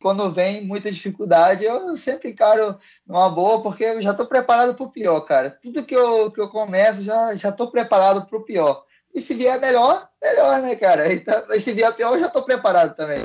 quando vem muita dificuldade, eu sempre encaro numa boa, porque eu já estou preparado para o pior, cara. Tudo que eu, que eu começo, já estou preparado para o pior. E se vier melhor, melhor, né, cara? Então, e se vier pior, eu já estou preparado também.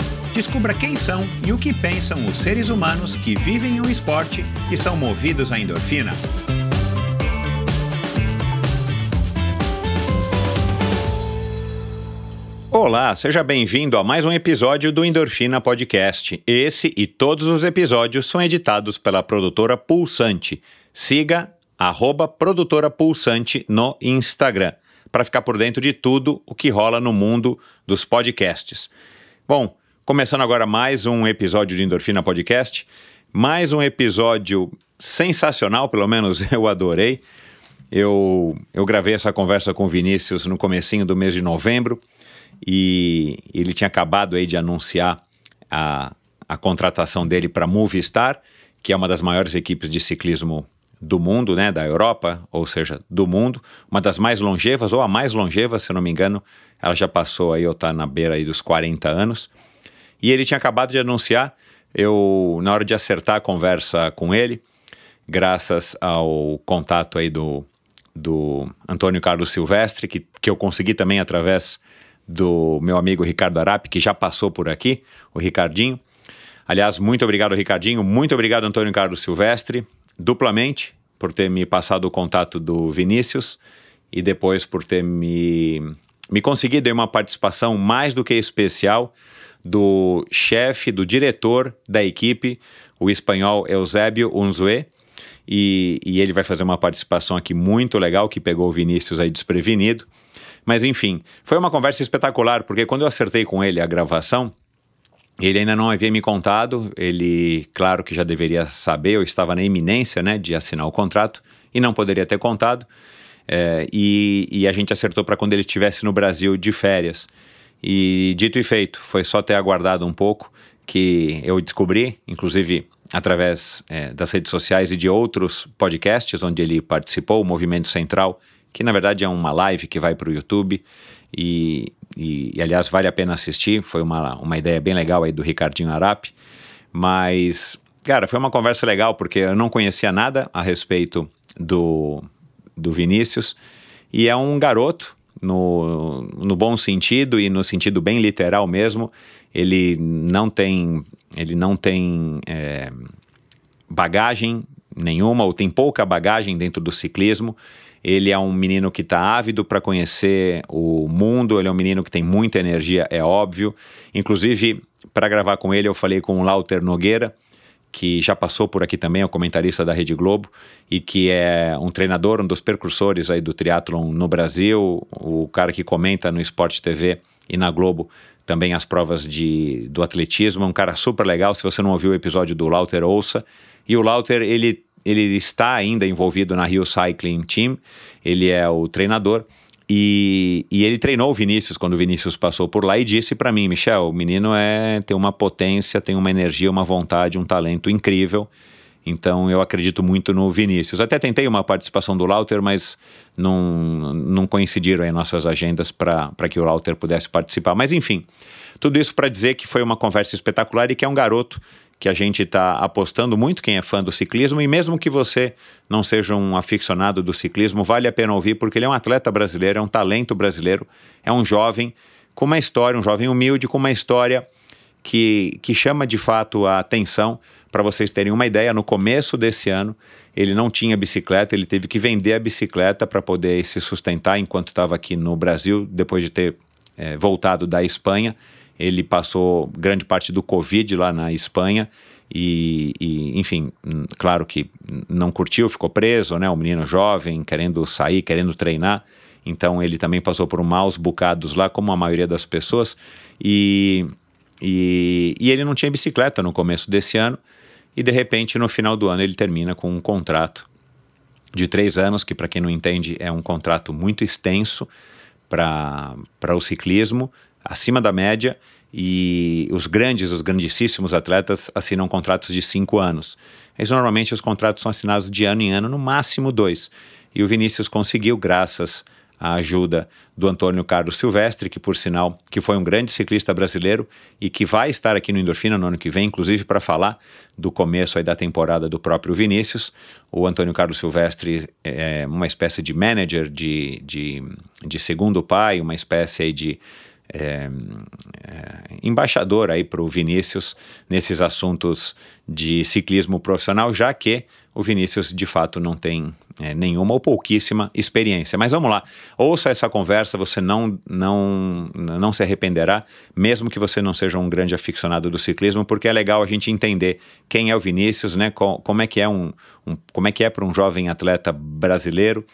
Descubra quem são e o que pensam os seres humanos que vivem o esporte e são movidos à endorfina. Olá, seja bem-vindo a mais um episódio do Endorfina Podcast. Esse e todos os episódios são editados pela produtora Pulsante. Siga arroba produtora Pulsante no Instagram para ficar por dentro de tudo o que rola no mundo dos podcasts. Bom, Começando agora mais um episódio de Endorfina Podcast, mais um episódio sensacional, pelo menos eu adorei. Eu, eu gravei essa conversa com o Vinícius no comecinho do mês de novembro e ele tinha acabado aí de anunciar a, a contratação dele para Movistar, que é uma das maiores equipes de ciclismo do mundo, né, da Europa, ou seja, do mundo, uma das mais longevas, ou a mais longeva, se não me engano, ela já passou aí, ou está na beira aí dos 40 anos. E ele tinha acabado de anunciar, eu, na hora de acertar a conversa com ele, graças ao contato aí do, do Antônio Carlos Silvestre, que, que eu consegui também através do meu amigo Ricardo Arapi, que já passou por aqui, o Ricardinho. Aliás, muito obrigado, Ricardinho. Muito obrigado, Antônio Carlos Silvestre, duplamente, por ter me passado o contato do Vinícius e depois por ter me, me conseguido uma participação mais do que especial do chefe, do diretor da equipe, o espanhol Eusébio Unzué. E, e, ele vai fazer uma participação aqui muito legal que pegou o Vinícius aí desprevenido. Mas enfim, foi uma conversa espetacular, porque quando eu acertei com ele a gravação, ele ainda não havia me contado, ele, claro que já deveria saber, eu estava na iminência né, de assinar o contrato e não poderia ter contado. É, e, e a gente acertou para quando ele estivesse no Brasil de férias. E dito e feito, foi só ter aguardado um pouco que eu descobri, inclusive através é, das redes sociais e de outros podcasts onde ele participou, o Movimento Central, que na verdade é uma live que vai para o YouTube. E, e, e, aliás vale a pena assistir, foi uma, uma ideia bem legal aí do Ricardinho Arapi, mas cara, foi uma conversa legal porque eu não conhecia nada a respeito do, do Vinícius. E é um garoto no, no bom sentido e no sentido bem literal mesmo. Ele não tem, ele não tem é, bagagem nenhuma, ou tem pouca bagagem dentro do ciclismo. Ele é um menino que está ávido para conhecer o mundo, ele é um menino que tem muita energia, é óbvio. Inclusive, para gravar com ele, eu falei com o Lauter Nogueira, que já passou por aqui também, é o comentarista da Rede Globo, e que é um treinador, um dos percursores aí do triatlon no Brasil, o cara que comenta no Esporte TV e na Globo também as provas de, do atletismo, é um cara super legal, se você não ouviu o episódio do Lauter, ouça. E o Lauter, ele, ele está ainda envolvido na Rio Cycling Team, ele é o treinador, e, e, ele treinou o Vinícius quando o Vinícius passou por lá e disse para mim, Michel, o menino é tem uma potência, tem uma energia, uma vontade, um talento incrível. Então eu acredito muito no Vinícius. Até tentei uma participação do Lauter, mas não, não coincidiram aí nossas agendas para que o Lauter pudesse participar. Mas enfim, tudo isso para dizer que foi uma conversa espetacular e que é um garoto que a gente está apostando muito quem é fã do ciclismo e mesmo que você não seja um aficionado do ciclismo, vale a pena ouvir porque ele é um atleta brasileiro, é um talento brasileiro, é um jovem com uma história, um jovem humilde com uma história que, que chama de fato a atenção. Para vocês terem uma ideia, no começo desse ano ele não tinha bicicleta, ele teve que vender a bicicleta para poder se sustentar enquanto estava aqui no Brasil, depois de ter é, voltado da Espanha ele passou grande parte do Covid lá na Espanha e, e, enfim, claro que não curtiu, ficou preso, né? Um menino jovem, querendo sair, querendo treinar. então ele também passou por maus bocados lá, como a maioria das pessoas, e, e, e ele não tinha bicicleta no começo desse ano, e de repente no final do ano ele termina com um contrato de três anos, que para quem não entende é um contrato muito extenso para o ciclismo, acima da média, e os grandes, os grandíssimos atletas assinam contratos de cinco anos. Mas normalmente os contratos são assinados de ano em ano, no máximo dois. E o Vinícius conseguiu, graças à ajuda do Antônio Carlos Silvestre, que por sinal que foi um grande ciclista brasileiro e que vai estar aqui no Endorfina no ano que vem, inclusive para falar do começo aí da temporada do próprio Vinícius. O Antônio Carlos Silvestre é uma espécie de manager de, de, de segundo pai, uma espécie aí de é, é, embaixador aí para o Vinícius nesses assuntos de ciclismo profissional, já que o Vinícius de fato não tem é, nenhuma ou pouquíssima experiência. Mas vamos lá, ouça essa conversa, você não, não, não se arrependerá, mesmo que você não seja um grande aficionado do ciclismo, porque é legal a gente entender quem é o Vinícius, né? como é que é um, um como é que é para um jovem atleta brasileiro.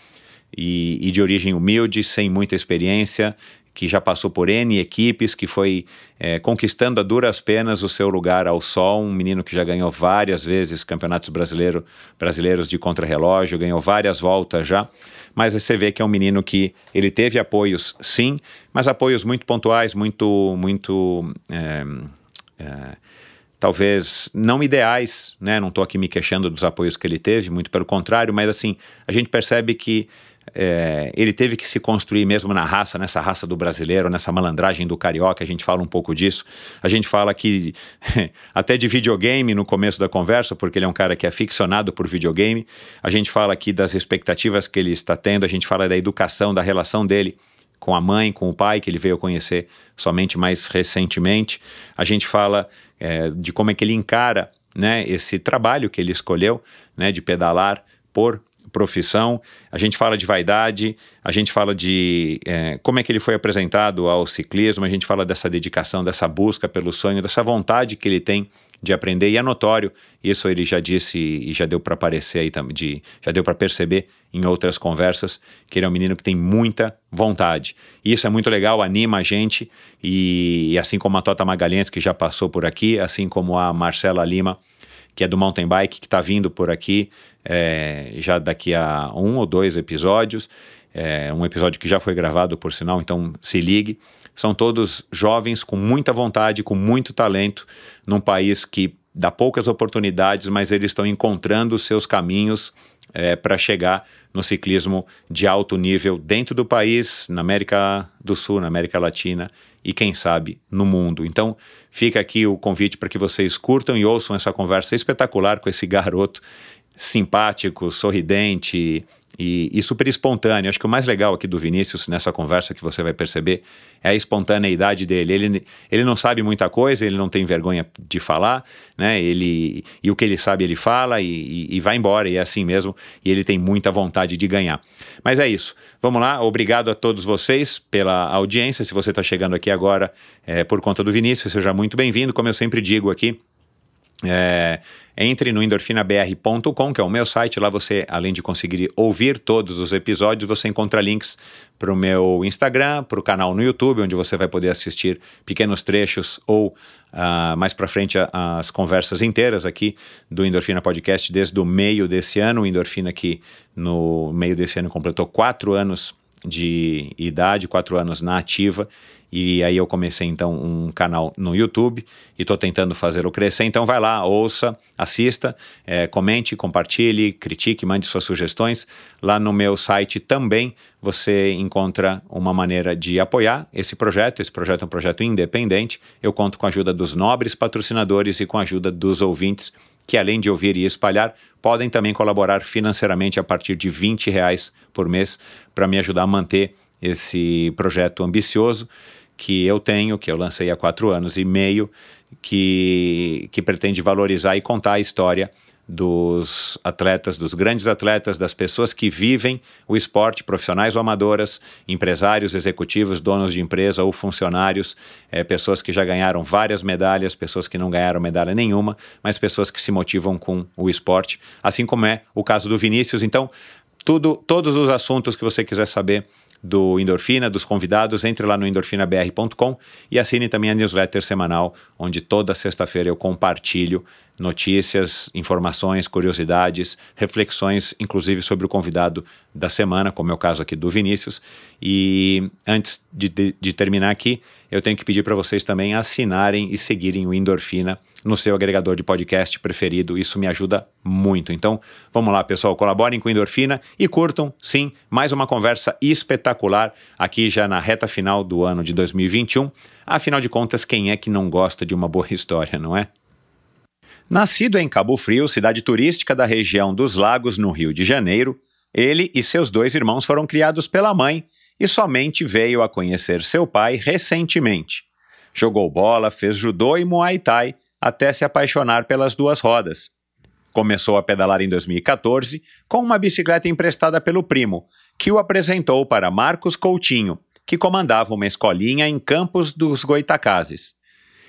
E, e, de origem humilde, sem muita experiência, que já passou por N equipes, que foi é, conquistando a duras penas o seu lugar ao sol, um menino que já ganhou várias vezes campeonatos brasileiro, brasileiros de contrarrelógio, ganhou várias voltas já, mas você vê que é um menino que ele teve apoios sim, mas apoios muito pontuais, muito, muito... É, é, talvez não ideais, né? Não estou aqui me queixando dos apoios que ele teve, muito pelo contrário, mas assim, a gente percebe que é, ele teve que se construir mesmo na raça, nessa raça do brasileiro, nessa malandragem do carioca, a gente fala um pouco disso. A gente fala que até de videogame no começo da conversa, porque ele é um cara que é aficionado por videogame. A gente fala aqui das expectativas que ele está tendo, a gente fala da educação, da relação dele com a mãe, com o pai, que ele veio conhecer somente mais recentemente. A gente fala é, de como é que ele encara né, esse trabalho que ele escolheu, né, de pedalar por profissão, a gente fala de vaidade, a gente fala de é, como é que ele foi apresentado ao ciclismo, a gente fala dessa dedicação, dessa busca pelo sonho, dessa vontade que ele tem de aprender, e é notório, isso ele já disse e já deu para aparecer aí, de, já deu para perceber em outras conversas, que ele é um menino que tem muita vontade. E isso é muito legal, anima a gente, e, e assim como a Tota Magalhães, que já passou por aqui, assim como a Marcela Lima, que é do mountain bike, que está vindo por aqui é, já daqui a um ou dois episódios. É, um episódio que já foi gravado, por sinal, então se ligue. São todos jovens com muita vontade, com muito talento, num país que dá poucas oportunidades, mas eles estão encontrando seus caminhos é, para chegar no ciclismo de alto nível dentro do país, na América do Sul, na América Latina e quem sabe no mundo. Então, fica aqui o convite para que vocês curtam e ouçam essa conversa espetacular com esse garoto simpático, sorridente, e, e, super espontâneo. Acho que o mais legal aqui do Vinícius, nessa conversa que você vai perceber, é a espontaneidade dele. Ele, ele não sabe muita coisa, ele não tem vergonha de falar, né? Ele, e o que ele sabe, ele fala e, e, e vai embora, e é assim mesmo. E ele tem muita vontade de ganhar. Mas é isso. Vamos lá, obrigado a todos vocês pela audiência. Se você está chegando aqui agora é, por conta do Vinícius, seja muito bem-vindo. Como eu sempre digo aqui, é, entre no endorfinabr.com, que é o meu site. Lá você, além de conseguir ouvir todos os episódios, você encontra links para o meu Instagram, para o canal no YouTube, onde você vai poder assistir pequenos trechos ou uh, mais para frente as conversas inteiras aqui do Endorfina Podcast desde o meio desse ano. O Endorfina que no meio desse ano completou quatro anos de idade, quatro anos na ativa e aí eu comecei então um canal no YouTube e estou tentando fazer o crescer. Então vai lá, ouça, assista, é, comente, compartilhe, critique, mande suas sugestões. Lá no meu site também você encontra uma maneira de apoiar esse projeto. Esse projeto é um projeto independente. Eu conto com a ajuda dos nobres patrocinadores e com a ajuda dos ouvintes que além de ouvir e espalhar, podem também colaborar financeiramente a partir de 20 reais por mês para me ajudar a manter esse projeto ambicioso que eu tenho, que eu lancei há quatro anos e meio, que, que pretende valorizar e contar a história dos atletas, dos grandes atletas, das pessoas que vivem o esporte, profissionais ou amadoras, empresários, executivos, donos de empresa ou funcionários, é, pessoas que já ganharam várias medalhas, pessoas que não ganharam medalha nenhuma, mas pessoas que se motivam com o esporte, assim como é o caso do Vinícius. Então, tudo, todos os assuntos que você quiser saber do Endorfina, dos convidados, entre lá no endorfinabr.com e assine também a newsletter semanal, onde toda sexta-feira eu compartilho notícias, informações, curiosidades, reflexões, inclusive sobre o convidado da semana, como é o caso aqui do Vinícius. E antes de, de, de terminar aqui, eu tenho que pedir para vocês também assinarem e seguirem o Endorfina no seu agregador de podcast preferido. Isso me ajuda muito. Então, vamos lá, pessoal, colaborem com o Endorfina e curtam, sim, mais uma conversa espetacular aqui já na reta final do ano de 2021. Afinal de contas, quem é que não gosta de uma boa história, não é? Nascido em Cabo Frio, cidade turística da região dos Lagos, no Rio de Janeiro, ele e seus dois irmãos foram criados pela mãe e somente veio a conhecer seu pai recentemente. Jogou bola, fez judô e muay thai até se apaixonar pelas duas rodas. Começou a pedalar em 2014 com uma bicicleta emprestada pelo primo, que o apresentou para Marcos Coutinho, que comandava uma escolinha em Campos dos Goitacazes.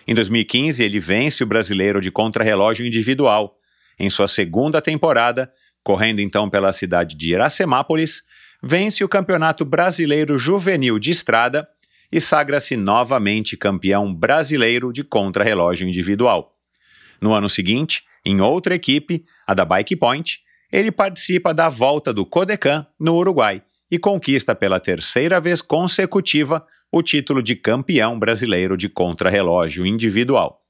Em 2015, ele vence o brasileiro de contrarrelógio individual. Em sua segunda temporada, correndo então pela cidade de Iracemápolis, vence o Campeonato Brasileiro Juvenil de Estrada e sagra-se novamente campeão brasileiro de contrarrelógio individual. No ano seguinte, em outra equipe, a da Bike Point, ele participa da volta do Codecan no Uruguai e conquista pela terceira vez consecutiva o título de campeão brasileiro de contrarrelógio individual.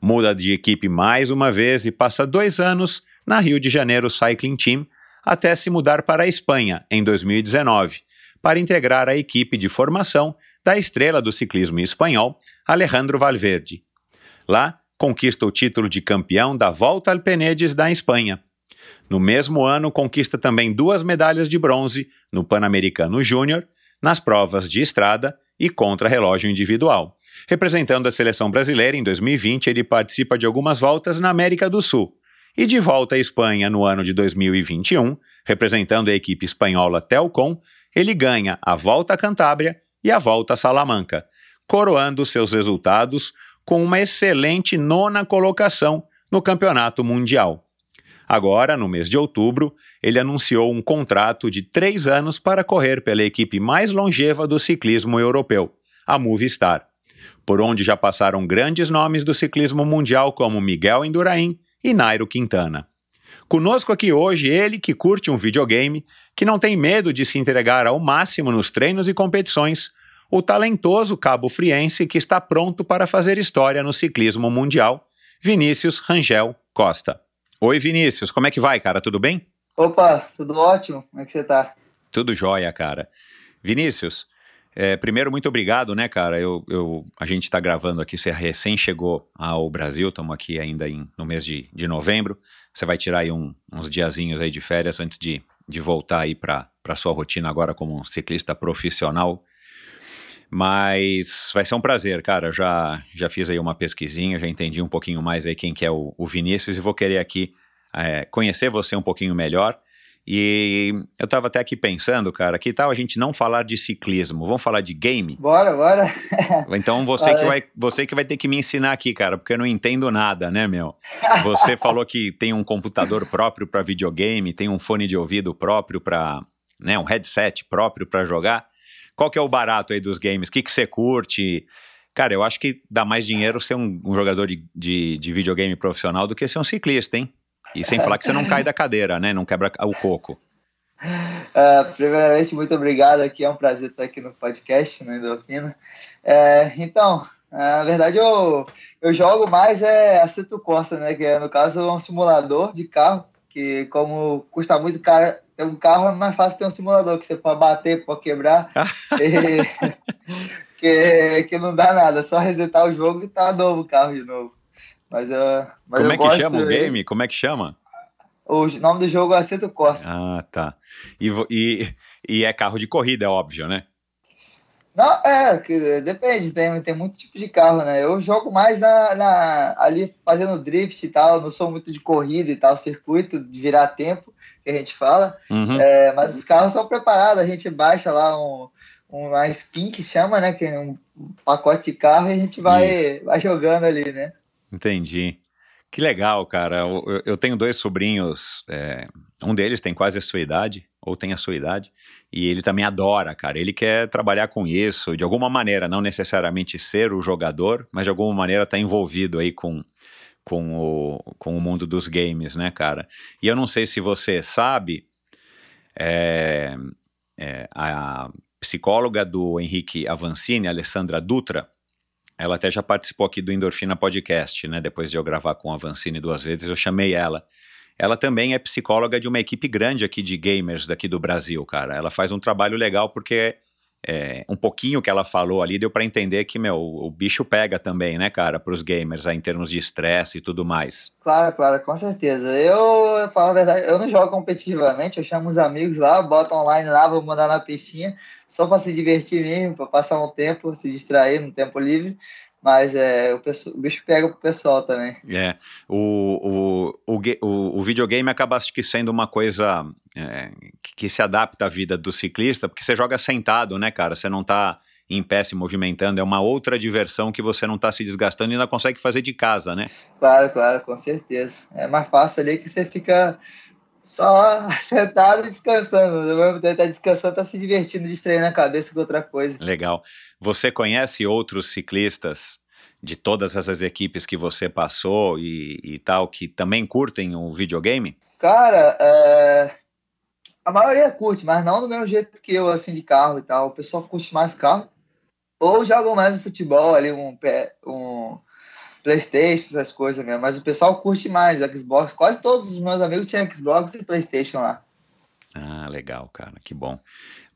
Muda de equipe mais uma vez e passa dois anos na Rio de Janeiro Cycling Team até se mudar para a Espanha em 2019, para integrar a equipe de formação da estrela do ciclismo espanhol, Alejandro Valverde. Lá, conquista o título de campeão da Volta al Penedes da Espanha. No mesmo ano, conquista também duas medalhas de bronze no Pan-Americano Júnior, nas provas de estrada e contra-relógio individual. Representando a seleção brasileira em 2020, ele participa de algumas voltas na América do Sul. E de volta à Espanha no ano de 2021, representando a equipe espanhola Telcom, ele ganha a Volta à Cantábria e a Volta Salamanca, coroando seus resultados com uma excelente nona colocação no Campeonato Mundial. Agora, no mês de outubro, ele anunciou um contrato de três anos para correr pela equipe mais longeva do ciclismo europeu, a Movistar, por onde já passaram grandes nomes do ciclismo mundial como Miguel Indurain e Nairo Quintana. Conosco aqui hoje ele que curte um videogame, que não tem medo de se entregar ao máximo nos treinos e competições, o talentoso cabo friense que está pronto para fazer história no ciclismo mundial, Vinícius Rangel Costa. Oi Vinícius, como é que vai, cara? Tudo bem? Opa, tudo ótimo. Como é que você tá? Tudo jóia, cara. Vinícius, é, primeiro, muito obrigado, né, cara? Eu, eu, a gente está gravando aqui, você recém chegou ao Brasil, estamos aqui ainda em, no mês de, de novembro. Você vai tirar aí um, uns diazinhos aí de férias antes de, de voltar aí para a sua rotina agora como um ciclista profissional. Mas vai ser um prazer, cara. Já, já fiz aí uma pesquisinha, já entendi um pouquinho mais aí quem que é o, o Vinícius e vou querer aqui é, conhecer você um pouquinho melhor. E eu estava até aqui pensando, cara, que tal a gente não falar de ciclismo? Vamos falar de game? Bora, bora. Então você que, vai, você que vai ter que me ensinar aqui, cara, porque eu não entendo nada, né, meu? Você falou que tem um computador próprio para videogame, tem um fone de ouvido próprio para, né, um headset próprio para jogar. Qual que é o barato aí dos games? O que, que você curte? Cara, eu acho que dá mais dinheiro ser um, um jogador de, de, de videogame profissional do que ser um ciclista, hein? E sem falar que você não cai da cadeira, né? Não quebra o coco. Uh, primeiramente, muito obrigado aqui. É um prazer estar aqui no podcast, no Endorfina. É, então, na verdade, eu, eu jogo mais é Aceto Corsa, né? Que é, no caso, é um simulador de carro. Que, como custa muito caro um carro, é mais fácil ter um simulador que você pode bater, pode quebrar. e, que, que não dá nada, só resetar o jogo e tá novo o carro de novo. Mas, uh, mas Como é que chama o game? Como é que chama? O nome do jogo é Aceto Corsa. Ah, tá. E, e, e é carro de corrida, é óbvio, né? Não, é, depende, tem, tem muito tipo de carro, né? Eu jogo mais na, na, ali fazendo drift e tal, não sou muito de corrida e tal, circuito de virar tempo, que a gente fala. Uhum. É, mas os carros são preparados, a gente baixa lá um, uma skin que chama, né? Que é um pacote de carro e a gente vai, vai jogando ali, né? Entendi. Que legal, cara. Eu, eu tenho dois sobrinhos é, Um deles tem quase a sua idade, ou tem a sua idade, e ele também adora, cara. Ele quer trabalhar com isso, de alguma maneira, não necessariamente ser o jogador, mas de alguma maneira tá envolvido aí com, com, o, com o mundo dos games, né, cara? E eu não sei se você sabe, é, é, a psicóloga do Henrique Avancini, Alessandra Dutra, ela até já participou aqui do Endorfina Podcast, né? Depois de eu gravar com a Avancini duas vezes, eu chamei ela. Ela também é psicóloga de uma equipe grande aqui de gamers daqui do Brasil, cara. Ela faz um trabalho legal porque é, um pouquinho que ela falou ali deu para entender que, meu, o, bicho pega também, né, cara, para os gamers, aí, em termos de estresse e tudo mais. Claro, claro, com certeza. Eu, falo a verdade, eu não jogo competitivamente, eu chamo os amigos lá, boto online lá, vou mandar na pistinha, só para se divertir mesmo, para passar um tempo, se distrair no tempo livre. Mas é, o, pessoal, o bicho pega pro pessoal também. É. O, o, o, o, videogame acaba que sendo uma coisa é, que, se adapta à vida do ciclista, porque você joga sentado, né, cara? Você não tá em pé se movimentando, é uma outra diversão que você não está se desgastando e ainda consegue fazer de casa, né? Claro, claro, com certeza. É mais fácil ali que você fica só sentado e descansando. Ao mesmo tempo tá descansando, tá se divertindo, distraindo a cabeça com outra coisa. Legal. Você conhece outros ciclistas de todas essas equipes que você passou e, e tal, que também curtem o videogame? Cara, é... a maioria curte, mas não do mesmo jeito que eu, assim, de carro e tal. O pessoal curte mais carro. Ou jogam mais futebol ali, um, um Playstation, essas coisas mesmo. Mas o pessoal curte mais Xbox. Quase todos os meus amigos tinham Xbox e Playstation lá. Ah, legal, cara. Que bom.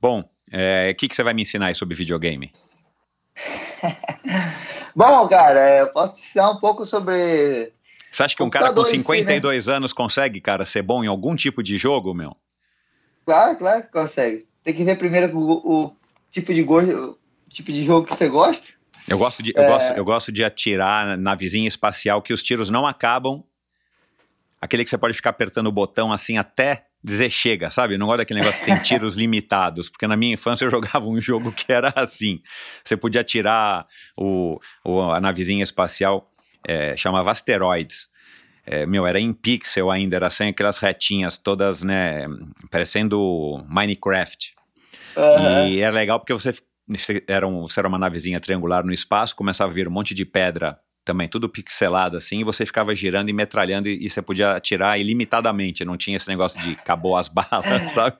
Bom, o é, que, que você vai me ensinar aí sobre videogame? Bom, cara, eu posso te ensinar um pouco sobre. Você acha que um cara com 52 si, né? anos consegue, cara, ser bom em algum tipo de jogo, meu? Claro, claro que consegue. Tem que ver primeiro o, o tipo de gosto, o tipo de jogo que você gosta. Eu gosto de, eu, é... gosto, eu gosto de atirar na vizinha espacial que os tiros não acabam. Aquele que você pode ficar apertando o botão assim até dizer chega, sabe? Eu não gosto daquele negócio que tem tiros limitados, porque na minha infância eu jogava um jogo que era assim. Você podia tirar o, o a navezinha espacial, é, chamava Asteroids. É, meu, era em pixel ainda, era sem aquelas retinhas todas, né, parecendo Minecraft. Uhum. E era legal porque você era, um, você era uma navezinha triangular no espaço, começava a vir um monte de pedra também, tudo pixelado assim, e você ficava girando e metralhando e, e, você podia atirar ilimitadamente, não tinha esse negócio de acabou as balas, sabe?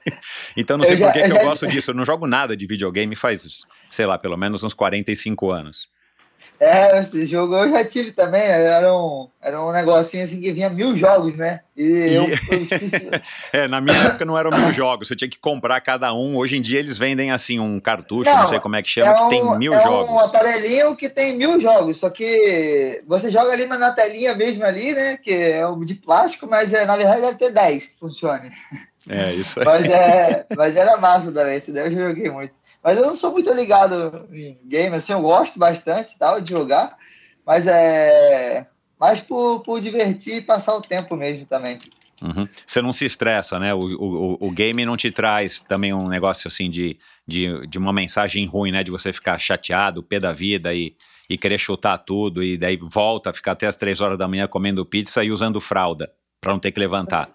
Então não sei por que, eu, que eu gosto disso, eu não jogo nada de videogame faz, sei lá, pelo menos uns 45 anos. É, esse jogo eu já tive também. Era um, era um negocinho assim que vinha mil jogos, né? E, e... Eu, eu é, na minha época não eram mil jogos, você tinha que comprar cada um. Hoje em dia eles vendem assim um cartucho, não, não sei como é que chama, é um, que tem mil é jogos. É um aparelhinho que tem mil jogos, só que você joga ali na telinha mesmo ali, né? Que é um de plástico, mas é, na verdade deve ter 10 que funcione. É, isso aí. Mas, é, mas era massa também, esse daí eu joguei muito. Mas eu não sou muito ligado em game, assim, eu gosto bastante tal, de jogar, mas é mais por, por divertir e passar o tempo mesmo também. Uhum. Você não se estressa, né? O, o, o game não te traz também um negócio assim de, de, de uma mensagem ruim, né? De você ficar chateado, pé da vida e, e querer chutar tudo e daí volta ficar até as três horas da manhã comendo pizza e usando fralda para não ter que levantar.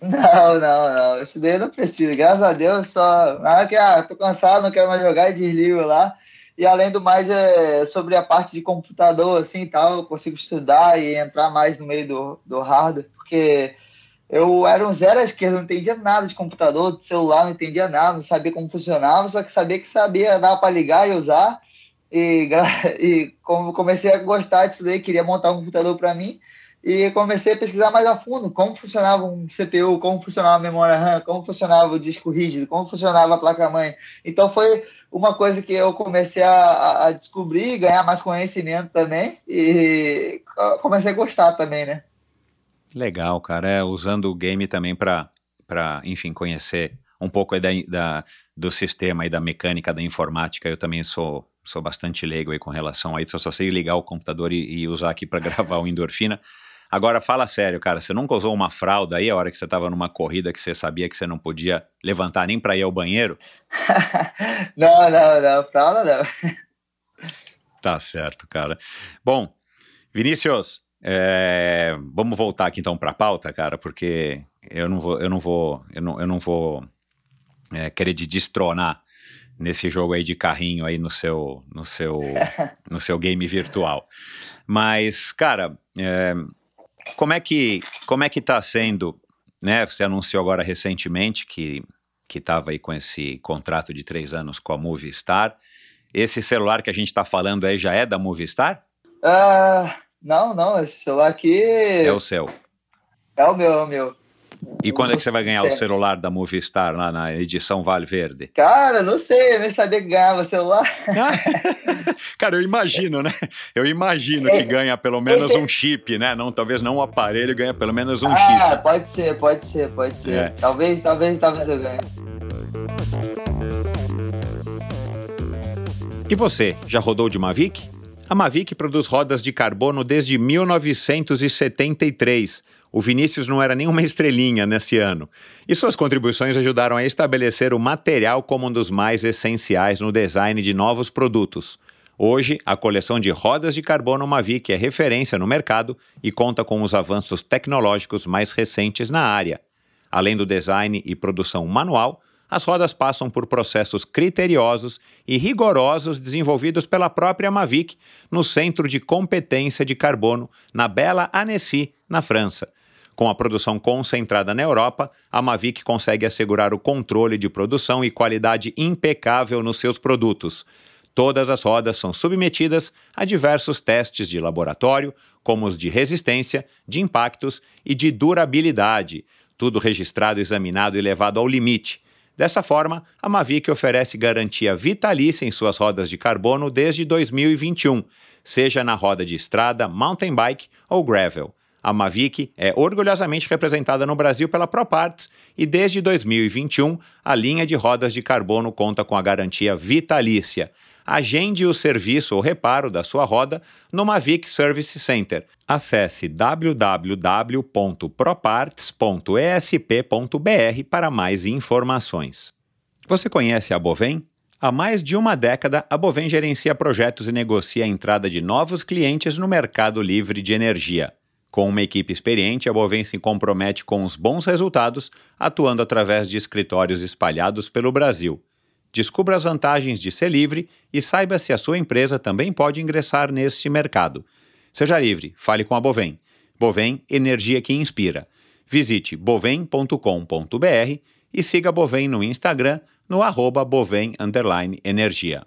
Não, não, não. Isso daí eu não preciso. Graças a Deus, só. Na hora que ah, tô cansado, não quero mais jogar e desligo lá. E além do mais, é sobre a parte de computador, assim tal, eu consigo estudar e entrar mais no meio do, do hardware, porque eu era um zero à esquerda, não entendia nada de computador, de celular, não entendia nada, não sabia como funcionava, só que sabia que sabia dar para ligar e usar. E, e comecei a gostar disso daí, queria montar um computador para mim, e comecei a pesquisar mais a fundo como funcionava um CPU, como funcionava a memória RAM, como funcionava o disco rígido, como funcionava a placa-mãe. Então foi uma coisa que eu comecei a, a descobrir, ganhar mais conhecimento também e comecei a gostar também, né? Legal, cara. É, usando o game também para, enfim, conhecer um pouco da, da, do sistema e da mecânica da informática. Eu também sou sou bastante leigo aí com relação a isso. Eu só sei ligar o computador e, e usar aqui para gravar o endorfina. Agora, fala sério, cara, você nunca usou uma fralda aí a hora que você estava numa corrida que você sabia que você não podia levantar nem para ir ao banheiro? não, não, não, fralda não. Tá certo, cara. Bom, Vinícius, é, vamos voltar aqui então para a pauta, cara, porque eu não vou, eu não vou, eu não, eu não vou é, querer de destronar nesse jogo aí de carrinho aí no seu, no seu, no seu game virtual. Mas, cara, é, como é que, como é que tá sendo, né? Você anunciou agora recentemente que que estava aí com esse contrato de três anos com a Movistar. Esse celular que a gente está falando aí já é da Movistar? Ah, não, não, esse celular aqui. É o seu. É o meu, é o meu. E quando é que você vai ganhar o celular da Movistar lá na edição Vale Verde? Cara, não sei, eu nem sabia que ganhava celular. Cara, eu imagino, né? Eu imagino que ganha pelo menos um chip, né? Não, talvez não um aparelho, ganha pelo menos um ah, chip. Ah, pode ser, pode ser, pode ser. É. Talvez, talvez, talvez eu ganhe. E você, já rodou de Mavic? A Mavic produz rodas de carbono desde 1973 o Vinícius não era nenhuma estrelinha nesse ano, e suas contribuições ajudaram a estabelecer o material como um dos mais essenciais no design de novos produtos. Hoje, a coleção de rodas de carbono Mavic é referência no mercado e conta com os avanços tecnológicos mais recentes na área. Além do design e produção manual, as rodas passam por processos criteriosos e rigorosos desenvolvidos pela própria Mavic no Centro de Competência de Carbono, na bela Annecy, na França. Com a produção concentrada na Europa, a Mavic consegue assegurar o controle de produção e qualidade impecável nos seus produtos. Todas as rodas são submetidas a diversos testes de laboratório, como os de resistência, de impactos e de durabilidade, tudo registrado, examinado e levado ao limite. Dessa forma, a Mavic oferece garantia vitalícia em suas rodas de carbono desde 2021, seja na roda de estrada, mountain bike ou gravel. A Mavic é orgulhosamente representada no Brasil pela ProParts e desde 2021 a linha de rodas de carbono conta com a garantia vitalícia. Agende o serviço ou reparo da sua roda no Mavic Service Center. Acesse www.proparts.esp.br para mais informações. Você conhece a Bovem? Há mais de uma década, a Bovem gerencia projetos e negocia a entrada de novos clientes no mercado livre de energia. Com uma equipe experiente, a Bovem se compromete com os bons resultados, atuando através de escritórios espalhados pelo Brasil. Descubra as vantagens de ser livre e saiba se a sua empresa também pode ingressar neste mercado. Seja livre, fale com a Bovem. Bovem, energia que inspira. Visite bovem.com.br e siga a Bovem no Instagram no arroba bovem energia.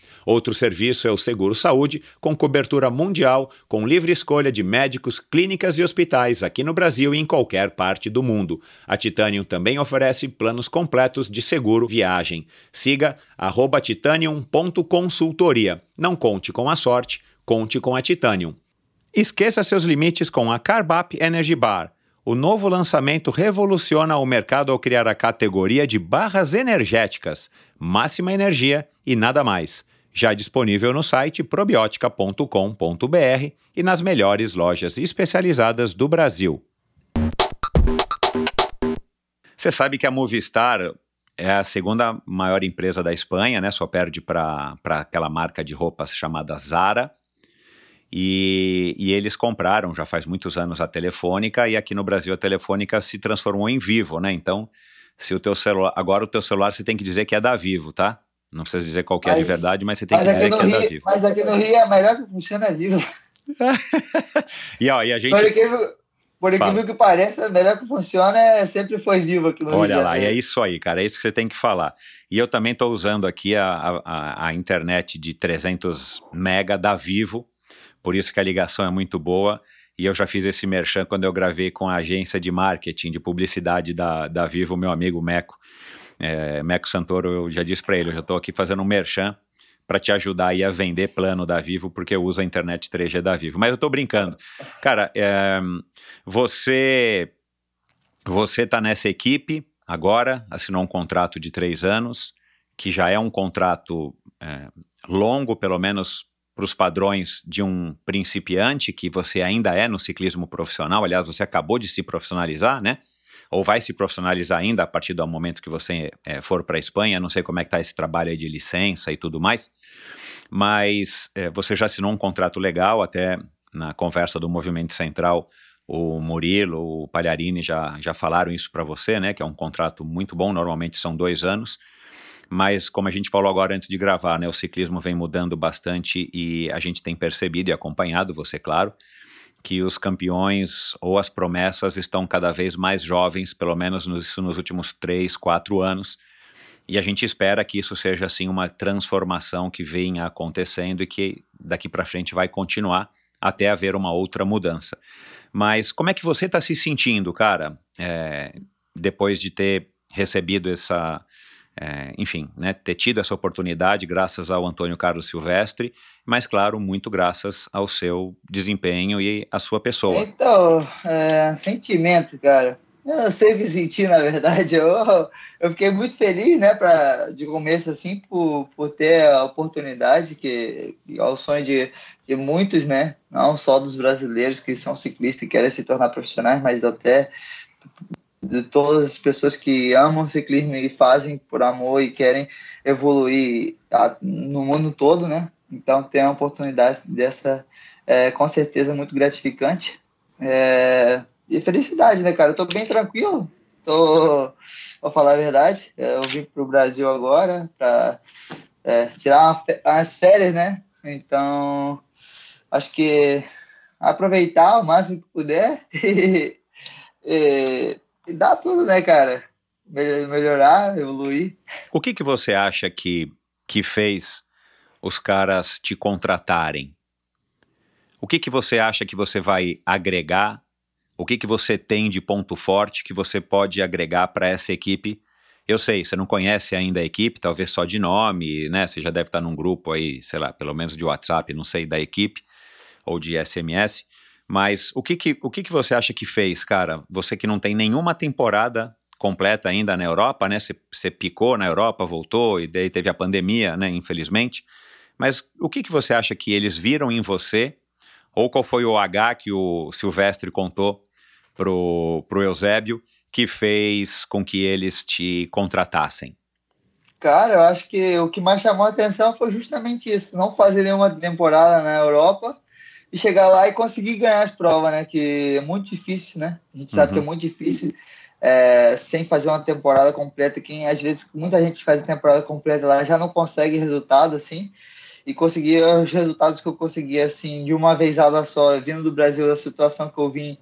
Outro serviço é o Seguro Saúde, com cobertura mundial, com livre escolha de médicos, clínicas e hospitais aqui no Brasil e em qualquer parte do mundo. A Titanium também oferece planos completos de seguro viagem. Siga titanium.consultoria. Não conte com a sorte, conte com a Titanium. Esqueça seus limites com a Carbap Energy Bar. O novo lançamento revoluciona o mercado ao criar a categoria de barras energéticas, máxima energia e nada mais já disponível no site probiotica.com.br e nas melhores lojas especializadas do Brasil. Você sabe que a Movistar é a segunda maior empresa da Espanha, né? Só perde para aquela marca de roupas chamada Zara. E, e, eles compraram já faz muitos anos a Telefônica e aqui no Brasil a Telefônica se transformou em Vivo, né? Então, se o teu celular agora o teu celular você tem que dizer que é da Vivo, tá? Não precisa dizer qual é de verdade, mas você tem que dizer que é Rio, da Vivo. Mas aqui no Rio é a melhor que funciona Vivo. e, ó, e a gente... Por incrível, por incrível que pareça, a melhor que funciona é, sempre foi Vivo aqui no Olha Rio. Olha lá, e é isso aí, cara, é isso que você tem que falar. E eu também estou usando aqui a, a, a internet de 300 mega da Vivo, por isso que a ligação é muito boa. E eu já fiz esse merchan quando eu gravei com a agência de marketing, de publicidade da, da Vivo, meu amigo Meco. É, Meco Santoro, eu já disse para ele, eu já estou aqui fazendo um merchan para te ajudar aí a vender plano da Vivo, porque eu uso a internet 3G da Vivo. Mas eu estou brincando. Cara, é, você Você está nessa equipe agora, assinou um contrato de três anos, que já é um contrato é, longo, pelo menos para os padrões de um principiante, que você ainda é no ciclismo profissional. Aliás, você acabou de se profissionalizar, né? Ou vai se profissionalizar ainda a partir do momento que você é, for para a Espanha. Não sei como é que está esse trabalho de licença e tudo mais. Mas é, você já assinou um contrato legal, até na conversa do Movimento Central, o Murilo, o Palharini já, já falaram isso para você, né? Que é um contrato muito bom, normalmente são dois anos. Mas, como a gente falou agora antes de gravar, né, o ciclismo vem mudando bastante e a gente tem percebido e acompanhado, você, claro, que os campeões ou as promessas estão cada vez mais jovens, pelo menos nos, nos últimos três, quatro anos. E a gente espera que isso seja, assim, uma transformação que venha acontecendo e que daqui para frente vai continuar até haver uma outra mudança. Mas como é que você está se sentindo, cara, é, depois de ter recebido essa, é, enfim, né, ter tido essa oportunidade graças ao Antônio Carlos Silvestre, mas, claro, muito graças ao seu desempenho e à sua pessoa. Então, é, sentimento, cara. Eu não sei me sentir, na verdade. Eu, eu fiquei muito feliz, né, pra, de começo, assim, por, por ter a oportunidade, que, que é o sonho de, de muitos, né, não só dos brasileiros que são ciclistas e querem se tornar profissionais, mas até de todas as pessoas que amam ciclismo e fazem por amor e querem evoluir no mundo todo, né? Então, ter uma oportunidade dessa é com certeza muito gratificante. É, e felicidade, né, cara? Eu tô bem tranquilo, tô, vou falar a verdade. É, eu vim pro Brasil agora para é, tirar uma, umas férias, né? Então, acho que aproveitar o máximo que puder e e dá tudo, né, cara? Melhorar, evoluir. O que, que você acha que, que fez os caras te contratarem? O que, que você acha que você vai agregar? O que, que você tem de ponto forte que você pode agregar para essa equipe? Eu sei, você não conhece ainda a equipe, talvez só de nome, né? Você já deve estar num grupo aí, sei lá, pelo menos de WhatsApp, não sei, da equipe, ou de SMS. Mas o que que, o que que você acha que fez, cara? Você que não tem nenhuma temporada completa ainda na Europa, né? Você, picou na Europa, voltou e daí teve a pandemia, né? Infelizmente. Mas o que que você acha que eles viram em você? Ou qual foi o H que o Silvestre contou pro, pro Eusébio que fez com que eles te contratassem? Cara, eu acho que o que mais chamou a atenção foi justamente isso, não fazer nenhuma temporada na Europa e chegar lá e conseguir ganhar as provas, né? Que é muito difícil, né? A gente sabe uhum. que é muito difícil é, sem fazer uma temporada completa. Quem às vezes muita gente faz a temporada completa lá já não consegue resultado assim. E conseguir os resultados que eu consegui assim de uma vez só, vindo do Brasil da situação que eu vim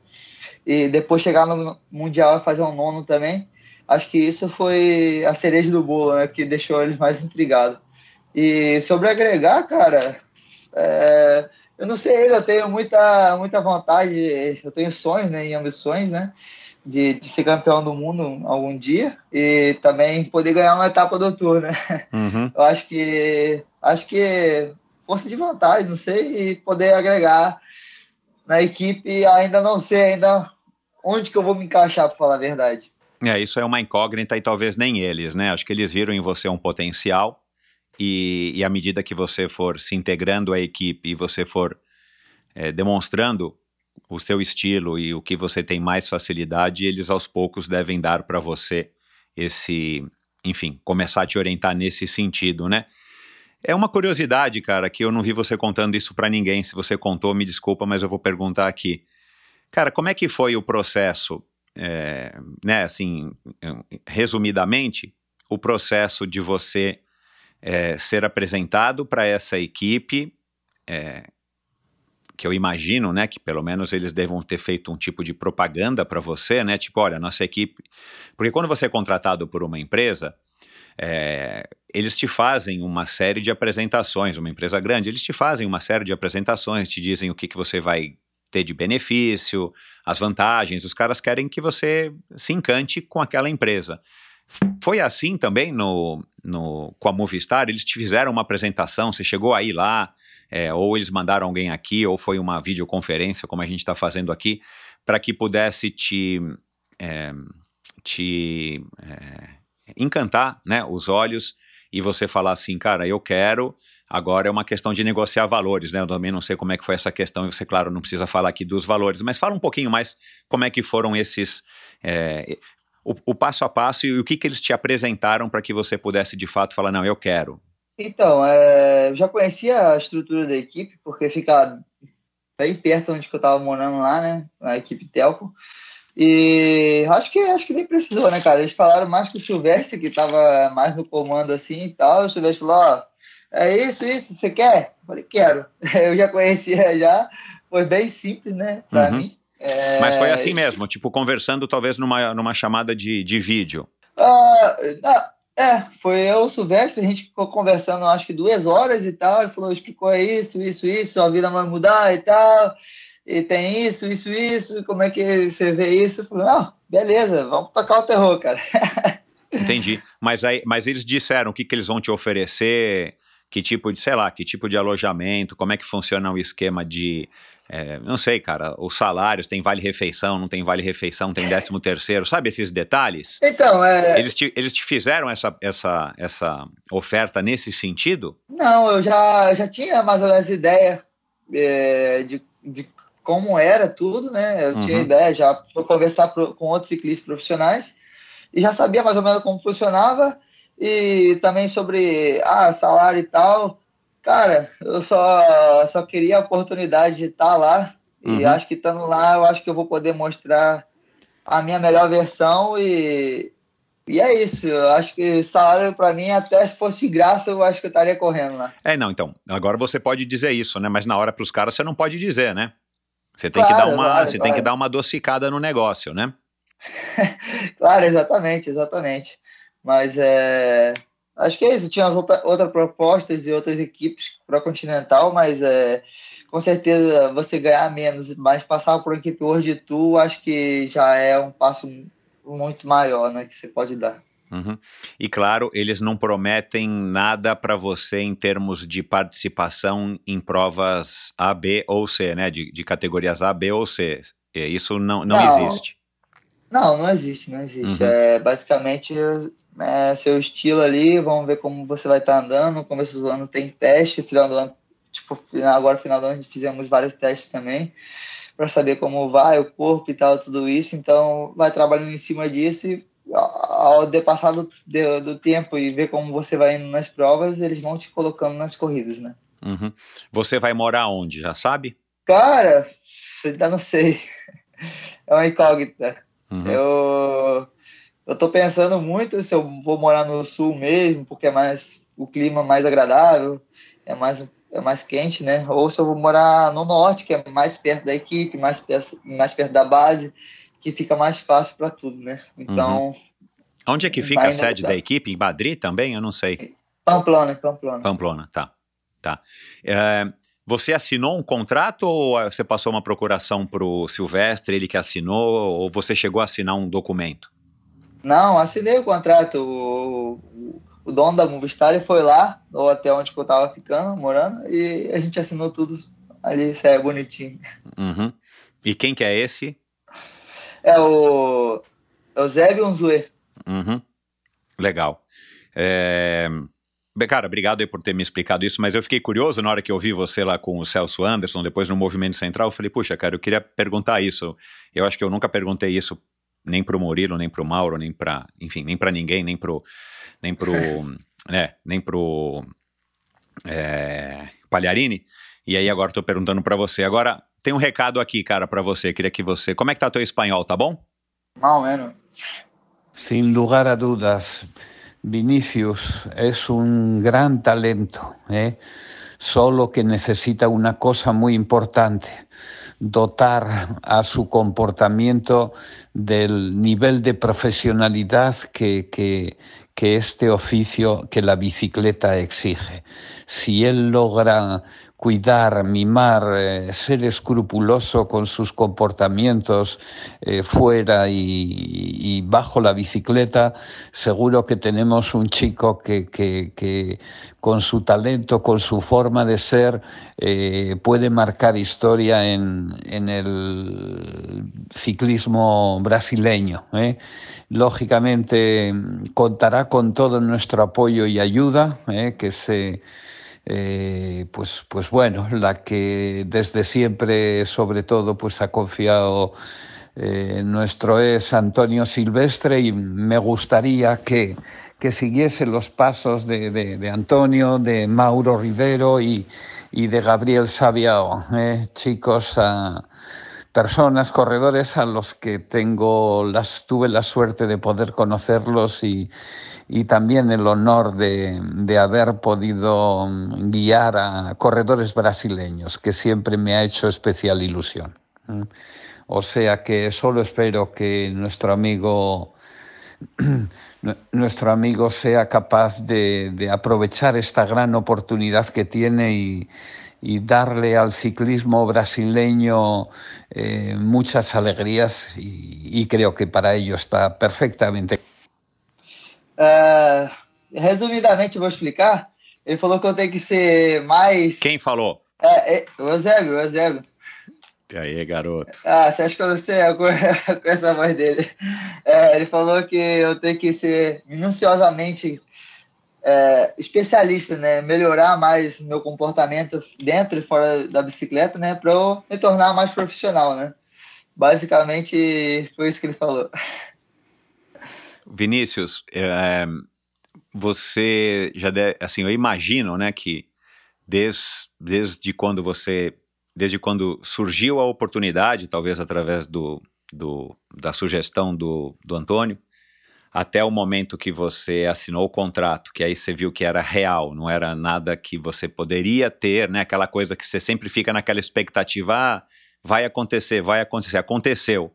e depois chegar no mundial e fazer um nono também. Acho que isso foi a cereja do bolo, né? Que deixou eles mais intrigados. E sobre agregar, cara, é, eu não sei, eu tenho muita, muita vontade, eu tenho sonhos né, e ambições, né? De, de, ser campeão do mundo algum dia e também poder ganhar uma etapa do Tour, né? Uhum. Eu acho que acho que força de vontade, não sei, e poder agregar na equipe, ainda não sei ainda onde que eu vou me encaixar, para falar a verdade. É, isso é uma incógnita e talvez nem eles, né? Acho que eles viram em você um potencial e, e à medida que você for se integrando à equipe e você for é, demonstrando o seu estilo e o que você tem mais facilidade, eles aos poucos devem dar para você esse, enfim, começar a te orientar nesse sentido, né? É uma curiosidade, cara, que eu não vi você contando isso para ninguém. Se você contou, me desculpa, mas eu vou perguntar aqui. Cara, como é que foi o processo, é, né, assim, resumidamente, o processo de você é, ser apresentado para essa equipe, é, que eu imagino, né, que pelo menos eles devam ter feito um tipo de propaganda para você, né, tipo, olha, nossa equipe, porque quando você é contratado por uma empresa, é, eles te fazem uma série de apresentações, uma empresa grande, eles te fazem uma série de apresentações, te dizem o que, que você vai ter de benefício, as vantagens, os caras querem que você se encante com aquela empresa. Foi assim também no, no, com a Movistar? Eles te fizeram uma apresentação, você chegou aí lá, é, ou eles mandaram alguém aqui, ou foi uma videoconferência, como a gente está fazendo aqui, para que pudesse te, é, te é, encantar né, os olhos e você falar assim, cara, eu quero, agora é uma questão de negociar valores, né? Eu também não sei como é que foi essa questão, e você, claro, não precisa falar aqui dos valores, mas fala um pouquinho mais como é que foram esses. É, o, o, passo a passo e o que, que eles te apresentaram para que você pudesse de fato falar, não, eu quero. Então, é, eu já conhecia a estrutura da equipe, porque fica bem perto onde eu estava morando lá, né? Na equipe Telco. E acho que acho que nem precisou, né, cara? Eles falaram mais que o Silvestre, que estava mais no comando assim e tal. O Silvestre falou: ó, é isso, isso, você quer? Eu falei: quero. Eu já conhecia já. Foi bem simples, né, para uhum. mim. É... Mas foi assim mesmo, tipo, conversando talvez numa, numa chamada de, de vídeo. Ah, é, foi eu, o Silvestre, a gente ficou conversando acho que duas horas e tal. Ele falou: explicou isso, isso, isso, a vida vai mudar e tal e tem isso, isso, isso, como é que você vê isso? Eu falei, ah, beleza, vamos tocar o terror, cara. Entendi. Mas, aí, mas eles disseram o que, que eles vão te oferecer, que tipo de, sei lá, que tipo de alojamento, como é que funciona o esquema de. É, não sei, cara, os salários, tem vale-refeição, não tem vale-refeição, tem décimo terceiro, sabe esses detalhes? Então, é... Eles te, eles te fizeram essa, essa, essa oferta nesse sentido? Não, eu já, já tinha mais ou menos ideia é, de, de como era tudo, né? Eu uhum. tinha ideia já para conversar pro, com outros ciclistas profissionais e já sabia mais ou menos como funcionava e também sobre ah, salário e tal. Cara, eu só, só queria a oportunidade de estar lá uhum. e acho que estando lá, eu acho que eu vou poder mostrar a minha melhor versão e, e é isso. Eu acho que salário para mim, até se fosse graça, eu acho que eu estaria correndo lá. É, não, então. Agora você pode dizer isso, né? Mas na hora para os caras você não pode dizer, né? Você tem, claro, que, dar uma, claro, você claro. tem que dar uma adocicada no negócio, né? claro, exatamente, exatamente. Mas é, acho que é isso. Tinha outra, outras propostas e outras equipes para Continental, mas é, com certeza você ganhar menos, mas passar por uma equipe World Tour, acho que já é um passo muito maior né, que você pode dar. Uhum. E claro, eles não prometem nada para você em termos de participação em provas A, B ou C, né? De, de categorias A, B ou C. Isso não, não, não existe. Não, não existe, não existe. Uhum. É basicamente é, seu estilo ali, vamos ver como você vai estar tá andando. No começo do ano tem teste, final do ano, tipo, agora final do ano fizemos vários testes também para saber como vai o corpo e tal, tudo isso. Então, vai trabalhando em cima disso e ao depassar do, do, do, tempo e ver como você vai indo nas provas, eles vão te colocando nas corridas, né? Uhum. Você vai morar onde, já sabe? Cara, ainda não sei. É uma incógnita. Uhum. Eu, eu tô pensando muito se eu vou morar no sul mesmo, porque é mais o clima mais agradável, é mais, é mais quente, né? Ou se eu vou morar no norte, que é mais perto da equipe, mais perto, mais perto da base que fica mais fácil para tudo, né? Então. Uhum. Onde é que fica a sede da equipe? Em Madrid também? Eu não sei. Pamplona, Pamplona. Pamplona, tá. tá. É, você assinou um contrato ou você passou uma procuração para o Silvestre, ele que assinou, ou você chegou a assinar um documento? Não, assinei o contrato. O, o dono da Movistar foi lá, no hotel onde eu estava ficando, morando, e a gente assinou tudo ali, saiu bonitinho. Uhum. E quem que é esse? É o Eusébio Unzuê. Uhum. Legal. É... Cara, obrigado aí por ter me explicado isso, mas eu fiquei curioso na hora que eu vi você lá com o Celso Anderson, depois no Movimento Central, eu falei, puxa, cara, eu queria perguntar isso. Eu acho que eu nunca perguntei isso nem pro Murilo, nem pro Mauro, nem para, enfim, nem para ninguém, nem pro, nem pro, né, nem pro é, Palharini. E aí agora estou perguntando para você. Agora, tem um recado aqui, cara, para você. Queria que você. Como é que tá teu espanhol, tá bom? Mal menos. Sin lugar a dudas, Vinicius es un gran talento, ¿eh? solo que necesita una cosa muy importante, dotar a su comportamiento del nivel de profesionalidad que, que, que este oficio, que la bicicleta exige. Si él logra cuidar, mimar, eh, ser escrupuloso con sus comportamientos eh, fuera y, bajo la bicicleta, seguro que tenemos un chico que, con su talento, con su forma de ser, eh, puede marcar historia en, el ciclismo brasileño. Lógicamente contará con todo nuestro apoyo y ayuda, que se eh, pues, pues bueno, la que desde siempre, sobre todo, pues ha confiado eh, nuestro es Antonio Silvestre y me gustaría que, que siguiese los pasos de, Antonio, de Mauro Rivero y, y de Gabriel Sabiao, eh, chicos, personas, corredores a los que tengo las, tuve la suerte de poder conocerlos y, y también el honor de, de, haber podido mm, guiar a corredores brasileños, que siempre me ha hecho especial ilusión. O sea que solo espero que nuestro amigo, nuestro amigo sea capaz de, de aprovechar esta gran oportunidad que tiene y, y darle al ciclismo brasileño eh, muchas alegrías y, y creo que para ello está perfectamente Uh, resumidamente, vou explicar. Ele falou que eu tenho que ser mais. Quem falou? É, é, o Eusébio, o Eusébio. E aí, garoto? Ah, você acha que eu não sei com, com essa voz dele? É, ele falou que eu tenho que ser minuciosamente é, especialista, né? Melhorar mais meu comportamento dentro e fora da bicicleta, né? Para eu me tornar mais profissional, né? Basicamente, foi isso que ele falou. Vinícius, é, você já deve, assim, eu imagino, né, que desde, desde quando você, desde quando surgiu a oportunidade, talvez através do, do da sugestão do, do Antônio, até o momento que você assinou o contrato, que aí você viu que era real, não era nada que você poderia ter, né? Aquela coisa que você sempre fica naquela expectativa, ah, vai acontecer, vai acontecer, aconteceu.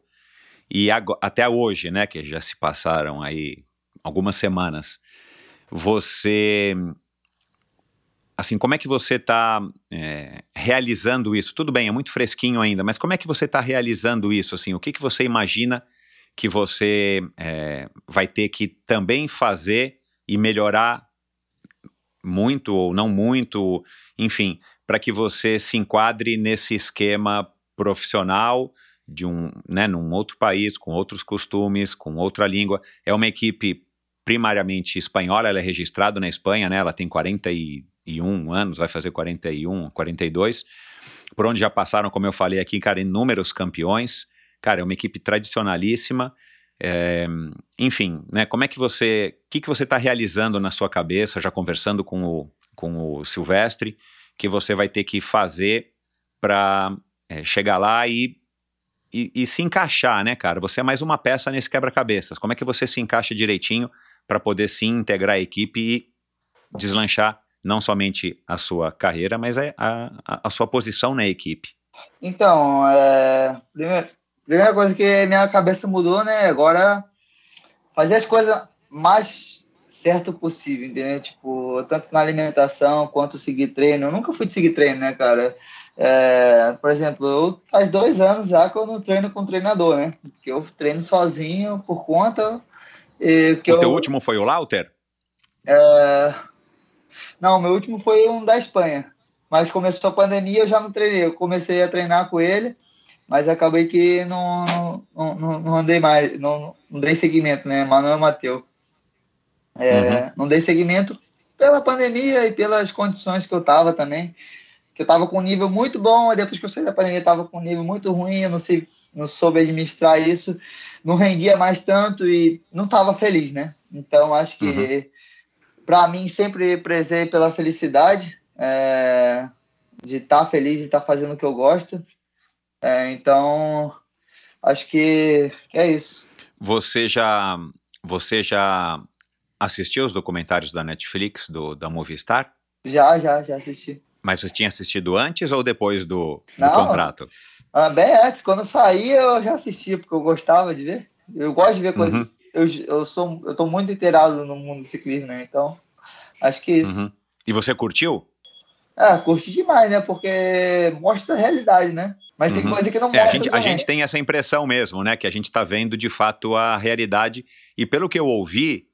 E até hoje, né, que já se passaram aí algumas semanas, você assim, como é que você está é, realizando isso? Tudo bem, é muito fresquinho ainda, mas como é que você está realizando isso? Assim, o que, que você imagina que você é, vai ter que também fazer e melhorar muito ou não muito, enfim, para que você se enquadre nesse esquema profissional de um, né, num outro país, com outros costumes, com outra língua. É uma equipe primariamente espanhola, ela é registrada na Espanha, né? Ela tem 41 anos, vai fazer 41, 42, por onde já passaram, como eu falei aqui, cara, inúmeros campeões. Cara, é uma equipe tradicionalíssima. É, enfim, né? Como é que você, o que, que você está realizando na sua cabeça, já conversando com o, com o Silvestre, que você vai ter que fazer para é, chegar lá e e, e, se encaixar, né, cara? Você é mais uma peça nesse quebra-cabeças. Como é que você se encaixa direitinho para poder sim integrar a equipe e deslanchar não somente a sua carreira, mas a, a, a sua posição na equipe? Então, é, primeira, primeira coisa que minha cabeça mudou, né? Agora fazer as coisas mais certo possível, entendeu? Tipo, tanto na alimentação quanto seguir treino. Eu nunca fui de seguir treino, né, cara? É, por exemplo, eu, faz dois anos já que eu não treino com treinador, né? Porque eu treino sozinho por conta. E, o eu, teu último foi o Lauter? É, não, meu último foi um da Espanha. Mas começou a pandemia, eu já não treinei. Eu comecei a treinar com ele, mas acabei que não, não, não, não andei mais, não, não dei seguimento, né? Manuel Mateu. É, uhum. Não dei seguimento pela pandemia e pelas condições que eu tava também que eu estava com um nível muito bom, e depois que eu saí da pandemia estava com um nível muito ruim, eu não, sei, não soube administrar isso, não rendia mais tanto e não estava feliz, né? Então, acho que, uhum. para mim, sempre prezei pela felicidade, é, de estar tá feliz e estar tá fazendo o que eu gosto. É, então, acho que, que é isso. Você já, você já assistiu os documentários da Netflix, do, da Movistar? Já, já, já assisti. Mas você tinha assistido antes ou depois do, do Não, contrato? Ah, bem antes, quando saí eu já assistia, porque eu gostava de ver. Eu gosto de ver coisas. Uhum. Eu, eu sou eu tô muito inteirado no mundo do ciclismo, né? Então, acho que é isso. Uhum. E você curtiu? Ah, curti demais, né? Porque mostra a realidade, né? Mas tem Uhum. coisa que não É, mostra a, gente, a gente tem essa impressão mesmo, né? Que a gente está vendo de fato a realidade. E pelo que eu ouvi,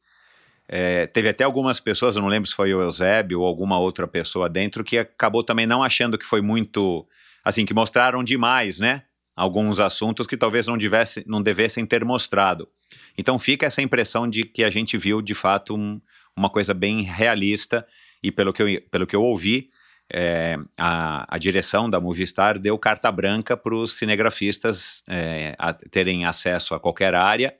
é, teve até algumas pessoas, eu não lembro se foi o Eusébio ou alguma outra pessoa dentro, que acabou também não achando que foi muito. Assim, que mostraram demais, né? Alguns assuntos que talvez não, tivesse, não devessem ter mostrado. Então fica essa impressão de que a gente viu de fato um- uma coisa bem realista. E pelo que eu, pelo que eu ouvi, é, a, a direção da Movistar deu carta branca para os cinegrafistas é, a- terem acesso a qualquer área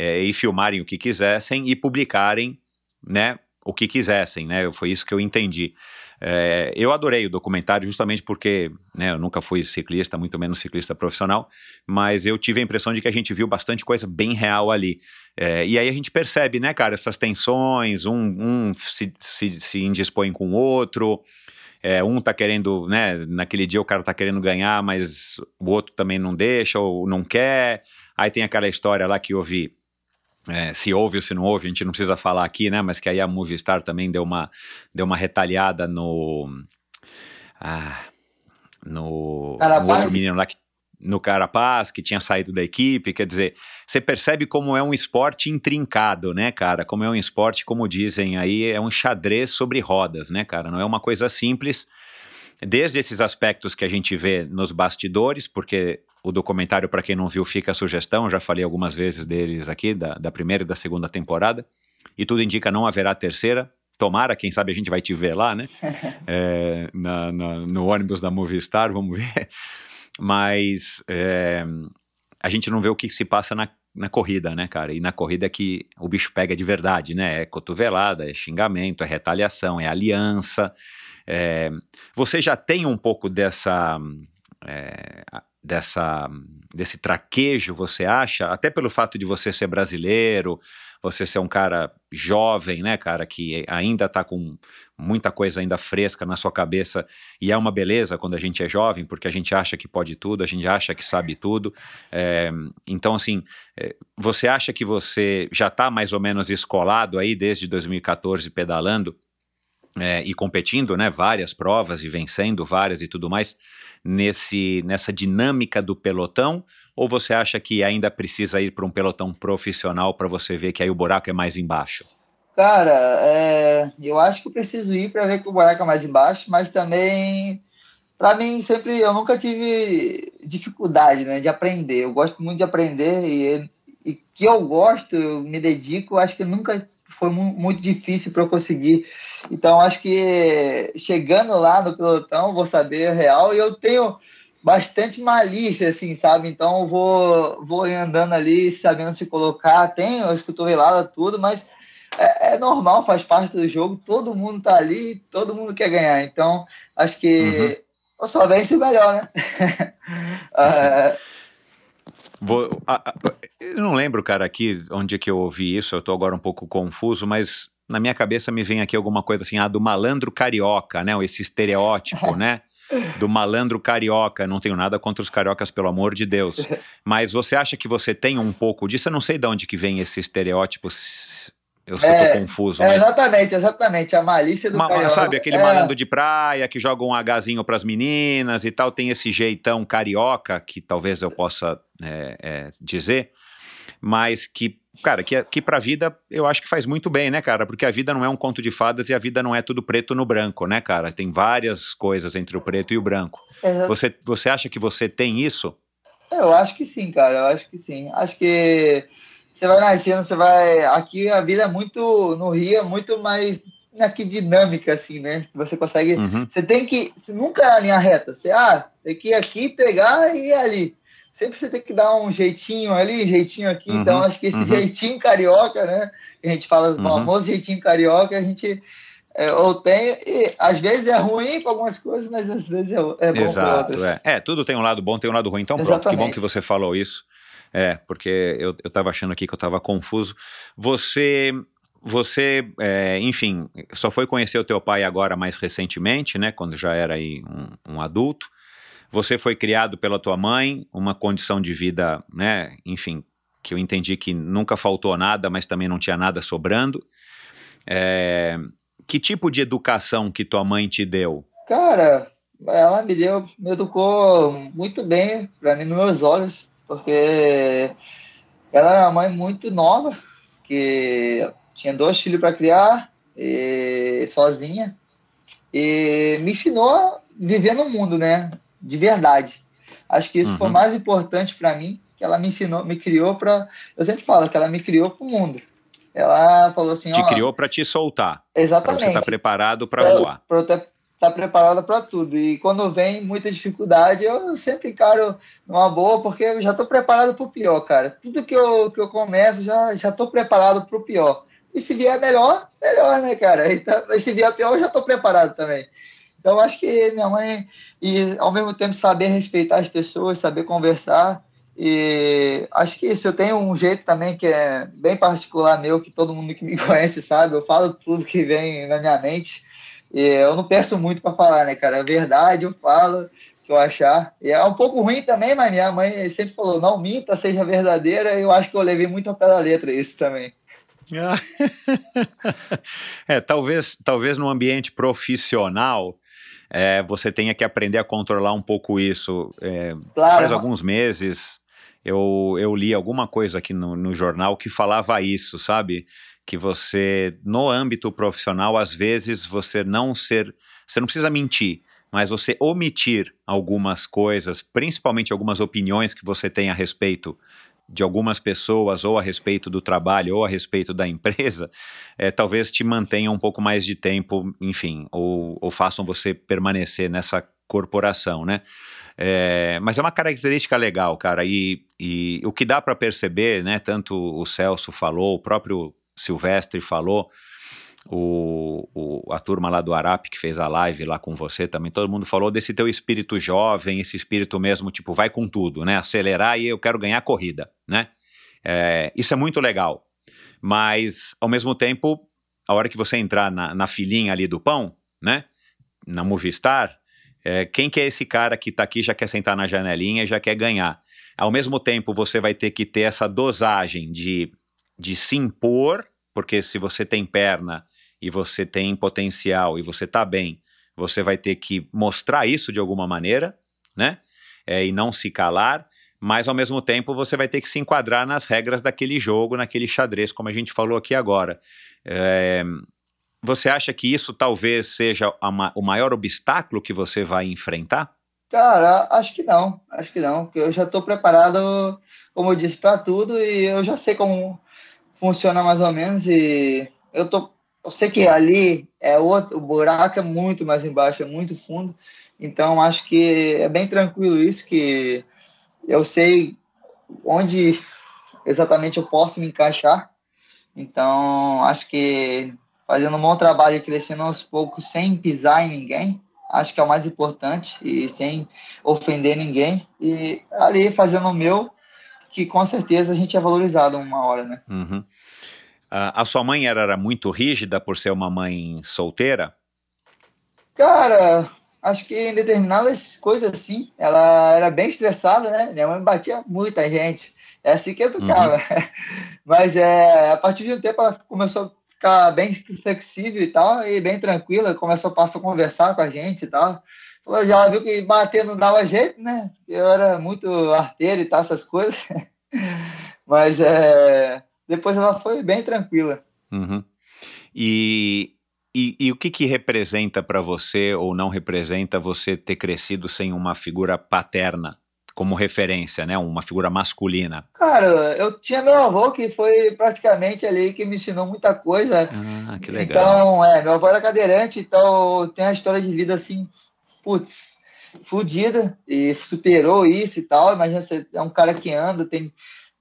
é, e filmarem o que quisessem e publicarem né, o que quisessem. Né? Foi isso que eu entendi. É, eu adorei o documentário justamente porque né, eu nunca fui ciclista, muito menos ciclista profissional, mas eu tive a impressão de que a gente viu bastante coisa bem real ali. É, e aí a gente percebe, né, cara, essas tensões, um, um se, se, se indispõe com o outro, é, um tá querendo, né, naquele dia o cara tá querendo ganhar, mas o outro também não deixa ou não quer. Aí tem aquela história lá que houve, é, se houve ou se não houve, a gente não precisa falar aqui, né, mas que aí a Movistar também deu uma, deu uma retalhada no... Ah, no, no Carapaz? outro menino lá que no Carapaz, que tinha saído da equipe, quer dizer, você percebe como é um esporte intrincado, né, cara? Como é um esporte, como dizem aí, é um xadrez sobre rodas, né, cara? Não é uma coisa simples. Desde esses aspectos que a gente vê nos bastidores, porque o documentário, para quem não viu, fica a sugestão, já falei algumas vezes deles aqui, da, da primeira e da segunda temporada, e tudo indica não haverá terceira. Tomara, quem sabe a gente vai te ver lá, né? É, na- na- no ônibus da Movistar, vamos ver. Mas é, a gente não vê o que se passa na, na corrida, né, cara? E na corrida é que o bicho pega de verdade, né? É cotovelada, é xingamento, é retaliação, é aliança. É, você já tem um pouco dessa. é, dessa desse traquejo, você acha? Até pelo fato de você ser brasileiro, você ser um cara jovem, né, cara, que ainda tá com muita coisa ainda fresca na sua cabeça e é uma beleza quando a gente é jovem, porque a gente acha que pode tudo, a gente acha que sabe tudo. É, então, assim, é, você acha que você já está mais ou menos escolado aí desde 2014 pedalando é, e competindo, né? Várias provas e vencendo várias e tudo mais nesse nessa dinâmica do pelotão? Ou você acha que ainda precisa ir para um pelotão profissional para você ver que aí o buraco é mais embaixo? Cara, é, eu acho que eu preciso ir para ver que o buraco é mais embaixo, mas também, para mim, sempre, eu nunca tive dificuldade, né, de aprender. Eu gosto muito de aprender e, e que eu gosto, eu me dedico, acho que nunca foi mu- muito difícil para eu conseguir. Então, acho que chegando lá no pelotão, vou saber a real e eu tenho bastante malícia, assim, sabe? Então, eu vou, vou andando ali, sabendo se colocar. Tenho as cotoveladas, tudo, mas é, é normal, faz parte do jogo. Todo mundo tá ali, todo mundo quer ganhar. Então, acho que eu só venço o melhor, né? Ah, Vou- a- eu não lembro, cara, aqui onde é que eu ouvi isso, eu tô agora um pouco confuso, mas na minha cabeça me vem aqui alguma coisa assim, ah, do malandro carioca, né? Esse estereótipo, né? Do malandro carioca. Não tenho nada contra os cariocas, pelo amor de Deus. Mas você acha que você tem um pouco disso? Eu não sei de onde que vem esse estereótipo. Eu É, confuso, é, mas. exatamente, exatamente. A malícia do Ma- carioca. sabe, aquele é, malandro de praia que joga um agazinho pras meninas e tal, tem esse jeitão carioca, que talvez eu possa é, é, dizer, mas que, cara, que, que pra vida eu acho que faz muito bem, né, cara? Porque a vida não é um conto de fadas e a vida não é tudo preto no branco, né, cara? Tem várias coisas entre o preto e o branco. Você, você acha que você tem isso? Eu acho que sim, cara. Eu acho que sim. Acho que você vai nascendo, você vai. Aqui a vida é muito. No Rio é muito mais aqui dinâmica, assim, né? Você consegue. Uhum. Você tem que. Você nunca é a linha reta. Você, ah, tem que ir aqui, pegar e ir ali. Sempre você tem que dar um jeitinho ali, jeitinho aqui. Uhum, Então, acho que esse uhum. jeitinho carioca, né? Que a gente fala, o Uhum. famoso jeitinho carioca, a gente. É, ou tem, e às vezes é ruim para algumas coisas, mas às vezes é, é bom para outras. é. É, tudo tem um lado bom, tem um lado ruim. Então, pronto, que bom Exatamente. que você falou isso. É, porque eu, eu tava achando aqui que eu tava confuso. Você, você, é, enfim, só foi conhecer o teu pai agora mais recentemente, né? Quando já era aí um, um adulto. Você foi criado pela tua mãe, uma condição de vida, né? Enfim, que eu entendi que nunca faltou nada, mas também não tinha nada sobrando. É, que tipo de educação que tua mãe te deu? Cara, ela me deu, me educou muito bem para mim nos meus olhos, porque ela era uma mãe muito nova, que tinha dois filhos para criar, e, sozinha, e me ensinou a viver no mundo, né? De verdade. Acho que isso uhum. foi mais importante para mim, que ela me ensinou, me criou para. Eu sempre falo que ela me criou para o mundo. Ela falou assim: Te ó, criou para te soltar. Exatamente. Pra você estar tá preparado para voar. Para eu estar tá preparada para tudo. E quando vem muita dificuldade, eu sempre encaro numa boa, porque eu já estou preparado para o pior, cara. Tudo que eu, que eu começo, já estou preparado para o pior. E se vier melhor, melhor, né, cara? Então, e se vier pior, eu já estou preparado também. Então, acho que minha mãe, e ao mesmo tempo saber respeitar as pessoas, saber conversar, e acho que isso, eu tenho um jeito também que é bem particular meu, que todo mundo que me conhece sabe, eu falo tudo que vem na minha mente, eu não peço muito para falar, né, cara? É verdade, eu falo que eu achar. E é um pouco ruim também, mas minha mãe sempre falou: não minta, seja verdadeira. E eu acho que eu levei muito ao pé da letra isso também. é, talvez, talvez no ambiente profissional é, você tenha que aprender a controlar um pouco isso. É, claro. Faz alguns meses eu, eu li alguma coisa aqui no, no jornal que falava isso, sabe? Que você, no âmbito profissional, às vezes você não ser. Você não precisa mentir, mas você omitir algumas coisas, principalmente algumas opiniões que você tem a respeito de algumas pessoas, ou a respeito do trabalho, ou a respeito da empresa, é, talvez te mantenha um pouco mais de tempo, enfim, ou, ou façam você permanecer nessa corporação, né? É, mas é uma característica legal, cara, e, e o que dá para perceber, né? Tanto o Celso falou, o próprio Silvestre falou, o, o, a turma lá do Arap que fez a live lá com você também, todo mundo falou desse teu espírito jovem, esse espírito mesmo, tipo, vai com tudo, né? Acelerar e eu quero ganhar corrida, né? É, isso é muito legal. Mas, ao mesmo tempo, a hora que você entrar na, na filinha ali do pão, né? Na Movistar, é, quem que é esse cara que está aqui já quer sentar na janelinha já quer ganhar? Ao mesmo tempo, você vai ter que ter essa dosagem de, de se impor, porque se você tem perna e você tem potencial e você está bem, você vai ter que mostrar isso de alguma maneira, né? É, e não se calar, mas ao mesmo tempo você vai ter que se enquadrar nas regras daquele jogo, naquele xadrez, como a gente falou aqui agora. É, você acha que isso talvez seja a, o maior obstáculo que você vai enfrentar? Cara, acho que não, acho que não, porque eu já estou preparado, como eu disse, para tudo e eu já sei como funciona mais ou menos e eu tô, eu sei que ali é outro, o buraco é muito mais embaixo, é muito fundo, então acho que é bem tranquilo isso que eu sei onde exatamente eu posso me encaixar, então acho que fazendo um bom trabalho e crescendo aos poucos sem pisar em ninguém. Acho que é o mais importante e sem ofender ninguém. E ali fazendo o meu, que com certeza a gente é valorizado uma hora, né? Uhum. Uh, a sua mãe era, era muito rígida por ser uma mãe solteira? Cara, acho que em determinadas coisas assim, ela era bem estressada, né? Minha mãe batia muita gente. É assim que educava. Uhum. Mas é, a partir de um tempo ela começou ficar bem flexível e tal, e bem tranquila, começou a, a conversar com a gente e tal. Falou, já viu que bater não dava jeito, né? Eu era muito arteiro e tal, essas coisas. Mas é, depois ela foi bem tranquila. Uhum. E, e, e, o que, que representa para você ou não representa você ter crescido sem uma figura paterna como referência, né? Uma figura masculina? Cara, eu tinha meu avô que foi praticamente ali que me ensinou muita coisa. Ah, que legal. Então, é, meu avô era cadeirante, então tem a história de vida assim, putz, fodida e superou isso e tal. Imagina você é um cara que anda, tem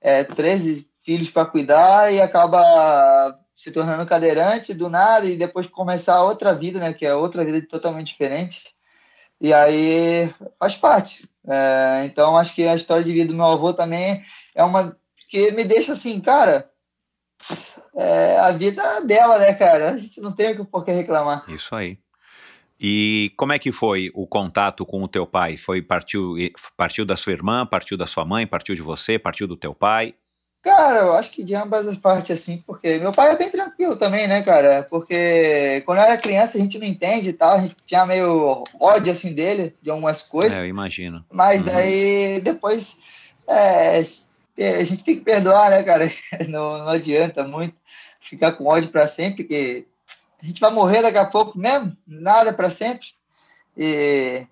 é, 13 filhos para cuidar e acaba se tornando cadeirante do nada e depois começar outra vida, né? Que é outra vida totalmente diferente. E aí faz parte. É, então, acho que a história de vida do meu avô também é uma que me deixa assim, cara. É, a vida é bela, né, cara? A gente não tem por que reclamar. Isso aí. E como é que foi o contato com o teu pai? Foi partiu, partiu da sua irmã, partiu da sua mãe, partiu de você, partiu do teu pai? Cara, eu acho que de ambas as partes, assim, porque meu pai é bem tranquilo também, né, cara? Porque quando eu era criança a gente não entende e tal, a gente tinha meio ódio, assim, dele, de algumas coisas. É, eu imagino. Mas uhum. daí, depois, é, a gente tem que perdoar, né, cara? Não, não adianta muito ficar com ódio para sempre, porque a gente vai morrer daqui a pouco mesmo, nada para sempre. E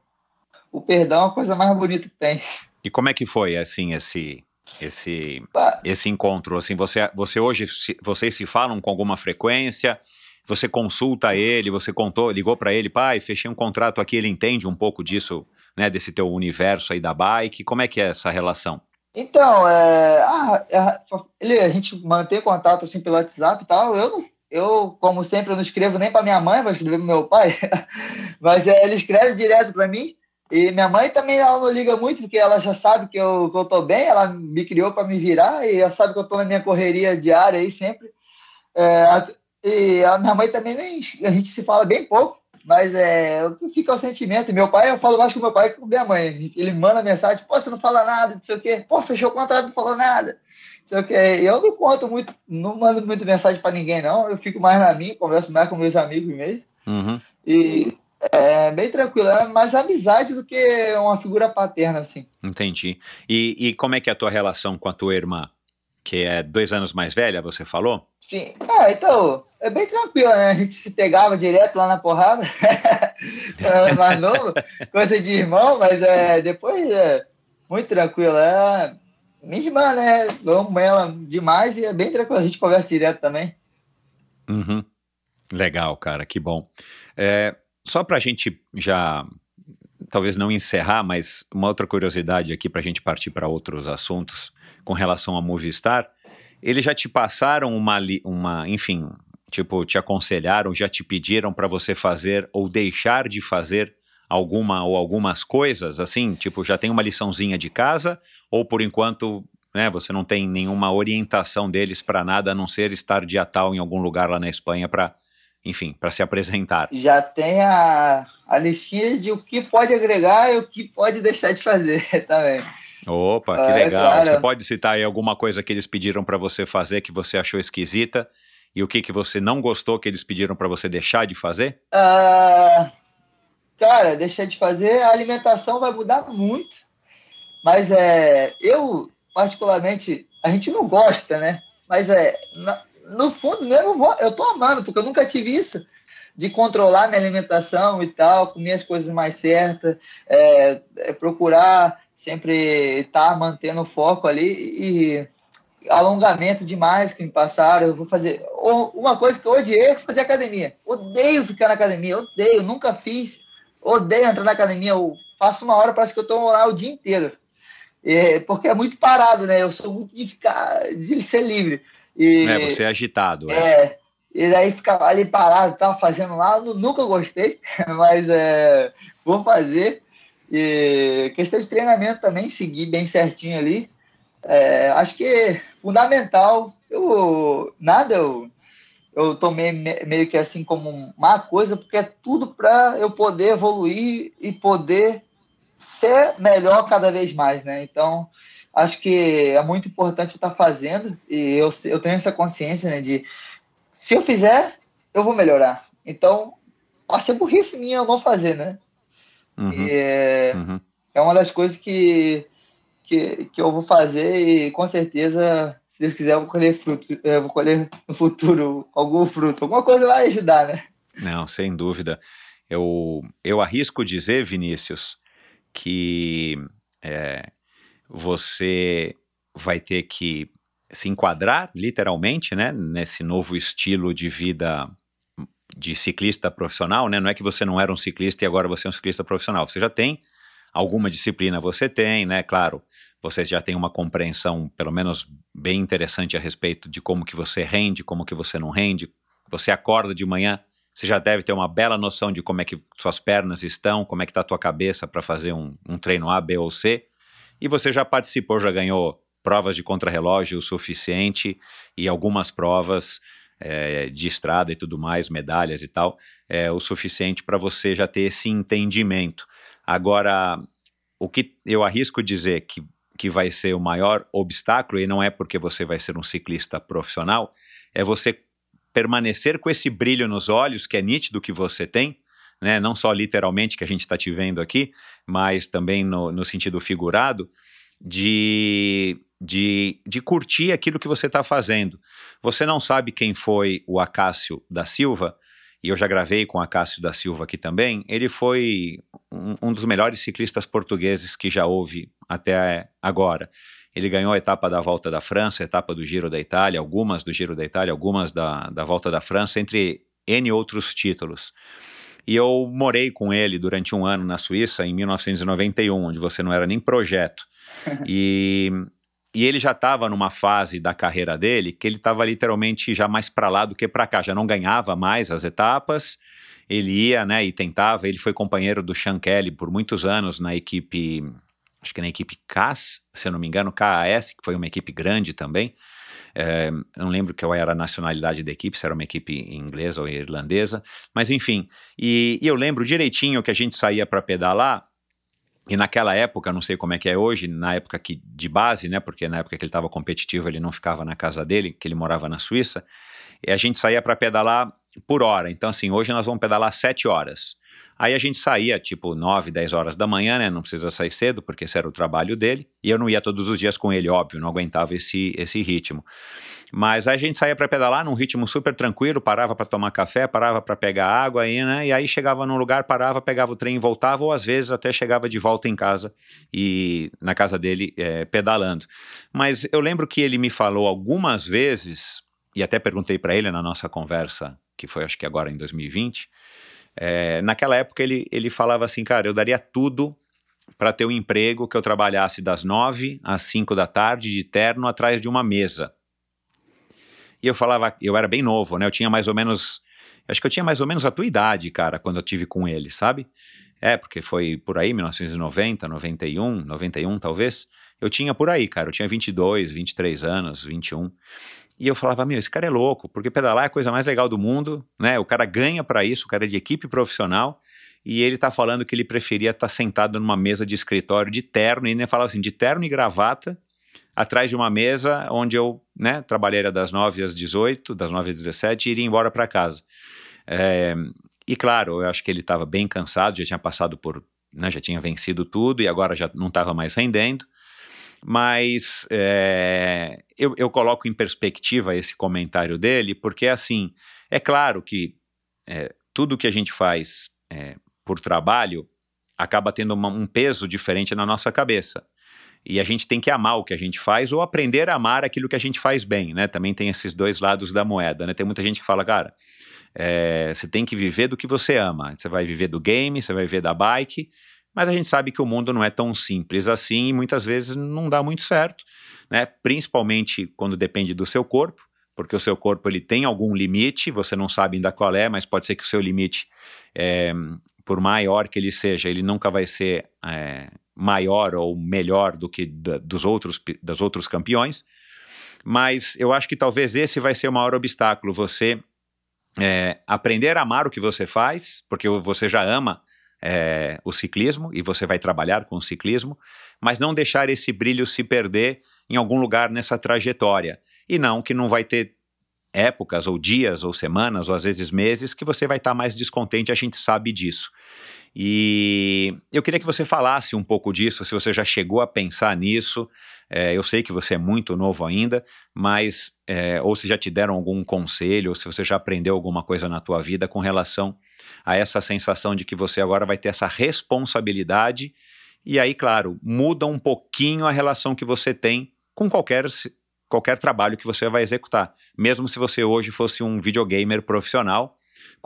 o perdão é a coisa mais bonita que tem. E como é que foi, assim, esse esse esse encontro? Assim você você hoje vocês se falam com alguma frequência? Você consulta ele? Você contou ligou para ele pai fechei um contrato aqui. Ele entende um pouco disso né desse teu universo aí da bike? Como é que é essa relação? Então é, a, a, ele, a gente mantém contato assim pelo WhatsApp e tal. Eu não eu, como sempre, eu não escrevo nem para minha mãe, vou escrever para meu pai, mas é, ele escreve direto para mim. E minha mãe também ela não liga muito, porque ela já sabe que eu, que eu bem, ela me criou para me virar e ela sabe que eu tô na minha correria diária aí sempre. É, e a minha mãe também nem. A gente se fala bem pouco, mas é, fica o sentimento. Meu pai, eu falo mais com meu pai que com minha mãe. Ele manda mensagem: pô, você não fala nada, não sei o quê. Pô, fechou o contrato, não falou nada. Não sei o quê. Eu não conto muito, não mando muito mensagem para ninguém, não. Eu fico mais na minha, converso mais com meus amigos mesmo. Uhum. E é bem tranquilo, é mais amizade do que uma figura paterna, assim. Entendi. E, e como é que é a tua relação com a tua irmã? Que é dois anos mais velha, você falou? Sim. Ah, então, é bem tranquilo, né? A gente se pegava direto lá na porrada. mais novo, coisa de irmão, mas é, depois é muito tranquilo. É minha irmã, né? Eu amo ela demais e é bem tranquilo. A gente conversa direto também. Uhum. Legal, cara, que bom. É, só para a gente já, talvez não encerrar, mas uma outra curiosidade aqui para a gente partir para outros assuntos com relação a Movistar. Eles já te passaram uma, uma, enfim, tipo, te aconselharam, já te pediram para você fazer ou deixar de fazer alguma ou algumas coisas, assim, tipo, já tem uma liçãozinha de casa ou por enquanto, né, você não tem nenhuma orientação deles para nada a não ser estar dia tal em algum lugar lá na Espanha para enfim, para se apresentar? Já tem a, a listinha de o que pode agregar e o que pode deixar de fazer também. Opa, que ah, legal. Cara, você pode citar aí alguma coisa que eles pediram para você fazer que você achou esquisita e o que, que você não gostou que eles pediram para você deixar de fazer? Uh, cara, deixar de fazer, a alimentação vai mudar muito, mas é, eu, particularmente, a gente não gosta, né? Mas é, na, no fundo mesmo, eu tô amando, porque eu nunca tive isso de controlar minha alimentação e tal, comer as coisas mais certas, é, é procurar sempre estar tá mantendo o foco ali e alongamento demais que me passaram. Eu vou fazer. Uma coisa que eu odiei é fazer academia. Odeio ficar na academia, odeio, nunca fiz. Odeio entrar na academia. Eu faço uma hora, parece que eu estou lá o dia inteiro. É, porque é muito parado, né? Eu sou muito de ficar, de ser livre. E, é, você é agitado. É. é. E daí ficava ali parado, tava fazendo lá, nunca gostei, mas é, vou fazer. E questão de treinamento também, seguir bem certinho ali. É, acho que é fundamental. Eu, nada eu, eu tomei meio que assim como uma coisa, porque é tudo para eu poder evoluir e poder ser melhor cada vez mais, né? Então, acho que é muito importante estar fazendo e eu, eu tenho essa consciência né, de se eu fizer, eu vou melhorar. Então, pode ser burrice minha eu não fazer, né? Uhum. E é, uhum. é uma das coisas que, que, que eu vou fazer e com certeza, se Deus quiser, eu vou colher fruto, eu vou colher no futuro algum fruto, alguma coisa vai ajudar, né? Não, sem dúvida. Eu, eu arrisco dizer, Vinícius, que é, você vai ter que se enquadrar, literalmente, né, nesse novo estilo de vida de ciclista profissional, né? Não é que você não era um ciclista e agora você é um ciclista profissional. Você já tem alguma disciplina, você tem, né? Claro, você já tem uma compreensão, pelo menos bem interessante a respeito de como que você rende, como que você não rende. Você acorda de manhã, você já deve ter uma bela noção de como é que suas pernas estão, como é que está a tua cabeça para fazer um, um treino A, B ou C. E você já participou, já ganhou provas de contrarrelógio o suficiente e algumas provas é, de estrada e tudo mais, medalhas e tal, é o suficiente para você já ter esse entendimento. Agora, o que eu arrisco dizer que que vai ser o maior obstáculo, e não é porque você vai ser um ciclista profissional, é você permanecer com esse brilho nos olhos, que é nítido que você tem, né? não só literalmente que a gente está te vendo aqui, mas também no, no sentido figurado, de, de, de curtir aquilo que você está fazendo. Você não sabe quem foi o Acácio da Silva, e eu já gravei com Acácio da Silva aqui também. Ele foi um, um dos melhores ciclistas portugueses que já houve até agora. Ele ganhou a etapa da Volta da França, a etapa do Giro da Itália, algumas do Giro da Itália, algumas da, da Volta da França, entre N outros títulos. E eu morei com ele durante um ano na Suíça, em 1991, onde você não era nem projeto. E, e ele já estava numa fase da carreira dele que ele estava literalmente já mais para lá do que para cá, já não ganhava mais as etapas. Ele ia, né, e tentava. Ele foi companheiro do Sean Kelly por muitos anos na equipe, acho que na equipe CAS, se eu não me engano, KAS, que foi uma equipe grande também. É, não lembro qual era a nacionalidade da equipe, se era uma equipe inglesa ou irlandesa, mas enfim. E, e eu lembro direitinho que a gente saía para pedalar e naquela época, não sei como é que é hoje, na época que, de base, né, porque na época que ele estava competitivo ele não ficava na casa dele, que ele morava na Suíça, e a gente saía para pedalar por hora. Então, assim, hoje nós vamos pedalar sete horas. Aí a gente saía tipo 9, 10 horas da manhã, né? Não precisa sair cedo, porque esse era o trabalho dele. E eu não ia todos os dias com ele, óbvio, não aguentava esse, esse ritmo. Mas aí a gente saía para pedalar num ritmo super tranquilo, parava para tomar café, parava para pegar água, aí, né? E aí chegava num lugar, parava, pegava o trem e voltava, ou às vezes até chegava de volta em casa e na casa dele é, pedalando. Mas eu lembro que ele me falou algumas vezes, e até perguntei para ele na nossa conversa, que foi acho que agora em 2020 é, naquela época ele, ele falava assim, cara, eu daria tudo para ter um emprego que eu trabalhasse das nove às cinco da tarde de terno atrás de uma mesa. E eu falava, eu era bem novo, né? Eu tinha mais ou menos, acho que eu tinha mais ou menos a tua idade, cara, quando eu tive com ele, sabe? É, porque foi por aí, 1990, 91, 91 talvez. Eu tinha por aí, cara, eu tinha 22, 23 anos, 21. E eu falava, meu, esse cara é louco, porque pedalar é a coisa mais legal do mundo, né? O cara ganha para isso, o cara é de equipe profissional, e ele tá falando que ele preferia estar tá sentado numa mesa de escritório de terno, e ele falava assim, de terno e gravata, atrás de uma mesa onde eu, né, trabalharia das 9 às 18, das 9 às 17 e iria embora para casa. É, e claro, eu acho que ele estava bem cansado, já tinha passado por, né, já tinha vencido tudo e agora já não estava mais rendendo. Mas é, eu, eu, coloco em perspectiva esse comentário dele, porque assim, é claro que é, tudo que a gente faz é, por trabalho acaba tendo uma, um peso diferente na nossa cabeça. E a gente tem que amar o que a gente faz ou aprender a amar aquilo que a gente faz bem, né? Também tem esses dois lados da moeda, né? Tem muita gente que fala, cara, é, você tem que viver do que você ama. Você vai viver do game, você vai viver da bike, mas a gente sabe que o mundo não é tão simples assim e muitas vezes não dá muito certo, né? Principalmente quando depende do seu corpo, porque o seu corpo ele tem algum limite, você não sabe ainda qual é, mas pode ser que o seu limite, é, por maior que ele seja, ele nunca vai ser é, maior ou melhor do que da, dos outros dos outros campeões. Mas eu acho que talvez esse vai ser o maior obstáculo, você é, aprender a amar o que você faz, porque você já ama é, o ciclismo e você vai trabalhar com o ciclismo, mas não deixar esse brilho se perder em algum lugar nessa trajetória. E não que não vai ter épocas ou dias ou semanas ou às vezes meses que você vai estar tá mais descontente, a gente sabe disso. E eu queria que você falasse um pouco disso, se você já chegou a pensar nisso. É, eu sei que você é muito novo ainda, mas é, ou se já te deram algum conselho, ou se você já aprendeu alguma coisa na tua vida com relação a essa sensação de que você agora vai ter essa responsabilidade. E aí, claro, muda um pouquinho a relação que você tem com qualquer, qualquer trabalho que você vai executar. Mesmo se você hoje fosse um videogamer profissional,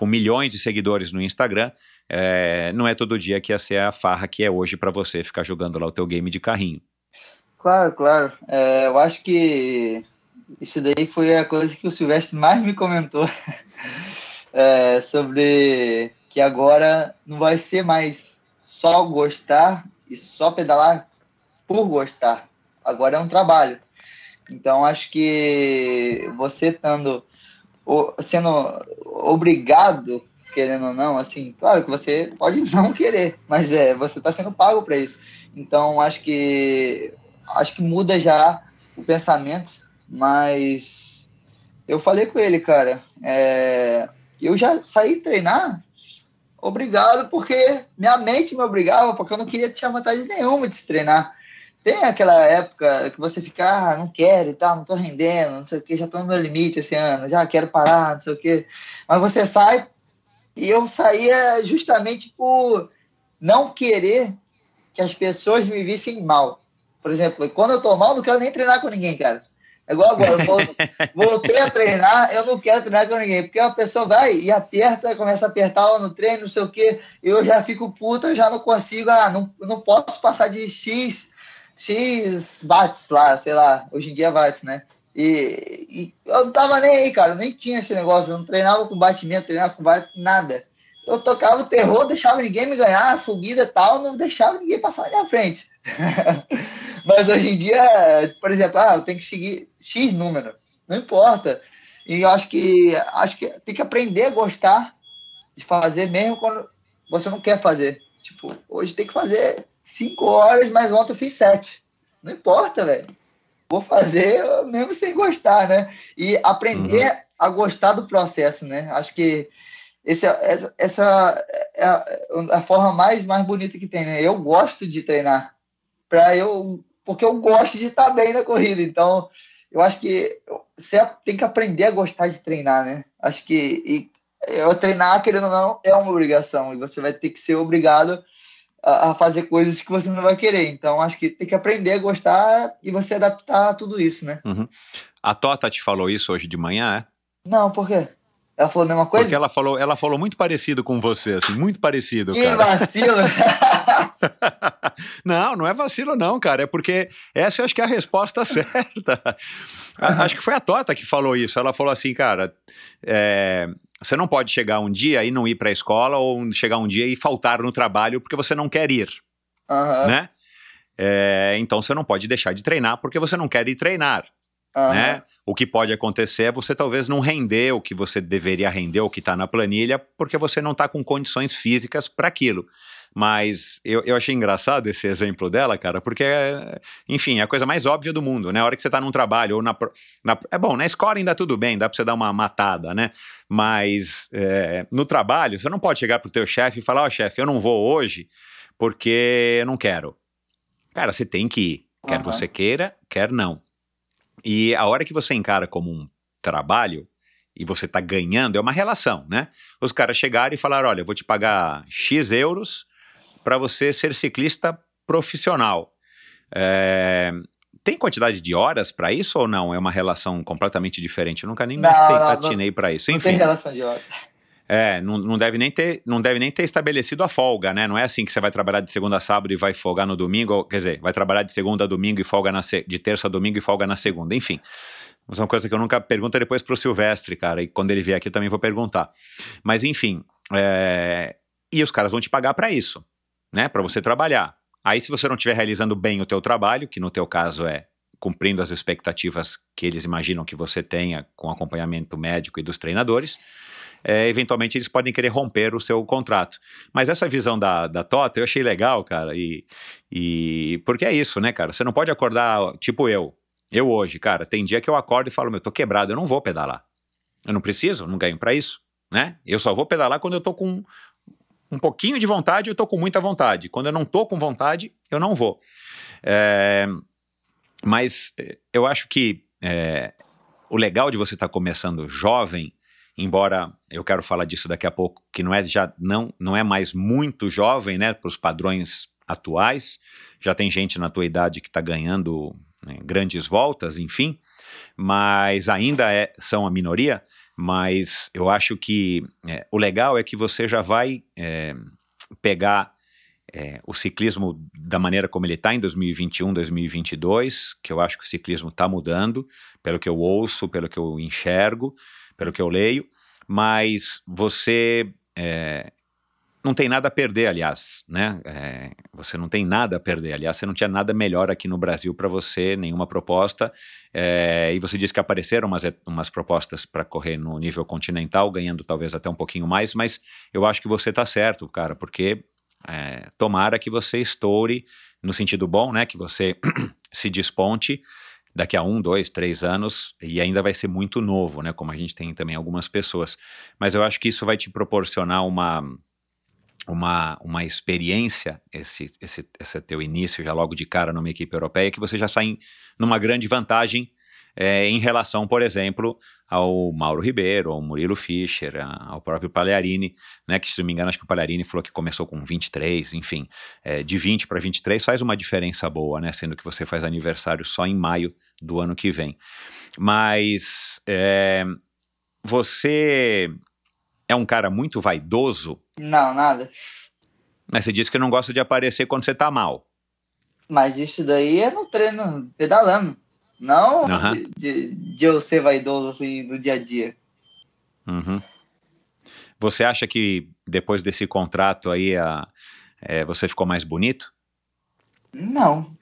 com milhões de seguidores no Instagram, é, não é todo dia que ia ser a farra que é hoje para você ficar jogando lá o teu game de carrinho. Claro, claro. É, eu acho que isso daí foi a coisa que o Silvestre mais me comentou. é, sobre que agora não vai ser mais só gostar e só pedalar por gostar. Agora é um trabalho. Então acho que você estando sendo obrigado, querendo ou não, assim, claro que você pode não querer, mas é, você está sendo pago para isso. Então acho que acho que muda já o pensamento, mas eu falei com ele, cara, é, eu já saí treinar obrigado porque minha mente me obrigava, porque eu não queria ter vantagem nenhuma de se treinar. Tem aquela época que você fica, ah, não quero e tal, não tô rendendo, não sei o que, já tô no meu limite esse ano, já quero parar, não sei o que. Mas você sai, e eu saía justamente por não querer que as pessoas me vissem mal. Por exemplo, quando eu tô mal, não quero nem treinar com ninguém, cara. É igual agora, eu voltei a treinar, eu não quero treinar com ninguém, porque a pessoa vai e aperta, começa a apertar lá no treino, não sei o que, eu já fico puta, eu já não consigo, ah, não, não posso passar de X, X watts lá, sei lá, hoje em dia watts, né? E, e, eu não tava nem aí, cara, nem tinha esse negócio, eu não treinava com batimento, treinava com bate, nada. Eu tocava o terror, deixava ninguém me ganhar, subida e tal, não deixava ninguém passar na minha frente. Mas hoje em dia, por exemplo, ah, eu tenho que seguir X número, não importa. E eu acho que acho que tem que aprender a gostar de fazer mesmo quando você não quer fazer. Tipo, hoje tem que fazer cinco horas, mas ontem eu fiz sete. Não importa, velho. Vou fazer mesmo sem gostar, né? E aprender uhum. a gostar do processo, né? Acho que esse, essa, essa é a, a, forma mais, mais bonita que tem, né? Eu gosto de treinar para eu porque eu gosto de estar bem na corrida. Então, eu acho que você tem que aprender a gostar de treinar, né? Acho que e, eu treinar, querendo ou não, é uma obrigação. E você vai ter que ser obrigado a, a, fazer coisas que você não vai querer. Então, acho que tem que aprender a gostar e você adaptar a tudo isso, né? Uhum. A Tota te falou isso hoje de manhã, é? Não, por quê? Ela falou a mesma coisa? Porque ela falou, ela falou muito parecido com você, assim, muito parecido. Que cara. vacilo! não, não é vacilo, não, cara. É porque essa eu acho que é a resposta certa. acho que foi a Tota que falou isso. Ela falou assim, cara. É, você não pode chegar um dia e não ir para a escola, ou chegar um dia e faltar no trabalho porque você não quer ir. Uhum. Né? É, então você não pode deixar de treinar porque você não quer ir treinar. Uhum. Né? O que pode acontecer é você talvez não render o que você deveria render, o que está na planilha, porque você não está com condições físicas para aquilo. Mas eu, eu achei engraçado esse exemplo dela, cara, porque, enfim, é a coisa mais óbvia do mundo, né? A hora que você está num trabalho ou na, na, É bom, na escola ainda tudo bem, dá para você dar uma matada, né? Mas é, no trabalho, você não pode chegar pro teu chefe e falar: Ó, oh, chefe, eu não vou hoje porque eu não quero. Cara, você tem que ir. Quer uhum. você queira, quer não. E a hora que você encara como um trabalho e você está ganhando, é uma relação, né? Os caras chegaram e falaram: olha, eu vou te pagar X euros para você ser ciclista profissional. É, tem quantidade de horas para isso ou não? É uma relação completamente diferente. Eu nunca nem não, me patinei para isso. Enfim, não tem relação de horas. É, não, não, deve nem ter, não deve nem ter estabelecido a folga, né? Não é assim que você vai trabalhar de segunda a sábado e vai folgar no domingo, quer dizer, vai trabalhar de segunda a domingo e folga na de terça a domingo e folga na segunda, enfim. Isso é uma coisa que eu nunca pergunto depois pro Silvestre, cara, e quando ele vier aqui eu também vou perguntar. Mas enfim, é... e os caras vão te pagar para isso, né? Para você trabalhar. Aí se você não estiver realizando bem o teu trabalho, que no teu caso é cumprindo as expectativas que eles imaginam que você tenha com acompanhamento médico e dos treinadores, é, eventualmente eles podem querer romper o seu contrato. Mas essa visão da, da Tota eu achei legal, cara, e, e porque é isso, né, cara? Você não pode acordar, tipo eu, eu hoje, cara, tem dia que eu acordo e falo, meu, tô quebrado, eu não vou pedalar. Eu não preciso, não ganho para isso, né? Eu só vou pedalar quando eu tô com um pouquinho de vontade, eu tô com muita vontade. Quando eu não tô com vontade, eu não vou. É, mas eh, eu acho que é, o legal de você estar tá começando jovem embora eu quero falar disso daqui a pouco, que não é já não, não é mais muito jovem, né, para os padrões atuais. Já tem gente na tua idade que está ganhando né, grandes voltas, enfim, mas ainda é, são a minoria. Mas eu acho que é, o legal é que você já vai é, pegar é, o ciclismo da maneira como ele está em 2021, 2022, que eu acho que o ciclismo está mudando, pelo que eu ouço, pelo que eu enxergo pelo que eu leio, mas você é, não tem nada a perder, aliás, né? É, você não tem nada a perder, aliás, você não tinha nada melhor aqui no Brasil para você, nenhuma proposta, é, e você disse que apareceram umas, umas propostas para correr no nível continental, ganhando talvez até um pouquinho mais, mas eu acho que você está certo, cara, porque é, tomara que você estoure no sentido bom, né? Que você se desponte daqui a um, dois, três anos e ainda vai ser muito novo, né? Como a gente tem também algumas pessoas. Mas eu acho que isso vai te proporcionar uma uma, uma experiência, esse, esse, esse teu início já logo de cara numa equipe europeia, que você já sai numa grande vantagem é, em relação, por exemplo, ao Mauro Ribeiro, ao Murilo Fischer, ao próprio Pagliarini, né, que se não me engano, acho que o Pagliarini falou que começou com 23, enfim, é, de 20 para 23 faz uma diferença boa, né, sendo que você faz aniversário só em maio do ano que vem. Mas é, você é um cara muito vaidoso? Não, nada. Mas você disse que não gosta de aparecer quando você tá mal. Mas isso daí é no treino, pedalando. Não Aham. de, de, de eu ser vaidoso assim no dia a dia. Uhum. Você acha que depois desse contrato aí a, é, você ficou mais bonito? Não.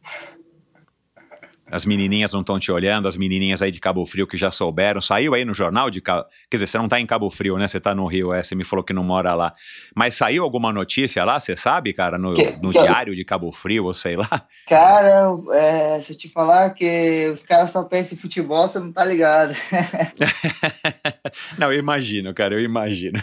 As menininhas não estão te olhando, as menininhas aí de Cabo Frio que já souberam. Saiu aí no jornal de Cabo... Quer dizer, você não tá em Cabo Frio, né? Você tá no Rio, é, você me falou que não mora lá. Mas saiu alguma notícia lá, você sabe, cara? No, Que- no que- diário de Cabo Frio, ou sei lá. Cara, é, se eu te falar que os caras só pensam em futebol, você não tá ligado. não, eu imagino, cara, eu imagino.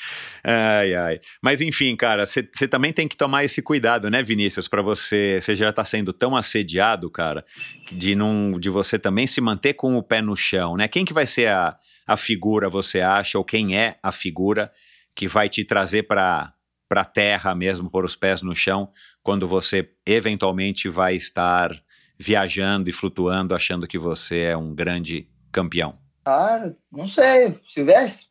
ai, ai. Mas enfim, cara, você também tem que tomar esse cuidado, né, Vinícius, para você. Você já tá sendo tão assediado, cara, de não, de você também se manter com o pé no chão, né? Quem que vai ser a, a figura, você acha, ou quem é a figura que vai te trazer para para terra mesmo, pôr os pés no chão, quando você eventualmente vai estar viajando e flutuando, achando que você é um grande campeão? Cara, não sei, Silvestre?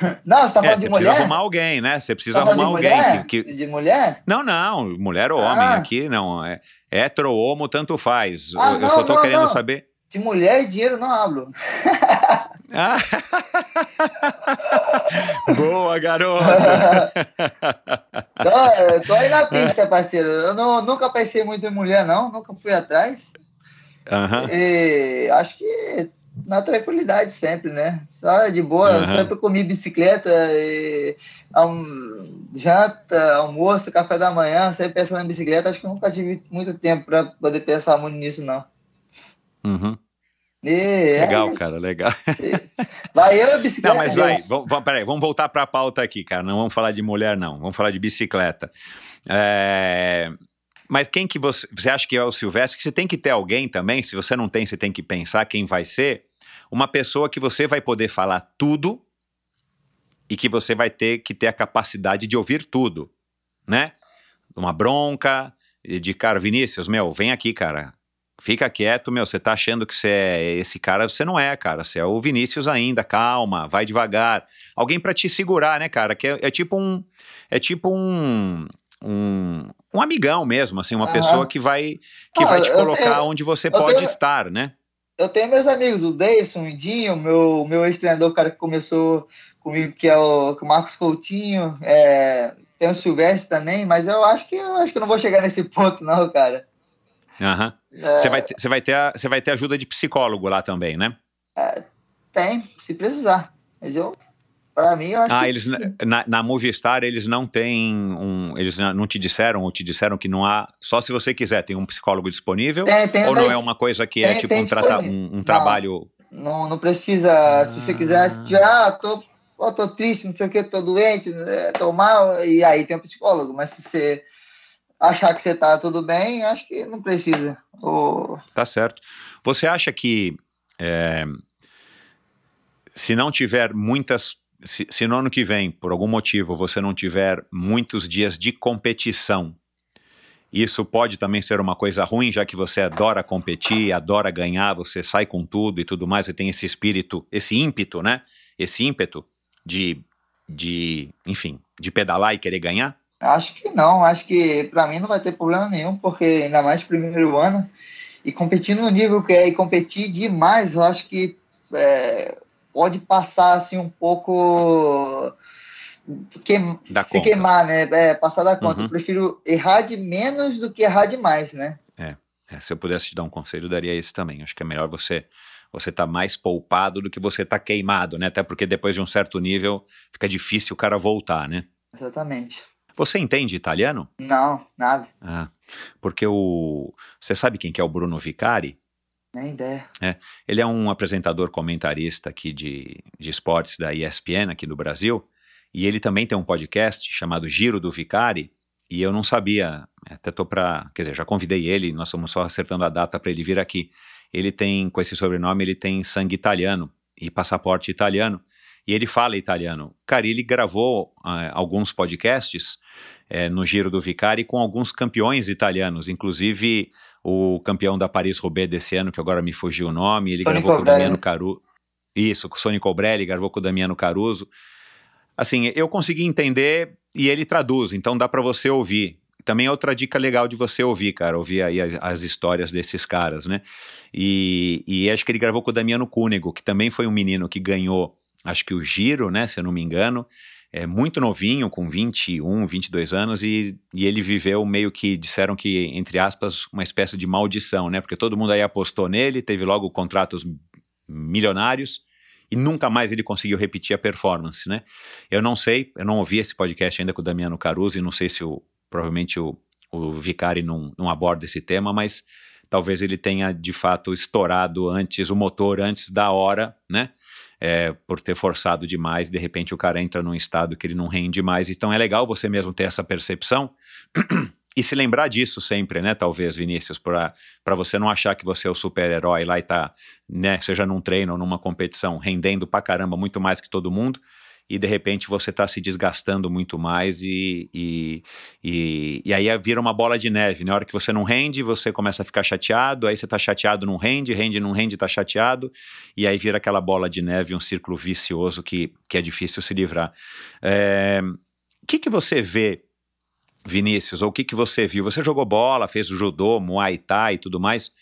Não, você tá É, falando você de precisa mulher? arrumar alguém, né? Você precisa Tá arrumar alguém mulher? que, que- De mulher? Não, não, mulher ou homem Ah. aqui não. É hétero ou homo, tanto faz. Ah, eu, eu não, só tô não, querendo não. saber. De mulher e dinheiro não hablo. Ah. Boa, garoto! Tô, eu tô aí na pista, parceiro. Eu não- nunca pensei muito em mulher, não. Nunca fui atrás. E acho que na tranquilidade sempre, né? Só de boa. Eu Aham. sempre comi bicicleta, e, alm- janta, almoço, café da manhã, sempre pensando em bicicleta. Acho que eu nunca tive muito tempo para poder pensar muito nisso, não. Uhum. E é Legal, isso. cara, legal. Vai eu e bicicleta. Não, mas vai, vamos, peraí, vamos voltar para a pauta aqui, cara. Não vamos falar de mulher, não. Vamos falar de bicicleta. É, Mas quem que você, você acha que é o Silvestre? Que você tem que ter alguém também, se você não tem, você tem que pensar quem vai ser. Uma pessoa que você vai poder falar tudo e que você vai ter que ter a capacidade de ouvir tudo, né? Uma bronca, de cara, Vinícius, meu, vem aqui, cara. Fica quieto, meu. Você tá achando que você é esse cara, você não é, cara. Você é o Vinícius ainda. Calma, vai devagar. Alguém pra te segurar, né, cara? Que é, é tipo um. É tipo um. Um, um amigão mesmo, assim, uma Aham. pessoa que vai que Ah, vai te colocar tenho- onde você pode tenho- estar, né? Eu tenho meus amigos, o Deison, o Dinho, meu, meu ex-treinador, o cara que começou comigo, que é o, que é o Marcos Coutinho. É, tem o Silvestre também, mas eu acho que eu acho que eu não vou chegar nesse ponto, não, cara. Aham. É, Você vai, ter- você vai ter a- você vai ter ajuda de psicólogo lá também, né? Tem, se precisar. Mas eu, pra mim, eu acho Ah, que. eles na, na Movistar eles não têm um, eles não te disseram ou te disseram que não há, só se você quiser tem um psicólogo disponível Tem, tem, ou não é uma coisa que é tem- tipo tem um, um, um trabalho Não, não precisa, se você quiser, se tiver, ah, tô, ó, tô triste, não sei o que, tô doente, né, tô mal, e aí tem um psicólogo. Mas se você achar que você tá tudo bem, acho que não precisa. Ou- Tá certo. Você acha que é, se não tiver muitas. Se, se no ano que vem, por algum motivo, você não tiver muitos dias de competição, isso pode também ser uma coisa ruim, já que você adora competir, adora ganhar, você sai com tudo e tudo mais, você tem esse espírito, esse ímpeto, né? Esse ímpeto de, de enfim, de pedalar e querer ganhar? Acho que não, acho que pra mim não vai ter problema nenhum, porque ainda mais primeiro ano, e competindo no nível que é, e competir demais, eu acho que é, pode passar assim um pouco queim- se conta. queimar, né? É, passar da conta. Uhum. Eu prefiro errar de menos do que errar demais, né? É, se eu pudesse te dar um conselho, eu daria esse também. Acho que é melhor você você tá mais poupado do que você tá queimado, né? Até porque depois de um certo nível fica difícil o cara voltar, né? Exatamente. Você entende italiano? Não, nada. Ah, porque o. Você sabe quem que é o Bruno Vicari? Nem ideia. É, ele é um apresentador comentarista aqui de, de esportes da ESPN aqui no Brasil. E ele também tem um podcast chamado Giro do Vicari. E eu não sabia, até tô para, quer dizer, já convidei ele, nós estamos só acertando a data para ele vir aqui. Ele tem, com esse sobrenome, ele tem sangue italiano e passaporte italiano. E ele fala italiano. Cara, ele gravou uh, alguns podcasts uh, no Giro do Vicari com alguns campeões italianos, inclusive o campeão da Paris-Roubaix desse ano, que agora me fugiu o nome, ele Sonico gravou com o. Damiano Caruso. Isso, com o Sônico Cobrelli, gravou com o Damiano Caruso. Assim, eu consegui entender e ele traduz, então dá para você ouvir. Também é outra dica legal de você ouvir, cara, ouvir aí as, as histórias desses caras, né? E, e acho que ele gravou com o Damiano Cúnego, que também foi um menino que ganhou, acho que o Giro, né, se eu não me engano, é muito novinho, com 21, 22 anos, e, e ele viveu meio que, disseram que, entre aspas, uma espécie de maldição, né? Porque todo mundo aí apostou nele, teve logo contratos milionários, e nunca mais ele conseguiu repetir a performance, né? Eu não sei, eu não ouvi esse podcast ainda com o Damiano Caruso, e não sei se o, provavelmente o, o Vicari não, não aborda esse tema, mas talvez ele tenha de fato estourado antes o motor antes da hora, né? É, por ter forçado demais, de repente o cara entra num estado que ele não rende mais. Então é legal você mesmo ter essa percepção e se lembrar disso sempre, né? Talvez, Vinícius, para você não achar que você é o super-herói lá e tá, né? Seja num treino ou numa competição, rendendo pra caramba muito mais que todo mundo e de repente você está se desgastando muito mais e, e, e, e, aí vira uma bola de neve. Na hora que você não rende, você começa a ficar chateado, aí você está chateado, não rende, rende, não rende, está chateado, e aí vira aquela bola de neve, um círculo vicioso que, que é difícil se livrar. É, o que, que você vê, Vinícius, ou o que, que você viu? Você jogou bola, fez judô, muay thai e tudo mais.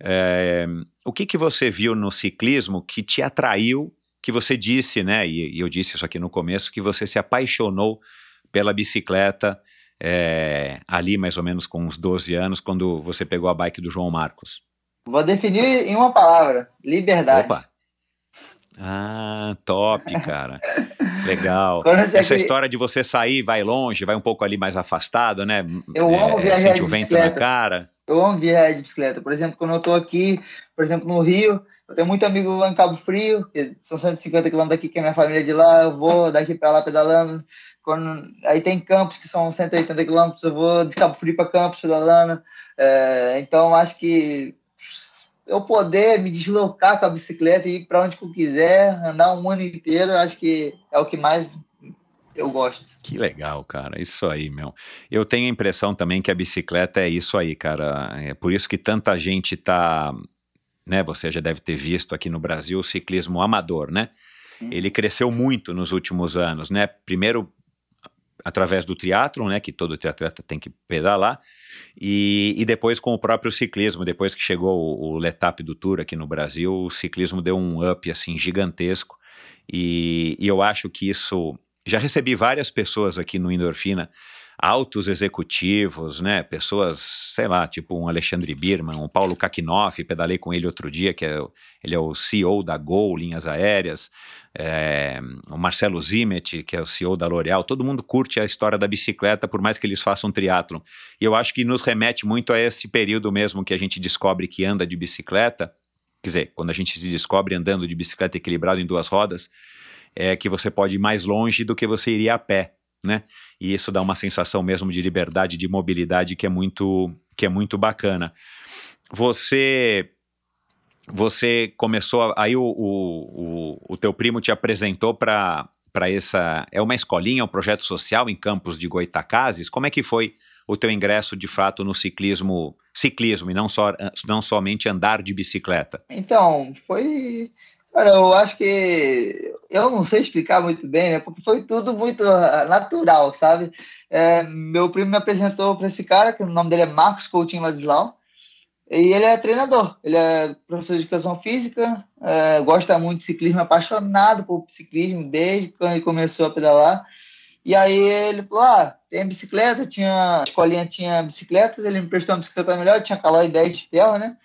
É, o que, que você viu no ciclismo que te atraiu que você disse, né, e, e, eu disse isso aqui no começo, que você se apaixonou pela bicicleta é, ali mais ou menos com uns 12 anos, quando você pegou a bike do João Marcos. Vou definir em uma palavra: liberdade. Opa! Ah, top, cara. Legal. Essa acri- história de você sair, vai longe, vai um pouco ali mais afastado, né? Eu amo viajar sente de o vento bicicleta. na cara. Eu amo viajar de bicicleta. Por exemplo, quando eu tô aqui, por exemplo, no Rio, eu tenho muito amigo lá em Cabo Frio, que são 150 quilômetros daqui, que é minha família de lá, eu vou daqui para lá pedalando. Quando, aí tem campos que são 180 quilômetros, eu vou de Cabo Frio para Campos pedalando. É, então, acho que eu poder me deslocar com a bicicleta e ir para onde eu quiser, andar um ano inteiro, acho que é o que mais eu gosto. Que legal, cara. Isso aí, meu. Eu tenho a impressão também que a bicicleta é isso aí, cara. É por isso que tanta gente tá, né, você já deve ter visto aqui no Brasil o ciclismo amador, né? Ele cresceu muito nos últimos anos, né? Primeiro através do triatlon, né, que todo triatleta tem que pedalar, e, e depois com o próprio ciclismo, depois que chegou o, o Letap do Tour aqui no Brasil, o ciclismo deu um up assim gigantesco, e, e eu acho que isso já recebi várias pessoas aqui no Endorfina, altos executivos, né? Pessoas, sei lá, tipo um Alexandre Birman, um Paulo Kakinoff, pedalei com ele outro dia, que é, ele é o CEO da Gol Linhas Aéreas, é, o Marcelo Zimet, que é o CEO da L'Oréal, todo mundo curte a história da bicicleta, por mais que eles façam triatlon. E eu acho que nos remete muito a esse período mesmo que a gente descobre que anda de bicicleta, quer dizer, quando a gente se descobre andando de bicicleta equilibrado em duas rodas, é que você pode ir mais longe do que você iria a pé, né? E isso dá uma sensação mesmo de liberdade, de mobilidade que é muito, que é muito bacana. Você você começou aí o, o, o, o teu primo te apresentou para para essa é uma escolinha, um projeto social em Campos de Goitacazes. Como é que foi o teu ingresso de fato no ciclismo, ciclismo e não só não somente andar de bicicleta? Então, foi Cara, eu acho que eu não sei explicar muito bem, né? Porque foi tudo muito natural, sabe? É, meu primo me apresentou para esse cara, que o nome dele é Marcos Coutinho Ladislau, e ele é treinador, ele é professor de educação física, é, gosta muito de ciclismo, apaixonado por ciclismo desde quando ele começou a pedalar. E aí ele falou: ah, tem bicicleta, tinha, a escolinha tinha bicicletas, ele me prestou uma bicicleta melhor, tinha Caloi 10 de ferro, né?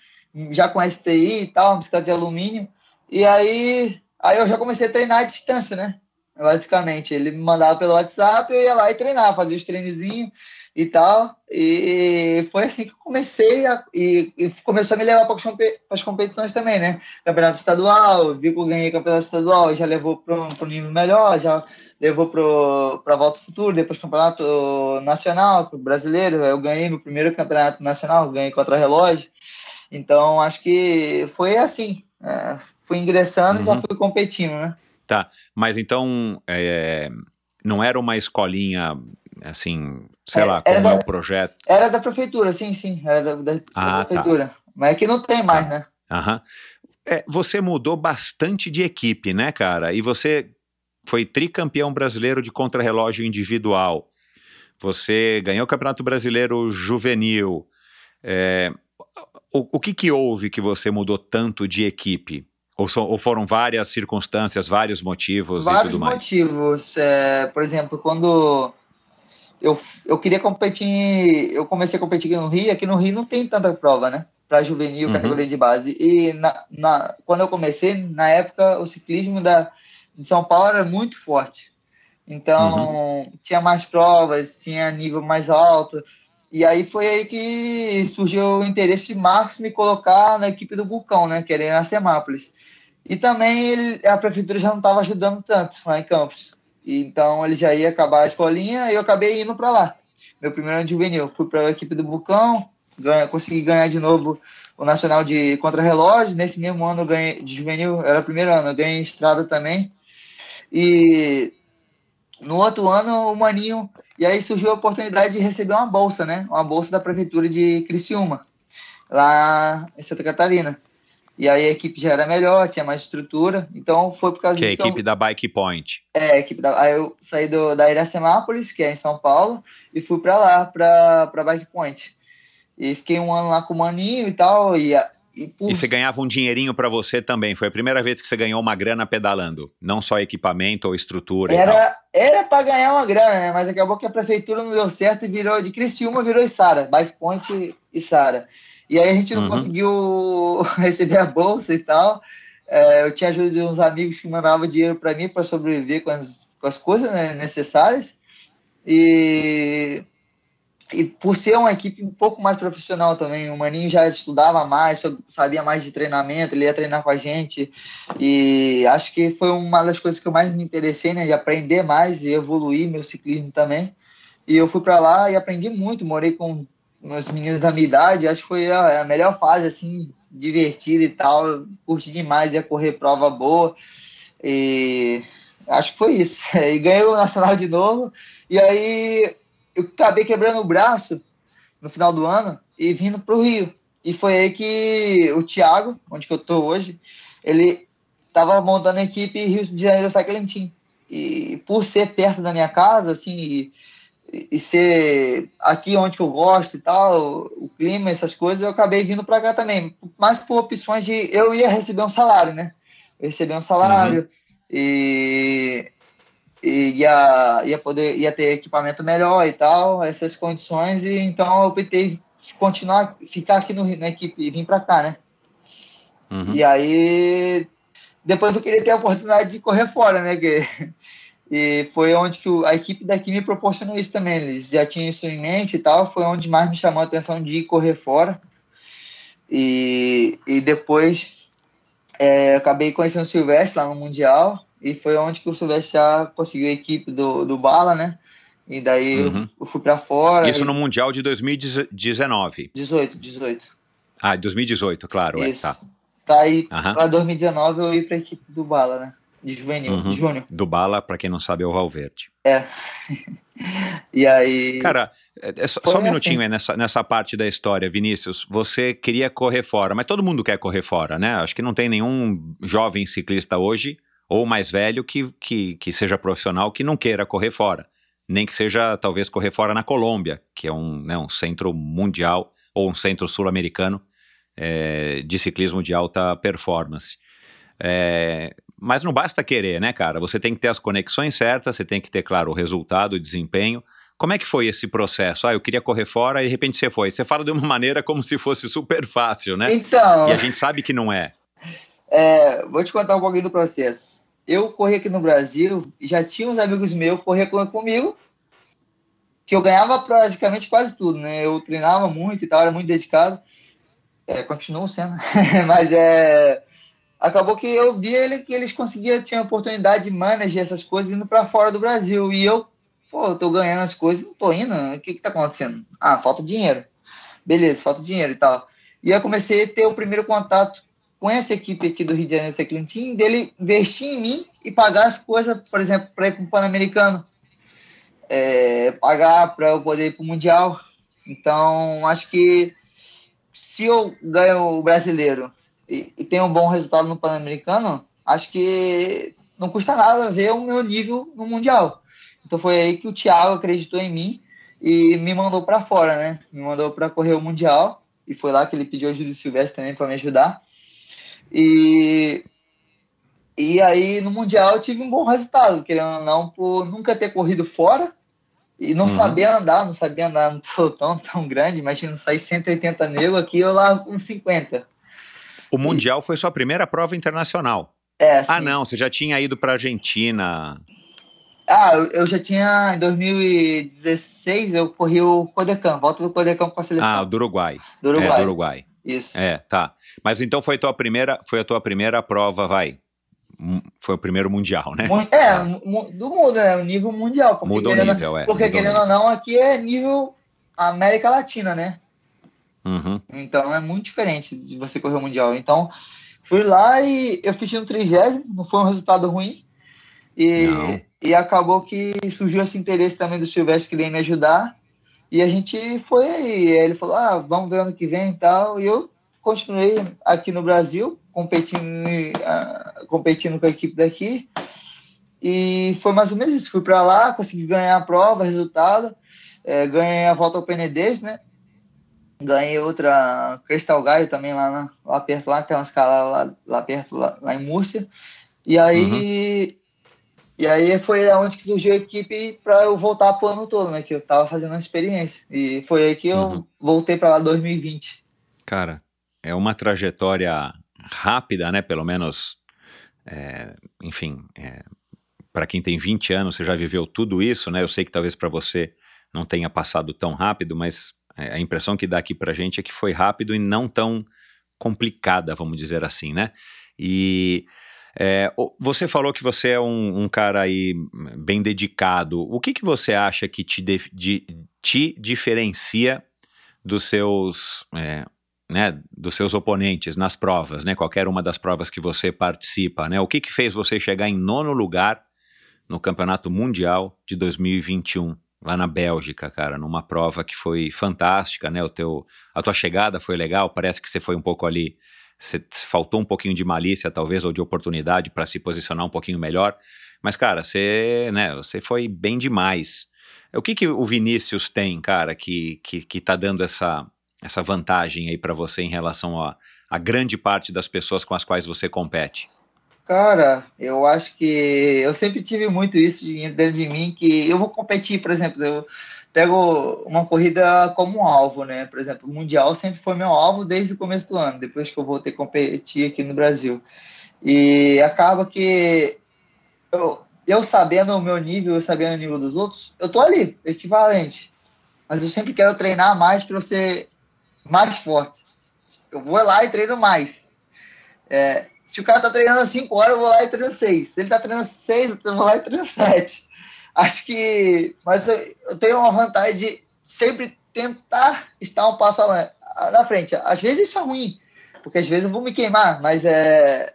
Já com STI e tal, uma bicicleta de alumínio. E aí, aí eu já comecei a treinar à distância, né? basicamente. Ele me mandava pelo WhatsApp, eu ia lá e treinava, fazia os treinozinhos e tal. E foi assim que eu comecei a, e, e começou a me levar para as competições também, né? Campeonato estadual, vi que eu ganhei campeonato estadual, já levou para um nível melhor, já levou para a Volta Futuro, depois campeonato nacional, brasileiro. Eu ganhei meu primeiro campeonato nacional, ganhei contra relógio. Então acho que foi assim. É, fui ingressando e já uhum. fui competindo, né? Tá, mas então é, não era uma escolinha assim, sei lá, como da, é o projeto? Era da prefeitura, sim, sim, era da, da, ah, da tá. prefeitura. Tá. Mas é que não tem mais, tá. né? Aham. É, você mudou bastante de equipe, né, cara? E você foi tricampeão brasileiro de contrarrelógio individual. Você ganhou o Campeonato Brasileiro Juvenil. É, o, o que, que houve que você mudou tanto de equipe? Ou, ou foram várias circunstâncias, vários motivos vários e tudo mais? motivos. É, por exemplo, quando eu, eu queria competir, eu comecei a competir aqui no Rio, aqui no Rio não tem tanta prova, né? Para juvenil, uhum. categoria de base. E na, na, quando eu comecei, na época, o ciclismo da, de São Paulo era muito forte. Então, uhum. tinha mais provas, tinha nível mais alto. E aí foi aí que surgiu o interesse de Marcos me colocar na equipe do Vulcão, né? Que era em Semápolis. E também ele, a prefeitura já não estava ajudando tanto lá em Campos. Então ele já ia acabar a escolinha e eu acabei indo para lá. Meu primeiro ano de juvenil. Fui para a equipe do Vulcão, ganha, consegui ganhar de novo o Nacional de Contra-Relógio. Nesse mesmo ano eu ganhei de juvenil, era o primeiro ano, eu ganhei estrada também. E no outro ano o Maninho e aí surgiu a oportunidade de receber uma bolsa, né? Uma bolsa da prefeitura de Criciúma, lá em Santa Catarina. E aí a equipe já era melhor, tinha mais estrutura, então foi por causa que disso. Que é a equipe eu... da Bike Point. É, a equipe da. Aí eu saí do, da Iracemápolis, que é em São Paulo, e fui para lá, para Bike Point. E fiquei um ano lá com o Maninho e tal, e e, e, você ganhava um dinheirinho para você também. Foi a primeira vez que você ganhou uma grana pedalando, não só equipamento ou estrutura. Era era para ganhar uma grana, né? mas acabou que a prefeitura não deu certo e virou de Criciúma virou Sara, Bike Point e Sara. E aí a gente não uhum. conseguiu receber a bolsa e tal. É, eu tinha ajuda de uns amigos que mandavam dinheiro para mim para sobreviver com as, com as coisas né, necessárias. E e por ser uma equipe um pouco mais profissional também, o Maninho já estudava mais, sabia mais de treinamento, ele ia treinar com a gente, e acho que foi uma das coisas que eu mais me interessei, né, de aprender mais e evoluir meu ciclismo também. E eu fui para lá e aprendi muito, morei com meus meninos da minha idade, acho que foi a, melhor fase, assim, divertida e tal, curti demais, ia correr prova boa, e acho que foi isso. E ganhei o Nacional de novo, e aí eu acabei quebrando o braço no final do ano e vindo para o Rio. E foi aí que o Thiago, onde que eu tô hoje, ele estava montando a equipe Rio de Janeiro Cycling Team. E por ser perto da minha casa, assim, e, e ser aqui onde que eu gosto e tal, o clima, essas coisas, eu acabei vindo para cá também. Mas por opções de. Eu ia receber um salário, né? Eu receber um salário. Uhum. E ia, ia poder ia ter equipamento melhor e tal, essas condições, e então eu optei continuar, ficar aqui no, na equipe e vir para cá, né? Uhum. E aí depois eu queria ter a oportunidade de correr fora, né? Que, e foi onde que o, a equipe daqui me proporcionou isso também. Eles já tinham isso em mente e tal. Foi onde mais me chamou a atenção de ir correr fora. E, e depois é, acabei conhecendo o Silvestre lá no Mundial e foi onde que o Silvestre já conseguiu a equipe do, do Bala, né? E daí uhum. eu fui para fora. Isso e... no Mundial de 2019? 18, 18. Ah, 2018, claro. Isso. É, tá. Para ir uhum. para 2019 eu ir para a equipe do Bala, né? De juvenil, uhum. de júnior. Do Bala, para quem não sabe, é o Valverde. É. e aí. Cara, é, é só, só, um minutinho assim. nessa, nessa parte da história, Vinícius. Você queria correr fora, mas todo mundo quer correr fora, né? Acho que não tem nenhum jovem ciclista hoje ou mais velho que, que, que seja profissional que não queira correr fora. Nem que seja, talvez, correr fora na Colômbia, que é um, né, um centro mundial ou um centro sul-americano é, de ciclismo de alta performance. É, mas não basta querer, né, cara? Você tem que ter as conexões certas, você tem que ter, claro, o resultado, o desempenho. Como é que foi esse processo? Ah, eu queria correr fora e de repente você foi. Você fala de uma maneira como se fosse super fácil, né? Então. E a gente sabe que não é. É, vou te contar um pouquinho do processo. eu corri aqui no Brasil e já tinha uns amigos meus corriam comigo, que eu ganhava praticamente quase tudo, né? Eu treinava muito e tal, era muito dedicado. É, continuo sendo, mas é acabou que eu vi ele que eles conseguiam tinha oportunidade de manager essas coisas indo para fora do Brasil e eu, pô, eu tô ganhando as coisas, não tô indo, o que que tá acontecendo? Ah, falta dinheiro. Beleza, falta dinheiro e tal. E eu comecei a ter o primeiro contato com essa equipe aqui do Rio de Janeiro, esse Clinton, dele investir em mim e pagar as coisas, por exemplo, para ir para o Pan-Americano, é, pagar para eu poder ir para o Mundial. Então, acho que se eu ganho o brasileiro e, e tenho um bom resultado no Pan-Americano, acho que não custa nada ver o meu nível no Mundial. Então foi aí que o Thiago acreditou em mim e me mandou para fora, né? Me mandou para correr o Mundial e foi lá que ele pediu ajuda do Silvestre também para me ajudar. E, e aí no Mundial eu tive um bom resultado, querendo ou não, por nunca ter corrido fora e não uhum. saber andar, não sabia andar no pelotão tão grande, imagina sair 180 negros aqui eu lá com 50. O Mundial e... foi sua primeira prova internacional. É, ah. Ah, não, você já tinha ido para Argentina. Ah, eu já tinha, em 2016, eu corri o Codecam, volta do Codecam com a seleção. Ah, do Uruguai. Do Uruguai. É, do Uruguai. Isso. É, tá. Mas então foi a tua primeira, foi a tua primeira prova, vai. Foi o primeiro mundial, né? É, do mundo, né? O nível mundial. Porque Mudou o nível, é. Porque querendo ou não, aqui é nível América Latina, né? Uhum. Então é muito diferente de você correr o mundial. Então fui lá e eu fiz no trigésimo, não foi um resultado ruim. E, e acabou que surgiu esse interesse também do Silvestre que veio me ajudar. E a gente foi aí. Ele falou: ah, vamos ver ano que vem e tal. E eu continuei aqui no Brasil, competindo, uh, competindo com a equipe daqui. E foi mais ou menos isso. Fui para lá, consegui ganhar a prova, resultado. É, ganhei a volta ao PNDs, né? Ganhei outra Crystal Gaio também lá, na, lá perto, lá, tem uma escala lá, lá perto, lá, lá em Múrcia. E aí uhum. E aí foi onde que surgiu a equipe para eu voltar pro ano todo, né? Que eu tava fazendo uma experiência. E foi aí que eu uhum. voltei para lá 2020. Cara, é uma trajetória rápida, né? Pelo menos, é, enfim, é, para quem tem 20 anos, você já viveu tudo isso, né? Eu sei que talvez para você não tenha passado tão rápido, mas é, a impressão que dá aqui pra gente é que foi rápido e não tão complicada, vamos dizer assim, né? E é, você falou que você é um, um, cara aí bem dedicado. O que, que você acha que te, de, de, te diferencia dos seus, é, né, dos seus oponentes nas provas, né? Qualquer uma das provas que você participa, né? O que, que fez você chegar em nono lugar no Campeonato Mundial de 2021? Lá na Bélgica, cara, numa prova que foi fantástica, né? O teu, a tua chegada foi legal, parece que você foi um pouco ali você faltou um pouquinho de malícia, talvez, ou de oportunidade para se posicionar um pouquinho melhor. Mas, cara, você, né, você foi bem demais. O que, que o Vinícius tem, cara, que, que, que tá dando essa, essa vantagem aí para você em relação a, a grande parte das pessoas com as quais você compete? Cara, eu acho que eu sempre tive muito isso dentro de mim, que eu vou competir, por exemplo, eu, pego uma corrida como um alvo, né? Por exemplo, o Mundial sempre foi meu alvo desde o começo do ano, depois que eu voltei a competir aqui no Brasil. E acaba que eu, eu sabendo o meu nível, eu sabendo o nível dos outros, eu tô ali, equivalente. Mas eu sempre quero treinar mais para ser mais forte. Eu vou lá e treino mais. É, se o cara tá treinando 5 horas, eu vou lá e treino 6. Se ele tá treinando 6, eu vou lá e treino 7 acho que. Mas eu, eu, tenho uma vantagem de sempre tentar estar um passo na frente. Às vezes isso é ruim, porque às vezes eu vou me queimar, mas é.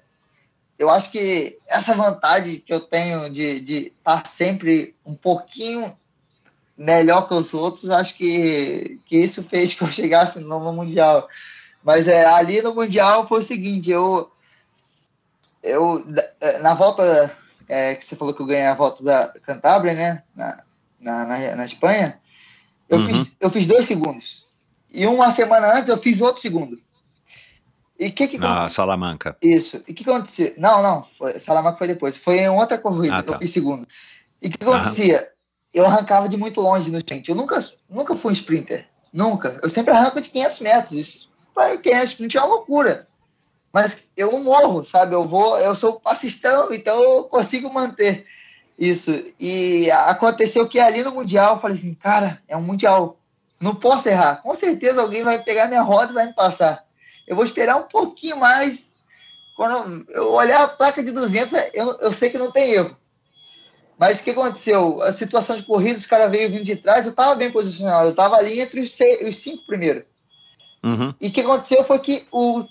Eu acho que essa vantagem que eu tenho de, de estar sempre um pouquinho melhor que os outros, acho que, que isso fez que eu chegasse no, Mundial. Mas é, ali no Mundial foi o seguinte, eu, eu na volta é, que você falou que eu ganhei a volta da Cantábria, né? Na, na, na, na Espanha. Eu, uhum. fiz, eu fiz dois segundos. E uma semana antes eu fiz outro segundo. E o que que Na Salamanca. Isso. E o que aconteceu? Não, não. Foi, Salamanca foi depois. Foi em outra corrida ah, tá. eu fiz segundo. E o que, que acontecia? Eu arrancava de muito longe no sprint. Eu nunca, nunca fui um sprinter. Nunca. Eu sempre arranco de 500 metros. Isso, para quem é sprint, é uma loucura. mas eu morro, sabe? Eu vou, eu sou passistão, então eu consigo manter isso. E aconteceu que ali no Mundial, eu falei assim, cara, é um Mundial, não posso errar. Com certeza alguém vai pegar minha roda e vai me passar. Eu vou esperar um pouquinho mais. Quando eu olhar a placa de 200, eu, eu sei que não tem erro. Mas o que aconteceu? A situação de corrida, os caras veio vindo de trás, eu estava bem posicionado, eu estava ali entre os, seis, os cinco primeiros. Uhum. E o que aconteceu foi que o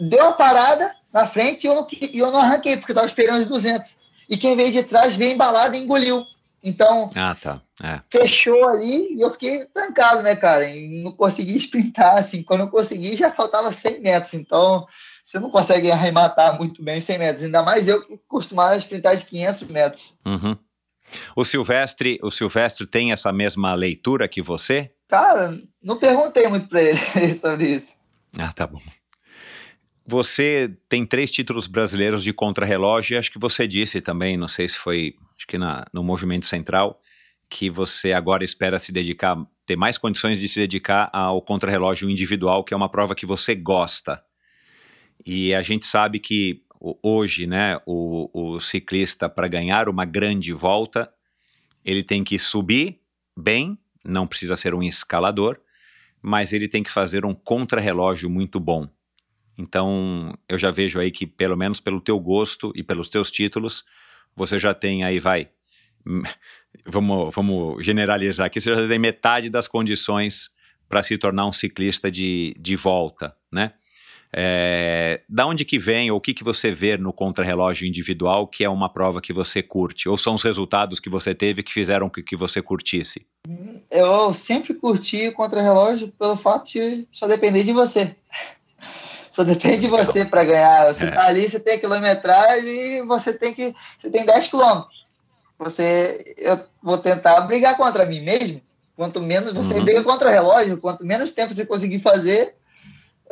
deu a parada na frente e eu não, eu não arranquei, porque eu estava esperando os 200. E quem veio de trás veio embalado e engoliu. Então, ah, tá. é. fechou ali e eu fiquei trancado, né, cara? E não consegui sprintar, assim. Quando eu consegui, já faltava 100 metros. Então, você não consegue arrematar muito bem 100 metros. Ainda mais eu que costumava sprintar de 500 metros. Uhum. O Silvestre, o Silvestre tem essa mesma leitura que você? Cara, não perguntei muito para ele sobre isso. Ah, tá bom. Você tem três títulos brasileiros de contrarrelógio acho que você disse também, não sei se foi, acho que na, no Movimento Central, que você agora espera se dedicar, ter mais condições de se dedicar ao contrarrelógio individual, que é uma prova que você gosta. E a gente sabe que hoje, né, o, o ciclista, para ganhar uma grande volta, ele tem que subir bem, não precisa ser um escalador, mas ele tem que fazer um contrarrelógio muito bom. Então, eu já vejo aí que, pelo menos pelo teu gosto e pelos teus títulos, você já tem aí, vai, vamos, vamos generalizar aqui, você já tem metade das condições para se tornar um ciclista de, de volta, né? É, da onde que vem, ou o que, que você vê no contrarrelógio individual que é uma prova que você curte? Ou são os resultados que você teve que fizeram que, que você curtisse? Eu sempre curti o contrarrelógio pelo fato de só depender de você. Só depende de você para ganhar. Você é. tá ali, você tem a quilometragem e você tem que. Você tem 10 quilômetros. Você. Eu vou tentar brigar contra mim mesmo. Quanto menos você uhum. briga contra o relógio, quanto menos tempo você conseguir fazer,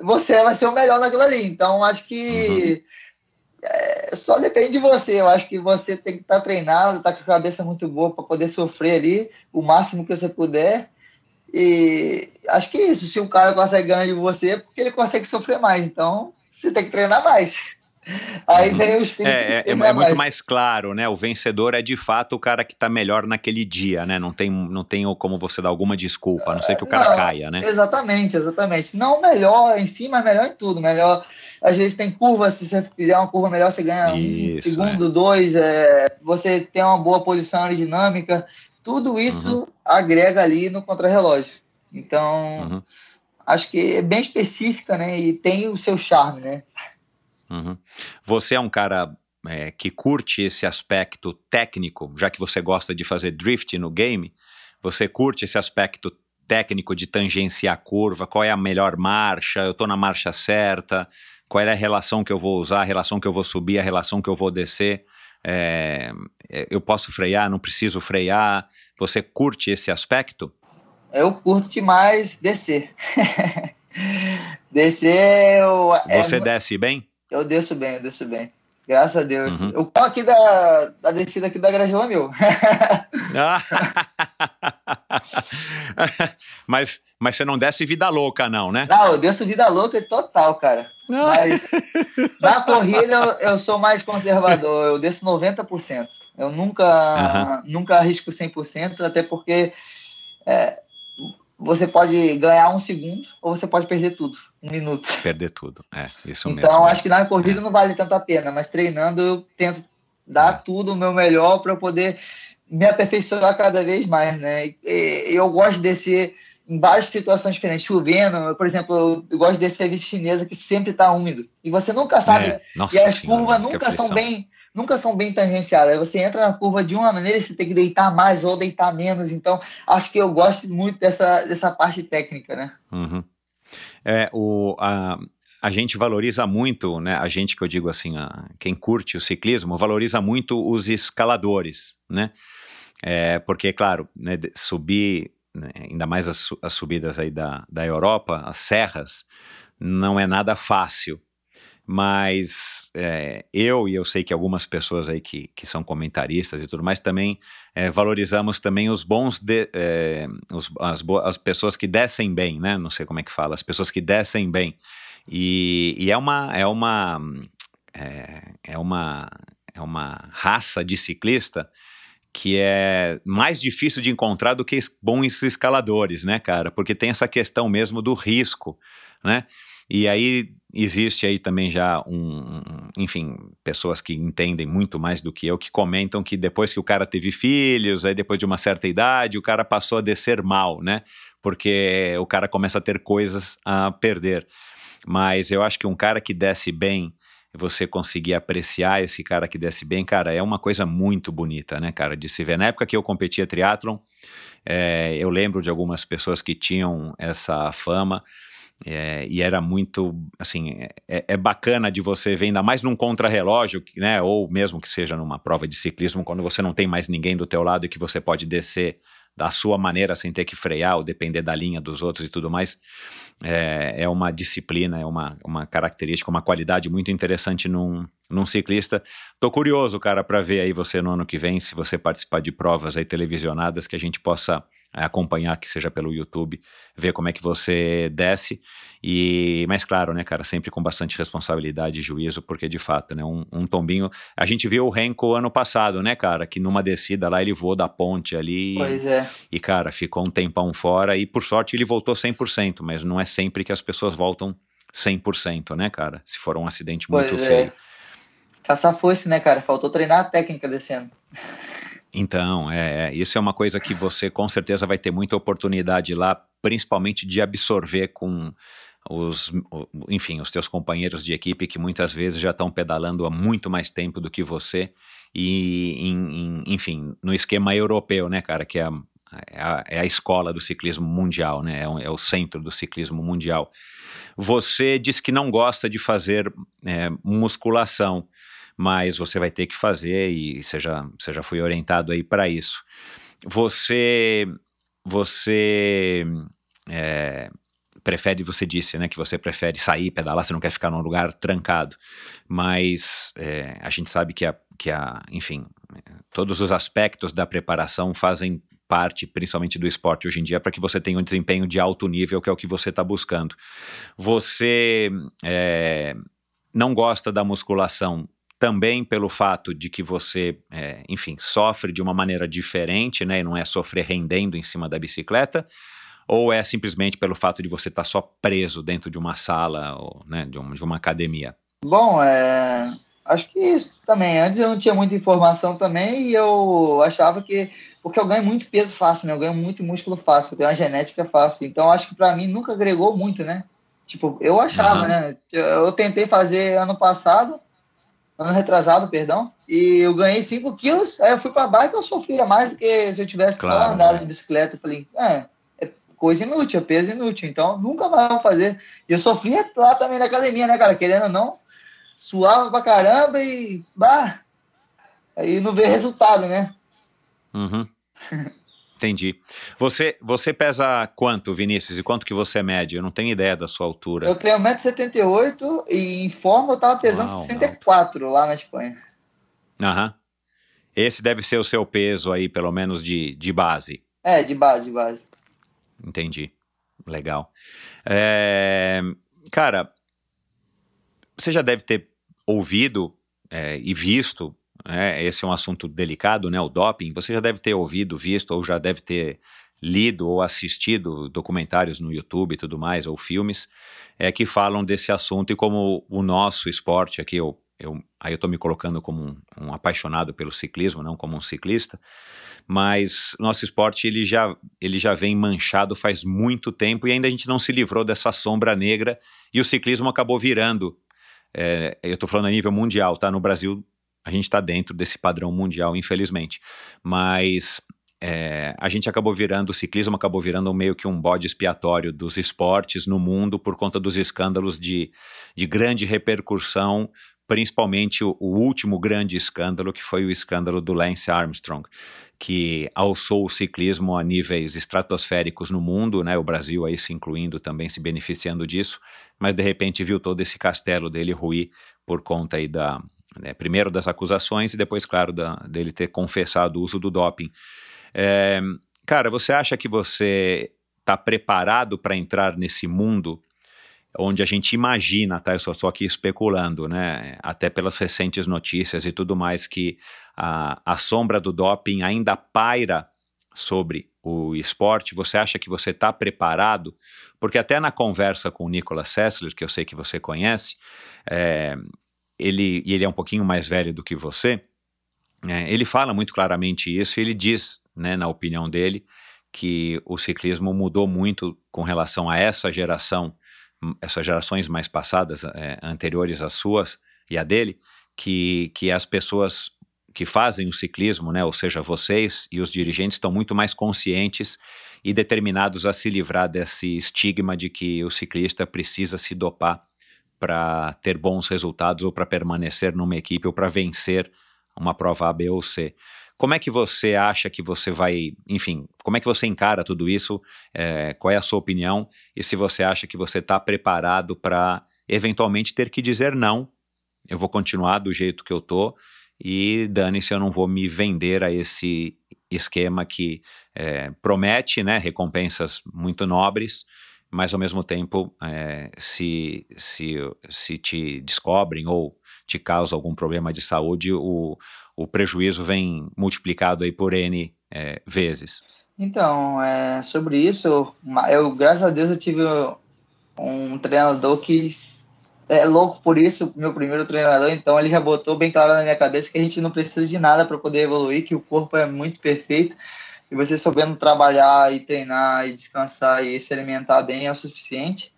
você vai ser o melhor naquilo ali. Então, acho que uhum. é, só depende de você. Eu acho que você tem que estar tá treinado, estar tá com a cabeça muito boa para poder sofrer ali o máximo que você puder e acho que é isso. Se um cara consegue ganhar de você, é porque ele consegue sofrer mais. Então, você tem que treinar mais. Aí vem o espírito. É, é, é muito mais. claro, né? O vencedor é de fato o cara que tá melhor naquele dia, né? Não tem, não tem como você dar alguma desculpa, a não ser que o cara não, caia, né? Exatamente, exatamente. Não melhor em si, mas melhor em tudo. Melhor. Às vezes tem curva, se você fizer uma curva melhor, você ganha Isso, um segundo, é. dois. É, você tem uma boa posição aerodinâmica. Tudo isso uhum. agrega ali no contrarrelógio. Então, uhum. acho que é bem específica, né? E tem o seu charme, né? Uhum. Você é um cara é, que curte esse aspecto técnico, já que você gosta de fazer drift no game, você curte esse aspecto técnico de tangenciar a curva, qual é a melhor marcha, eu estou na marcha certa, qual é a relação que eu vou usar, a relação que eu vou subir, a relação que eu vou descer é, é, eu posso frear, não preciso frear. Você curte esse aspecto? Eu curto demais descer. descer. Eu, é Você é, desce bem? Eu desço bem, eu desço bem. Graças a Deus. Uhum. O pau aqui da, da descida aqui da Grajaú é meu. mas, mas você não desce vida louca, não, né? Não, eu desço vida louca total, cara. Mas na corrida eu, eu, sou mais conservador, eu desço 90%. Eu nunca, uhum. nunca arrisco 100%, até porque é, você pode ganhar um segundo ou você pode perder tudo, um minuto. Perder tudo, é, isso então, mesmo. Então, acho que na corrida é. não vale tanto a pena, mas treinando eu tento dar é. tudo o meu melhor para poder me aperfeiçoar cada vez mais, né? E, eu gosto desse em várias situações diferentes, chovendo, por exemplo, eu gosto desse serviço chinesa que sempre está úmido. E você nunca sabe. É, e as curvas nunca são bem nunca são bem tangenciadas. Você entra na curva de uma maneira e você tem que deitar mais ou deitar menos. Então, acho que eu gosto muito dessa, dessa parte técnica, né? Uhum. É, o, a, a gente valoriza muito, né? A gente que eu digo assim, a, quem curte o ciclismo, valoriza muito os escaladores, né? É, porque, claro, né, subir né, ainda mais as, as, subidas aí da, da Europa, as serras, não é nada fácil. Mas é, eu e eu sei que algumas pessoas aí que, que são comentaristas e tudo mais também é, valorizamos também os bons de, é, os, as, as pessoas que descem bem, né? Não sei como é que fala, as pessoas que descem bem. E, e é uma é uma é, é uma é uma raça de ciclista que é mais difícil de encontrar do que bons escaladores, né, cara? Porque tem essa questão mesmo do risco, né? E aí existe aí também já um, enfim, pessoas que entendem muito mais do que eu, que comentam que depois que o cara teve filhos, aí depois de uma certa idade, o cara passou a descer mal, né? Porque o cara começa a ter coisas a perder. Mas eu acho que um cara que desce bem, você conseguir apreciar esse cara que desce bem, cara, é uma coisa muito bonita, né, cara, de se ver. Na época que eu competia triatlon, é, eu lembro de algumas pessoas que tinham essa fama, é, e era muito, assim, é, é, bacana de você ver, ainda mais num contrarrelógio, né, ou mesmo que seja numa prova de ciclismo, quando você não tem mais ninguém do teu lado e que você pode descer da sua maneira sem ter que frear ou depender da linha dos outros e tudo mais, é, é uma disciplina, é uma, uma característica, uma qualidade muito interessante num, num ciclista. Tô curioso, cara, para ver aí você no ano que vem, se você participar de provas aí televisionadas, que a gente possa acompanhar, que seja pelo YouTube, ver como é que você desce. E, mas claro, né, cara, sempre com bastante responsabilidade e juízo, porque de fato, né, um, um tombinho. A gente viu o Renko ano passado, né, cara, que numa descida lá ele voou da ponte ali. Pois é. E, cara, ficou um tempão fora e por sorte ele voltou 100%, mas não é sempre que as pessoas voltam 100%, né, cara? Se for um acidente muito pois feio. É. Caçar fosse, né, cara? Faltou treinar a técnica descendo. Então, é, é, isso é uma coisa que você com certeza vai ter muita oportunidade lá, principalmente de absorver com os, enfim, os teus companheiros de equipe que muitas vezes já estão pedalando há muito mais tempo do que você e, em, em, enfim, no esquema europeu, né, cara, que é a, é a, é escola do ciclismo mundial, né, é, é, o centro do ciclismo mundial. Você disse que não gosta de fazer é, musculação mas você vai ter que fazer e você já, você já foi orientado aí para isso. Você, você é, prefere, você disse, né, que você prefere sair, pedalar, você não quer ficar num lugar trancado, mas é, a gente sabe que a, que a, enfim, todos os aspectos da preparação fazem parte, principalmente do esporte hoje em dia, para que você tenha um desempenho de alto nível, que é o que você está buscando. Você é, não gosta da musculação também pelo fato de que você, é, enfim, sofre de uma maneira diferente, né, e não é sofrer rendendo em cima da bicicleta, ou é simplesmente pelo fato de você estar tá só preso dentro de uma sala ou né, de, um, de uma academia? Bom, é, acho que isso também. Antes eu não tinha muita informação também e eu achava que. Porque eu ganho muito peso fácil, né? Eu ganho muito músculo fácil, eu tenho uma genética fácil. Então acho que para mim nunca agregou muito, né? Tipo, eu achava, uhum. né? Eu, eu, tentei fazer ano passado, ano retrasado, perdão, e eu ganhei 5 quilos, aí eu fui pra bike, eu sofria mais do que se eu tivesse claro, só andado de bicicleta. Eu falei, é, é coisa inútil, é peso inútil, então nunca mais vou fazer. E eu sofria lá também na academia, né, cara, querendo ou não, suava pra caramba e, bah, aí não vê resultado, né? Uhum. Entendi. Você, você pesa quanto, Vinícius? E quanto que você mede? Eu não tenho ideia da sua altura. Eu tenho 1,78m e em forma eu tava pesando Uau, 64 lá na Espanha. Aham. Esse deve ser o seu peso aí, pelo menos de, de base. É, de base, de base. Entendi. Legal. É, cara, você já deve ter ouvido é, e visto né, esse é um assunto delicado, né, o doping, você já deve ter ouvido, visto, ou já deve ter lido ou assistido documentários no YouTube e tudo mais, ou filmes, é, que falam desse assunto e como o nosso esporte aqui, eu, eu, aí eu estou me colocando como um, um, apaixonado pelo ciclismo, não como um ciclista, mas nosso esporte ele já, ele já vem manchado faz muito tempo e ainda a gente não se livrou dessa sombra negra e o ciclismo acabou virando, é, eu estou falando a nível mundial, tá? No Brasil a gente está dentro desse padrão mundial, infelizmente. Mas é, a gente acabou virando, o ciclismo acabou virando meio que um bode expiatório dos esportes no mundo por conta dos escândalos de, de grande repercussão, principalmente o, o, último grande escândalo, que foi o escândalo do Lance Armstrong, que alçou o ciclismo a níveis estratosféricos no mundo, né, o Brasil aí se incluindo também se beneficiando disso, mas de repente viu todo esse castelo dele ruir por conta aí da, né? Primeiro das acusações e depois, claro, da, dele ter confessado o uso do doping. É, cara, você acha que você está preparado para entrar nesse mundo onde a gente imagina, tá? Eu só estou aqui especulando, né? Até pelas recentes notícias e tudo mais, que a, a sombra do doping ainda paira sobre o esporte. Você acha que você está preparado? Porque até na conversa com o Nicolas Sessler, que eu sei que você conhece, é, ele, e ele é um pouquinho mais velho do que você, é, ele fala muito claramente isso e ele diz, né, na opinião dele, que o ciclismo mudou muito com relação a essa geração essas gerações mais passadas, é, anteriores às suas e a dele, que, que as pessoas que fazem o ciclismo, né, ou seja, vocês e os dirigentes estão muito mais conscientes e determinados a se livrar desse estigma de que o ciclista precisa se dopar para ter bons resultados ou para permanecer numa equipe ou para vencer uma prova A, B ou C. Como é que você acha que você vai, enfim, como é que você encara tudo isso? É, qual é a sua opinião? E se você acha que você está preparado para eventualmente ter que dizer não, eu vou continuar do jeito que eu tô e dane-se, eu não vou me vender a esse esquema que é, promete né, recompensas muito nobres, mas ao mesmo tempo, é, se, se, se te descobrem ou te causa algum problema de saúde, o, o prejuízo vem multiplicado aí por N é, vezes. Então, é, sobre isso, eu, eu, graças a Deus eu tive um treinador que é louco por isso, meu primeiro treinador, então ele já botou bem claro na minha cabeça que a gente não precisa de nada para poder evoluir, que o corpo é muito perfeito e você sabendo trabalhar e treinar e descansar e se alimentar bem é o suficiente.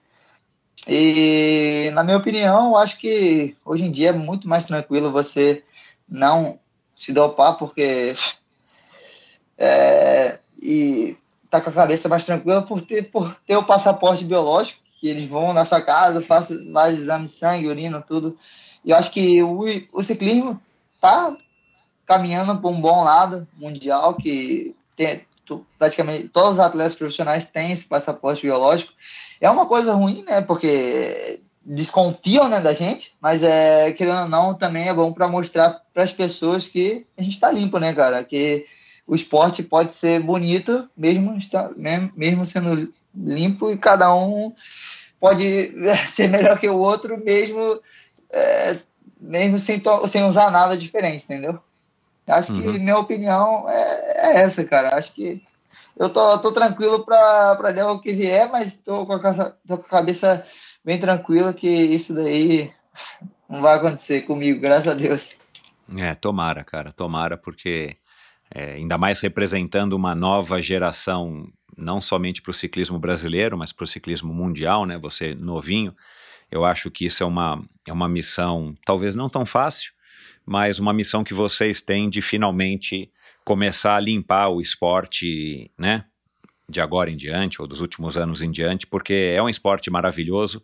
E na minha opinião, eu acho que hoje em dia é muito mais tranquilo você não se dopar, porque é, e tá com a cabeça mais tranquila por ter, por ter o passaporte biológico, que eles vão na sua casa, façam vários exames de sangue, urina, tudo. E eu acho que o, o ciclismo tá caminhando para um bom lado mundial, que tem, praticamente todos os atletas profissionais têm esse passaporte biológico. É uma coisa ruim, né? Porque desconfiam né, da gente, mas é, querendo ou não, também é bom para mostrar para as pessoas que a gente está limpo, né, cara? Que o esporte pode ser bonito mesmo, mesmo sendo limpo e cada um pode ser melhor que o outro mesmo é, mesmo sem, sem usar nada diferente, entendeu? Acho uhum. que minha opinião é, é, essa, cara. Acho que eu tô, tô tranquilo para der o que vier, mas tô com, a, tô com a cabeça bem tranquila que isso daí não vai acontecer comigo, graças a Deus. É, tomara, cara, tomara, porque é, ainda mais representando uma nova geração, não somente para o ciclismo brasileiro, mas para o ciclismo mundial, né? Você novinho, eu acho que isso é uma, é uma missão, talvez não tão fácil, mas uma missão que vocês têm de finalmente começar a limpar o esporte, né? de agora em diante, ou dos últimos anos em diante, porque é um esporte maravilhoso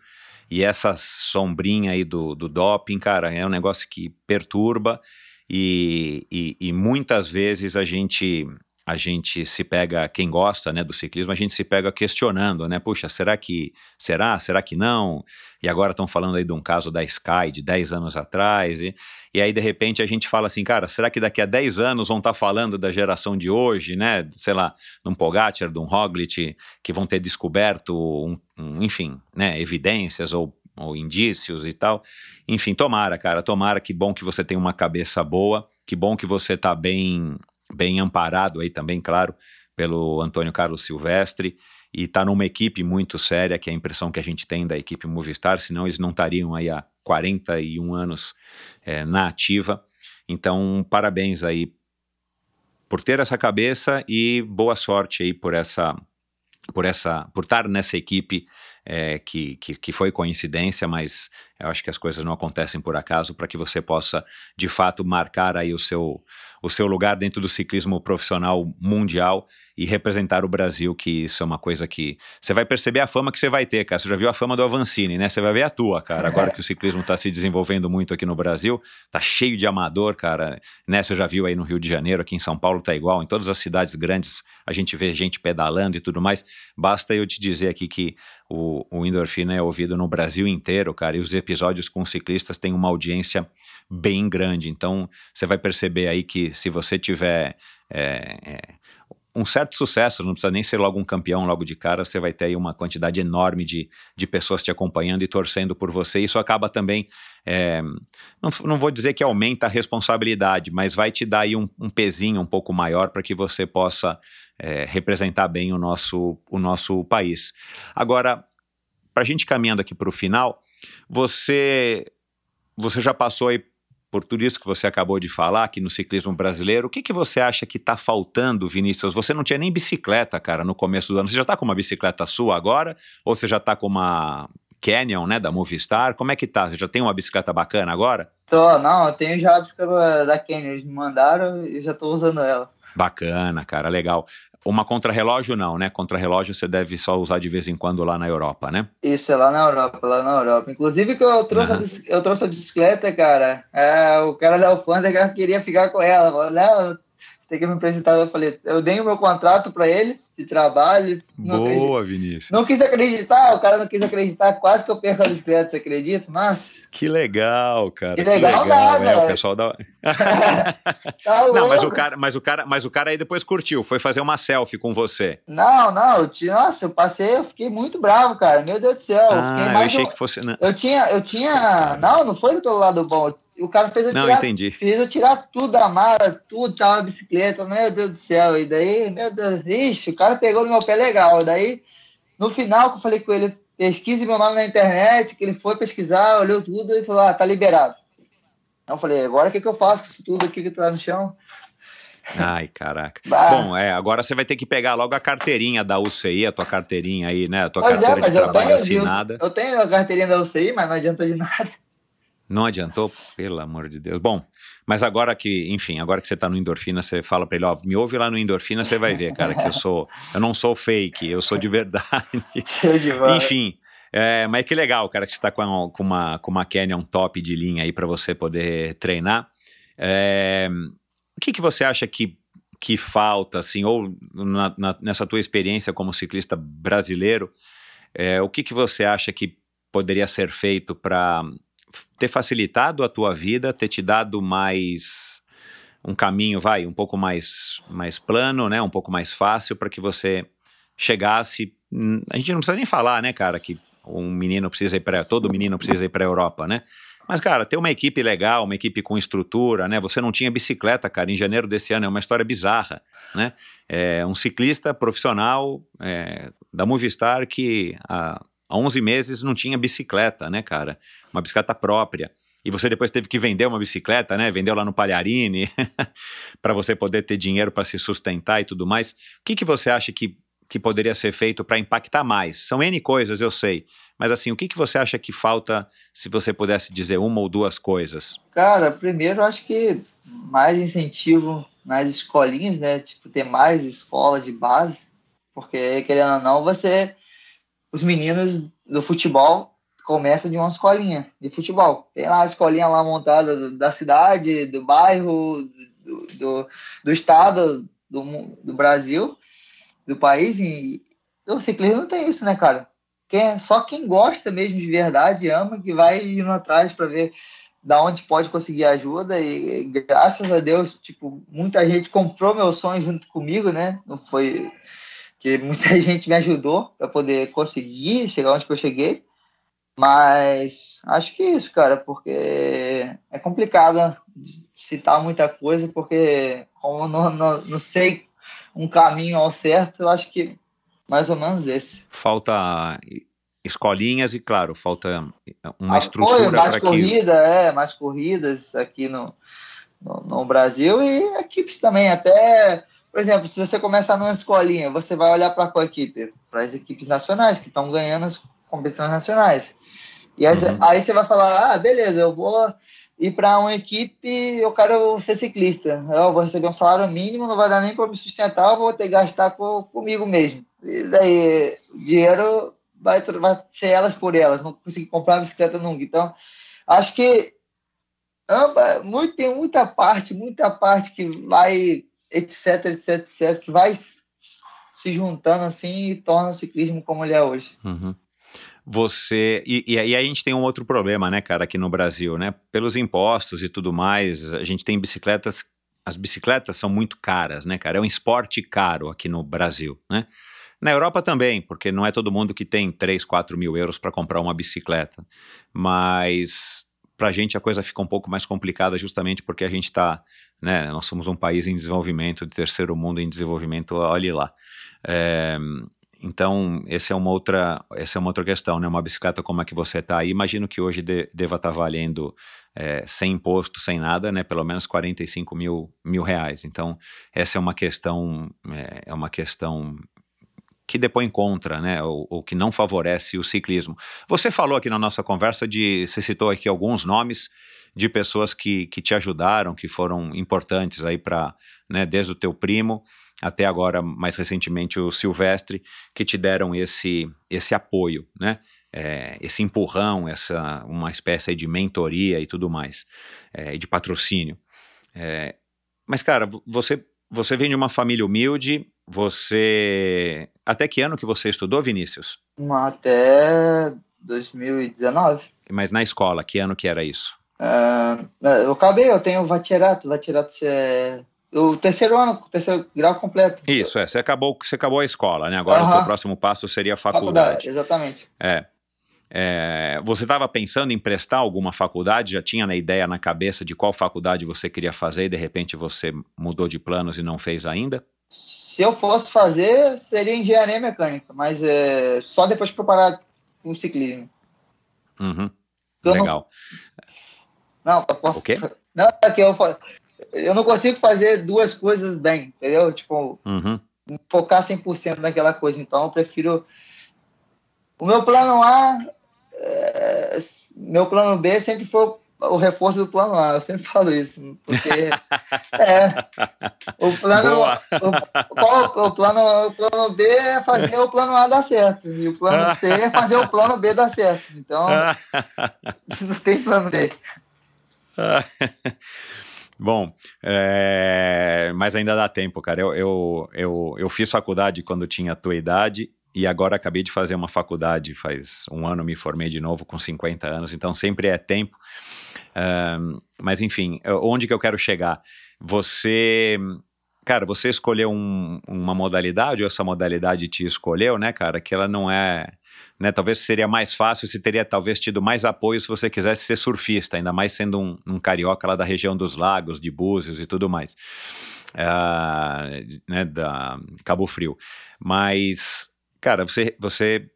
e essa sombrinha aí do, do doping, cara, é um negócio que perturba e, e, e muitas vezes a gente a gente se pega, quem gosta né, do ciclismo, a gente se pega questionando, né? Puxa, será que será? Será que não? E agora estão falando aí de um caso da Sky de 10 anos atrás, e, e aí de repente a gente fala assim, cara, será que daqui a 10 anos vão estar tá falando da geração de hoje, né? Sei lá, de um Pogacar, de um Roglic, que vão ter descoberto, um, um, enfim, né, evidências ou ou indícios e tal. Enfim, tomara, cara, tomara que bom que você tem uma cabeça boa, que bom que você tá bem bem amparado aí também, claro, pelo Antônio Carlos Silvestre e está numa equipe muito séria, que é a impressão que a gente tem da equipe Movistar, senão eles não estariam aí há 41 anos é, na ativa. Então, parabéns aí por ter essa cabeça e boa sorte aí por essa por essa por estar nessa equipe é, que, que, que, foi coincidência, mas eu acho que as coisas não acontecem por acaso, para que você possa, de fato, marcar aí o seu, o seu lugar dentro do ciclismo profissional mundial e representar o Brasil, que isso é uma coisa que você vai perceber a fama que você vai ter, cara. Você já viu a fama do Avancini, né? Você vai ver a tua, cara. Agora que o ciclismo está se desenvolvendo muito aqui no Brasil, tá cheio de amador, cara. Né? Você já viu aí no Rio de Janeiro, aqui em São Paulo tá igual, em todas as cidades grandes a gente vê gente pedalando e tudo mais. Basta eu te dizer aqui que o, o Endorfina é ouvido no Brasil inteiro, cara, e os episódios com ciclistas têm uma audiência bem grande. Então, você vai perceber aí que se você tiver é, é, um certo sucesso, não precisa nem ser logo um campeão logo de cara, você vai ter aí uma quantidade enorme de, de pessoas te acompanhando e torcendo por você. Isso acaba também, é, não, não vou dizer que aumenta a responsabilidade, mas vai te dar aí um, um pezinho um pouco maior para que você possa é, representar bem o nosso, o nosso país. Agora, para a gente caminhando aqui para o final, você, você já passou aí por tudo isso que você acabou de falar aqui no ciclismo brasileiro, o que, que você acha que está faltando, Vinícius? Você não tinha nem bicicleta, cara, no começo do ano. Você já está com uma bicicleta sua agora? Ou você já está com uma Canyon, né, da Movistar? Como é que tá? Você já tem uma bicicleta bacana agora? Tô, não, eu tenho já a bicicleta da Canyon, eles me mandaram e já estou usando ela. Bacana, cara, legal. Uma contrarrelógio não, né? Contrarrelógio você deve só usar de vez em quando lá na Europa, né? Isso, é lá na Europa, lá na Europa. Inclusive que eu trouxe, uhum. a, eu trouxe a bicicleta, cara. É, o cara da alfândega queria ficar com ela. Falou, não, tem que me apresentar. Eu falei, eu dei o meu contrato para ele de trabalho. Boa, Vinícius. Não quis acreditar, o cara não quis acreditar, quase que eu perco a bicicleta, você acredita? Nossa. Que legal, cara. Que legal, que legal nada. É, o pessoal da. tá não, mas o cara, mas o cara, mas o cara aí depois curtiu, foi fazer uma selfie com você. Não, não, eu tinha, nossa, eu passei, eu fiquei muito bravo, cara. Meu Deus do céu. Ah, eu, achei um... que fosse. Não. Eu tinha, eu tinha. Não, não foi do lado bom o cara fez eu não, tirar, entendi. fez eu tirar tudo da mala, tudo, tava a bicicleta, meu Deus do céu. E daí, meu Deus, ixi, o cara pegou no meu pé legal. Daí, no final, que eu falei com ele, pesquise meu nome na internet, que ele foi pesquisar, olhou tudo e falou, ah, tá liberado. Então eu falei, agora o que, que eu faço com isso tudo aqui que tá no chão? Ai, caraca. Bah. Bom, é, agora você vai ter que pegar logo a carteirinha da UCI, a tua carteirinha aí, né? A tua pois carteira é, mas de trabalho eu tenho, assinada. Eu tenho a carteirinha da UCI, mas não adiantou de nada. Não adiantou? Pelo amor de Deus. Bom, mas agora que, enfim, agora que você tá no endorfina, você fala para ele, ó, me ouve lá no endorfina, você vai ver, cara, que eu sou, eu não sou fake, eu sou de verdade. enfim, é, mas que legal, cara, que você tá com, com, uma, com uma Canyon top de linha aí para você poder treinar. É, o que, que você acha que, que falta, assim, ou na, na, nessa tua experiência como ciclista brasileiro, é, o que, que você acha que poderia ser feito para ter facilitado a tua vida, ter te dado mais um caminho, vai, um pouco mais mais plano, né, um pouco mais fácil para que você chegasse. Hum, a gente não precisa nem falar, né, cara, que um menino precisa ir para todo menino precisa ir para a Europa, né? Mas, cara, ter uma equipe legal, uma equipe com estrutura, né? Você não tinha bicicleta, cara, em janeiro desse ano, é uma história bizarra, né? É um ciclista profissional é, da Movistar que há 11 meses não tinha bicicleta, né, cara? Uma bicicleta própria. E você depois teve que vender uma bicicleta, né? Vendeu lá no Palharini, para você poder ter dinheiro para se sustentar e tudo mais. O que, que você acha que, que poderia ser feito para impactar mais? São N coisas, eu sei. Mas assim, o que, que você acha que falta se você pudesse dizer uma ou duas coisas? Cara, primeiro eu acho que mais incentivo nas escolinhas, né? Tipo, ter mais escolas de base. Porque, querendo ou não, você os meninos do futebol começam de uma escolinha de futebol. Tem lá a escolinha lá montada do, da cidade, do bairro, do, do, do estado, do, do Brasil, do país. E o ciclismo não tem isso, né, cara? Quem, só quem gosta mesmo de verdade, ama, que vai indo atrás para ver da onde pode conseguir ajuda e graças a Deus, tipo, muita gente comprou meu sonho junto comigo, né? Não foi que muita gente me ajudou para poder conseguir chegar onde eu cheguei. Mas acho que é isso, cara, porque é complicado citar muita coisa, porque como não, não, não sei um caminho ao certo, eu acho que mais ou menos esse. Falta escolinhas e, claro, falta uma Apoio, estrutura mais corrida, que... é, mais corridas aqui no, no, no Brasil e equipes também, até por exemplo, se você começar numa escolinha, você vai olhar para qual equipe? Para as equipes nacionais, que estão ganhando as competições nacionais. E aí, uhum. aí, você vai falar: ah, beleza, eu vou ir para uma equipe, eu quero ser ciclista. Eu vou receber um salário mínimo, não vai dar nem para me sustentar, eu vou ter que gastar com, comigo mesmo. E daí, o dinheiro vai, vai ser elas por elas, não consegui comprar uma bicicleta nunca. Então, acho que amba, muito, tem muita parte, muita parte que vai etc, etc, etc, que vai se juntando assim e torna o ciclismo como ele é hoje. Uhum. Você. E, e, aí a gente tem um outro problema, né, cara, aqui no Brasil, né? Pelos impostos e tudo mais, a gente tem bicicletas as bicicletas são muito caras, né, cara? É um esporte caro aqui no Brasil, né? Na Europa também, porque não é todo mundo que tem 3, 4 mil euros para comprar uma bicicleta. Mas para a gente a coisa fica um pouco mais complicada justamente porque a gente está, né, nós somos um país em desenvolvimento, de terceiro mundo em desenvolvimento, olhe lá. É, então, essa é uma outra, essa é uma outra questão, né? Uma bicicleta como a que você está aí, imagino que hoje de, deva estar tá valendo é, sem imposto, sem nada, né? Pelo menos 45 mil, mil reais. Então, essa é uma questão, é, é uma questão que depõe contra, né, ou, ou, que não favorece o ciclismo. Você falou aqui na nossa conversa de, você citou aqui alguns nomes de pessoas que, que te ajudaram, que foram importantes aí para, né, desde o teu primo até agora, mais recentemente, o Silvestre, que te deram esse, esse apoio, né? É, esse empurrão, essa uma espécie de mentoria e tudo mais, é, de patrocínio. É, mas, cara, você, você vem de uma família humilde, você. Até que ano que você estudou, Vinícius? Até 2019. Mas na escola, que ano que era isso? Uh, eu acabei, eu tenho bachillerato, bachillerato é o terceiro ano, o terceiro grau completo. Isso, é. Você acabou, você acabou a escola, né? Agora o seu próximo passo seria a faculdade. Faculdade, exatamente. É. é você estava pensando em prestar alguma faculdade? Já tinha na ideia na cabeça de qual faculdade você queria fazer e de repente você mudou de planos e não fez ainda? Se eu fosse fazer, seria engenharia mecânica, mas é, só depois que eu parar com ciclismo. Uhum. Legal. Não, não, o quê? Não, é que eu eu não consigo fazer duas coisas bem, entendeu? Tipo, uhum. focar 100% naquela coisa. Então, eu prefiro. O meu plano A, é... meu plano B sempre foi o reforço do plano A. Eu sempre falo isso, porque é, o plano, o, qual, o plano, o plano B é fazer o plano A dar certo e o plano C é fazer o plano B dar certo. Então, não tem plano B. Bom, é... mas ainda dá tempo, cara. Eu, eu, eu, eu fiz faculdade quando tinha a tua idade e agora acabei de fazer uma faculdade, faz um ano me formei de novo com 50 anos, então sempre é tempo. Mas enfim, onde que eu quero chegar? Você, cara, você escolheu um, uma modalidade ou essa modalidade te escolheu, né, cara? Que ela não é né? Talvez seria mais fácil, se teria talvez tido mais apoio se você quisesse ser surfista, ainda mais sendo um, um carioca lá da região dos lagos, de Búzios e tudo mais, uh, né? Da Cabo Frio. Mas, cara, você, você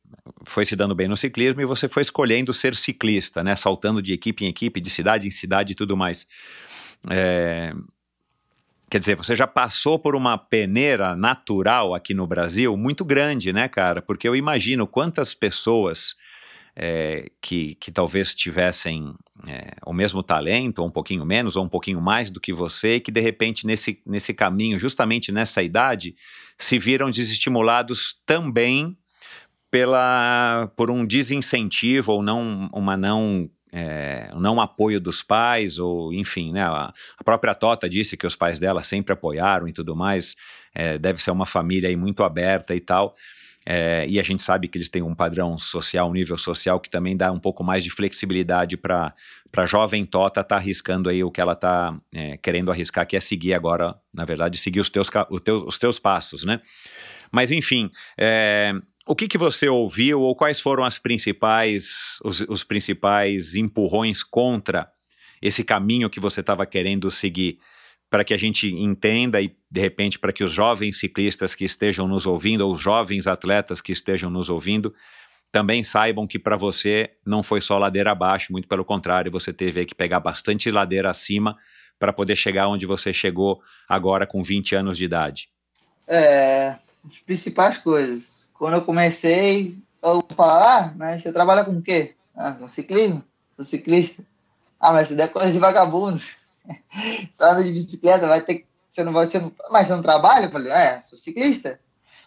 foi se dando bem no ciclismo e você foi escolhendo ser ciclista, né? Saltando de equipe em equipe, de cidade em cidade e tudo mais. É, Quer dizer, você já passou por uma peneira natural aqui no Brasil muito grande, né, cara? Porque eu imagino quantas pessoas é, que, que talvez tivessem é, o mesmo talento, ou um pouquinho menos, ou um pouquinho mais do que você, e que de repente nesse, nesse caminho, justamente nessa idade, se viram desestimulados também pela, por um desincentivo ou não uma não é, não apoio dos pais, ou enfim, né, a, própria Tota disse que os pais dela sempre apoiaram e tudo mais, é, deve ser uma família aí muito aberta e tal, é, e a gente sabe que eles têm um padrão social, um nível social que também dá um pouco mais de flexibilidade para a jovem Tota estar tá arriscando aí o que ela está é, querendo arriscar, que é seguir agora, na verdade, seguir os teus, teu, os teus passos, né? Mas enfim, é, o que, que você ouviu ou quais foram as principais, os, os principais empurrões contra esse caminho que você estava querendo seguir? Para que a gente entenda e, de repente, para que os jovens ciclistas que estejam nos ouvindo, ou os jovens atletas que estejam nos ouvindo, também saibam que para você não foi só ladeira abaixo, muito pelo contrário, você teve que pegar bastante ladeira acima para poder chegar onde você chegou agora com 20 anos de idade. É, as principais coisas quando eu comecei, todo mundo fala, ah, mas você trabalha com o quê? Ah, com ciclismo, sou ciclista. Ah, mas isso é coisa de vagabundo. Só anda de bicicleta, vai ter você não vai, você não, mas você não trabalha? Eu falei, é, sou ciclista.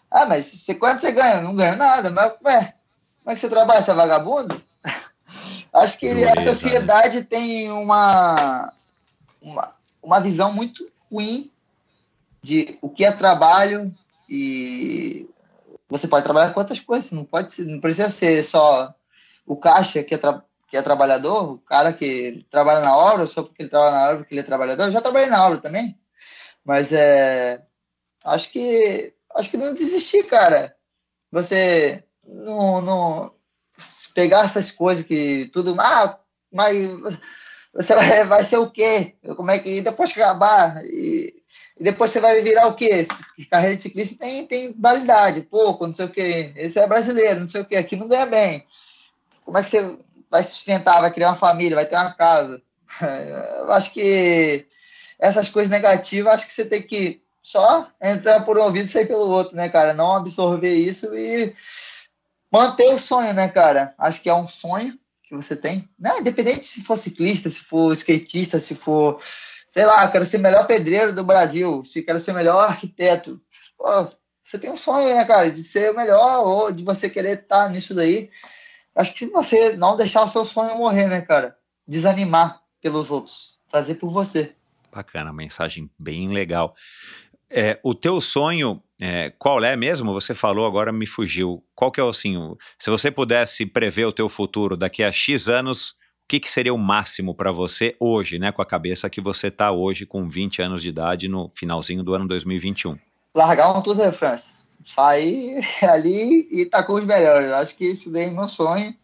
Ah, mas você, quanto você ganha? Não ganho nada, mas ué, como é que você trabalha? Você é vagabundo? Acho que Beleza, a sociedade né? tem uma, uma, uma visão muito ruim de o que é trabalho e você pode trabalhar com outras coisas, não pode ser, não precisa ser só o caixa que é, tra, que é trabalhador, o cara que trabalha na obra, só porque ele trabalha na obra porque ele é trabalhador. Eu já trabalhei na obra também. Mas é. Acho que. Acho que não desistir, cara. Você não, não pegar essas coisas que tudo. Ah, mas você vai, vai ser o quê? Como é que depois que acabar? E, e depois você vai virar o quê? Carreira de ciclista tem, tem validade, pouco, não sei o quê. Esse é brasileiro, não sei o quê. Aqui não ganha bem. Como é que você vai sustentar, vai criar uma família, vai ter uma casa? Eu acho que essas coisas negativas, acho que você tem que só entrar por um ouvido e sair pelo outro, né, cara? Não absorver isso e manter o sonho, né, cara? Acho que é um sonho que você tem, né? Independente se for ciclista, se for skatista, se for, sei lá, quero ser o melhor pedreiro do Brasil, se quero ser o melhor arquiteto. Pô, você tem um sonho, né, cara, de ser o melhor ou de você querer estar nisso daí. Acho que você não deixar o seu sonho morrer, né, cara? Desanimar pelos outros, fazer por você. Bacana, mensagem bem legal. É, o teu sonho é, qual é mesmo? Você falou, agora me fugiu. Qual que é o assim, o, se você pudesse prever o teu futuro daqui a X anos, o que, que seria o máximo para você hoje, né, com a cabeça que você está hoje com 20 anos de idade no finalzinho do ano 2021? Largar um Tour de France. Sair ali e estar tá com os melhores. Acho que isso daí é meu sonho.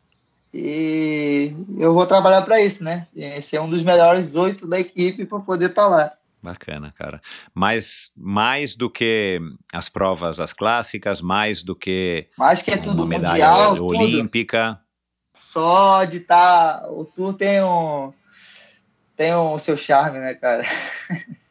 E eu vou trabalhar para isso, né? E ser um dos melhores oito da equipe para poder estar tá lá. Bacana, cara. Mas mais do que as provas, as clássicas, mais do que. Mais que é tudo, medalha mundial, olímpica. Tudo. Só de estar. Tá, o tour tem um. Tem o um seu charme, né, cara?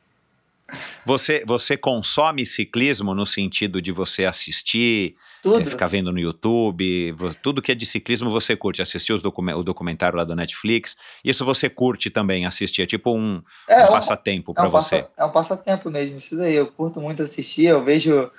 Você, você consome ciclismo no sentido de você assistir, tudo. É, ficar vendo no YouTube, tudo que é de ciclismo você curte, assistir os docu o documentário lá do Netflix, isso você curte também assistir, é tipo um, é, um passatempo para é um você. Passa, é um passatempo mesmo, isso daí, eu curto muito assistir, eu vejo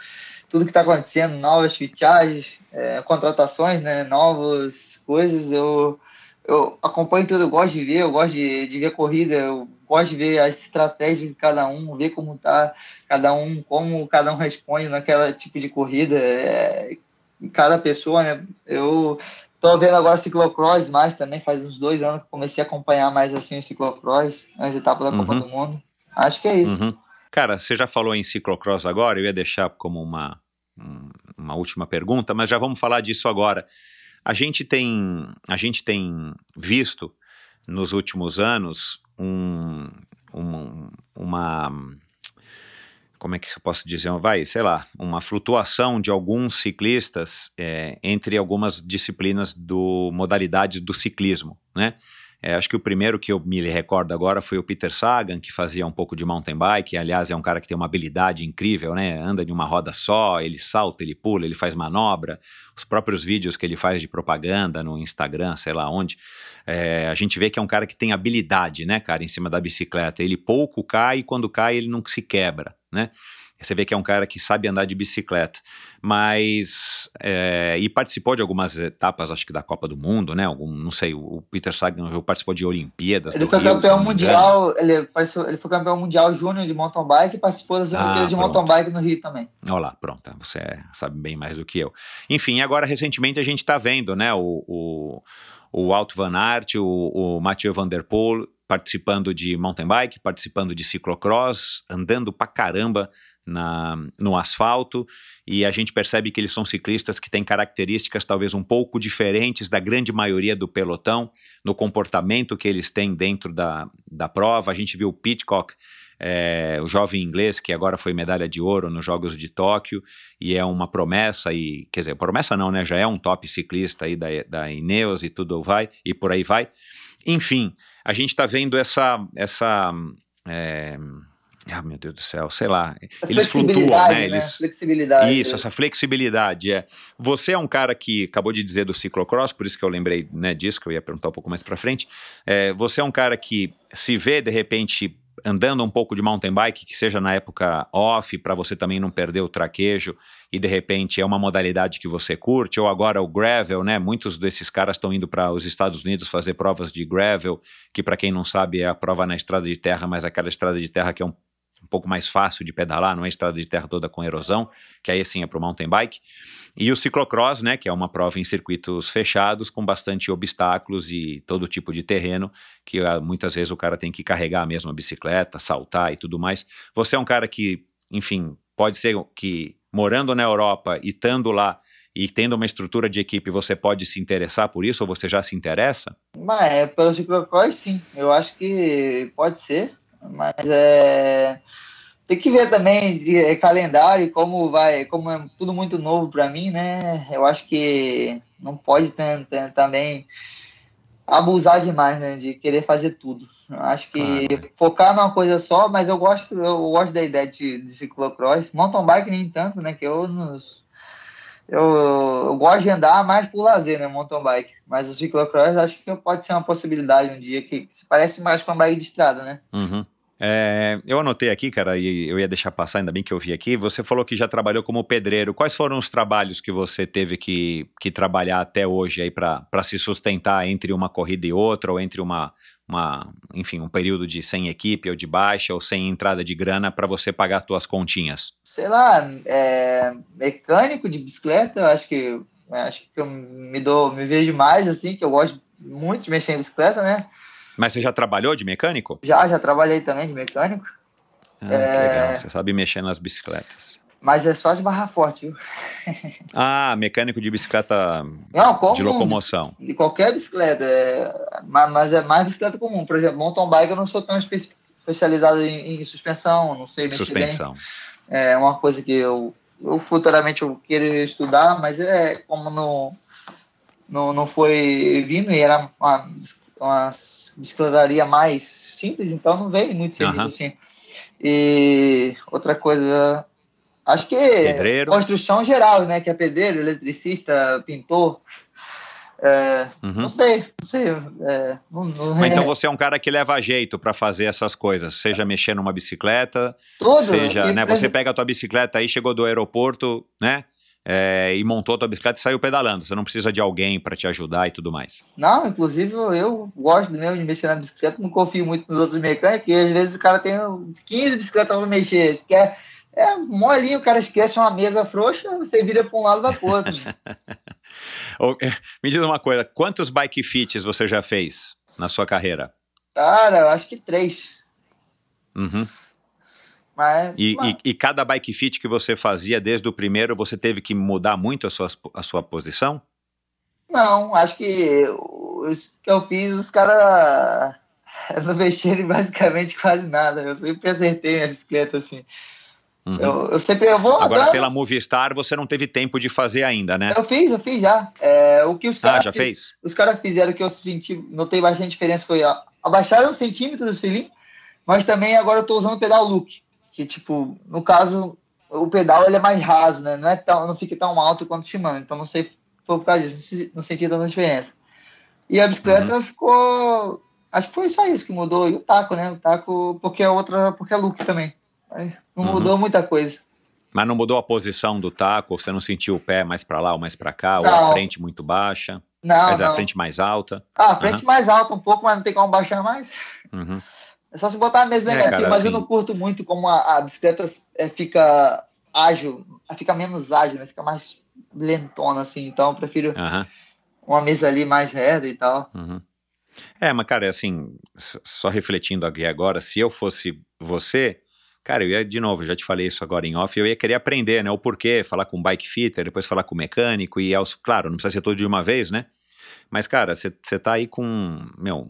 tudo que está acontecendo, novas fichagens, é, contratações, né, novas coisas, eu eu acompanho tudo, eu gosto de ver, eu gosto de, de ver corrida, eu gosto de ver a estratégia de cada um, ver como tá cada um, como cada um responde naquela tipo de corrida, é, cada pessoa, né? Eu tô vendo agora ciclocross mais também, faz uns dois anos que comecei a acompanhar mais assim o ciclocross, as etapas da Copa uhum. do Mundo. Acho que é isso. Uhum. Cara, você já falou em ciclocross agora, eu ia deixar como uma, uma última pergunta, mas já vamos falar disso agora. A gente tem, a gente tem visto nos últimos anos um, um, uma como é que eu posso dizer, vai, sei lá, uma flutuação de alguns ciclistas é, entre algumas disciplinas do modalidades do ciclismo, né? É, acho que o primeiro que eu me recordo agora foi o Peter Sagan, que fazia um pouco de mountain bike. Aliás, é um cara que tem uma habilidade incrível, né? Anda de uma roda só, ele salta, ele pula, ele faz manobra. Os próprios vídeos que ele faz de propaganda no Instagram, sei lá onde, é, a gente vê que é um cara que tem habilidade, né, cara, em cima da bicicleta. Ele pouco cai e quando cai ele não se quebra, né? Você vê que é um cara que sabe andar de bicicleta. Mas. É, e participou de algumas etapas, acho que da Copa do Mundo, né? Algum, não sei, o Peter Sagan participou de Olimpíadas. Ele foi Rio, campeão mundial, ele, ele foi campeão mundial júnior de mountain bike e participou das Olimpíadas ah, de mountain bike no Rio também. Olha lá, pronto. Você sabe bem mais do que eu. Enfim, agora recentemente a gente está vendo, né? O, o, o Alto Van Aert, o, o Mathieu Van Der Poel participando de mountain bike, participando de ciclocross, andando pra caramba na, no asfalto e a gente percebe que eles são ciclistas que têm características talvez um pouco diferentes da grande maioria do pelotão no comportamento que eles têm dentro da, da prova. A gente viu o Pitcock, é, o jovem inglês que agora foi medalha de ouro nos Jogos de Tóquio e é uma promessa e quer dizer promessa não né já é um top ciclista aí da, da Ineos e tudo vai e por aí vai enfim a gente está vendo essa essa é, ah, meu Deus do céu, sei lá. Eles flutuam, né? né? Eles... Flexibilidade. Isso, essa flexibilidade. É. Você é um cara que acabou de dizer do ciclocross, por isso que eu lembrei né, disso, que eu ia perguntar um pouco mais para frente. É, você é um cara que se vê, de repente, andando um pouco de mountain bike, que seja na época off, para você também não perder o traquejo, e de repente é uma modalidade que você curte, ou agora o gravel, né? Muitos desses caras estão indo para os Estados Unidos fazer provas de gravel, que para quem não sabe é a prova na estrada de terra, mas aquela estrada de terra que é um um pouco mais fácil de pedalar, não é estrada de terra toda com erosão, que aí sim é para o mountain bike. E o ciclocross, né, que é uma prova em circuitos fechados com bastante obstáculos e todo tipo de terreno, que ah, muitas vezes o cara tem que carregar a mesma bicicleta, saltar e tudo mais. Você é um cara que, enfim, pode ser que morando na Europa e estando lá e tendo uma estrutura de equipe, você pode se interessar por isso ou você já se interessa? Mas é, pelo ciclocross, sim. Eu acho que pode ser, mas é tem que ver também de é, calendário como vai, como é tudo muito novo para mim, né? Eu acho que não pode também abusar demais, né? De querer fazer tudo. Eu acho que ah, focar numa coisa só, mas eu gosto, eu gosto da ideia de, de ciclocross. Mountain bike nem tanto, né? Que eu nos eu, eu, gosto de andar mais por lazer, né, mountain bike. Mas o ciclocross acho que pode ser uma possibilidade um dia que se parece mais com a bike de estrada, né? Uhum. É, eu anotei aqui, cara, e eu ia deixar passar, ainda bem que eu vi aqui. Você falou que já trabalhou como pedreiro. Quais foram os trabalhos que você teve que, que trabalhar até hoje aí para se sustentar entre uma corrida e outra, ou entre uma, uma, enfim, um período de sem equipe ou de baixa ou sem entrada de grana para você pagar suas continhas? Sei lá, é, mecânico de bicicleta, acho que acho que eu me dou, me vejo mais assim, que eu gosto muito de mexer em bicicleta, né? Mas você já trabalhou de mecânico? Já, já trabalhei também de mecânico. Ah, é... legal. Você sabe mexer nas bicicletas. Mas é só de barra forte, viu? ah, mecânico de bicicleta Não, de locomoção. De qualquer bicicleta. É... Mas é mais bicicleta comum. Por exemplo, mountain bike eu não sou tão especializado em, em suspensão, não sei mexer suspensão. bem. É uma coisa que eu, eu futuramente eu quero estudar, mas é como não, não, não foi vindo e era uma, uma bicicletaria mais simples, então não veio muito serviço uhum. assim. E outra coisa, acho que Pedreiro. construção geral, né? Que é pedreiro, eletricista, pintor. É, uhum. Não sei, não sei. É, não, não então você é um cara que leva jeito para fazer essas coisas, seja mexer numa bicicleta, Tudo, seja, né? Você pega a tua bicicleta aí, chegou do aeroporto, né? é, e montou a tua bicicleta e saiu pedalando. Você não precisa de alguém para te ajudar e tudo mais. Não, inclusive eu gosto mesmo de mexer na bicicleta, não confio muito nos outros mecânicos, e às vezes o cara tem 15 bicicletas para mexer. Você quer, é molinho, o cara esquece uma mesa frouxa, você vira para um lado vai para outro. Me diz uma coisa, quantos bike fits você já fez na sua carreira? Cara, eu acho que três. Uhum. Mas, e, mas... E, e, cada bike fit que você fazia desde o primeiro, você teve que mudar muito a sua, a sua posição? Não, acho que os que eu fiz, os caras não mexeram basicamente quase nada. Eu sempre acertei a bicicleta assim. Uhum. Eu, eu, sempre eu vou Agora, pela Movistar, você não teve tempo de fazer ainda, né? Eu fiz, eu fiz já. É, o que os caras. Ah, já fez? Os caras fizeram que eu senti, notei bastante diferença foi ó, abaixaram um centímetro do cilindro, mas também agora eu tô usando o pedal look que tipo, no caso, o pedal ele é mais raso, né? Não é tão, não fica tão alto quanto o Shimano. Então não sei se foi por causa disso, não senti tanta diferença. E a bicicleta uhum. ficou, acho que foi só isso que mudou e o taco, né? O taco porque é outra, porque é look também. Não uhum. mudou muita coisa. Mas não mudou a posição do taco? Você não sentiu o pé mais para lá ou mais para cá? Não. Ou a frente muito baixa? Não, mas não. a frente mais alta? Ah, a frente uhum. mais alta um pouco, mas não tem como baixar mais. Uhum. É só se botar a mesa negativa, é, cara, mas assim... eu não curto muito como a, a bicicleta é, fica ágil, fica menos ágil, né? Fica mais lentona, assim. Então eu prefiro uhum. uma mesa ali mais reta e tal. Uhum. É, mas, cara, assim, só refletindo aqui agora, se eu fosse você, cara, eu ia, de novo, já te falei isso agora em off, eu ia querer aprender, né, o porquê, falar com o bike fitter, depois falar com o mecânico, e, aos, claro, não precisa ser todo de uma vez, né, mas, cara, você tá aí com, meu,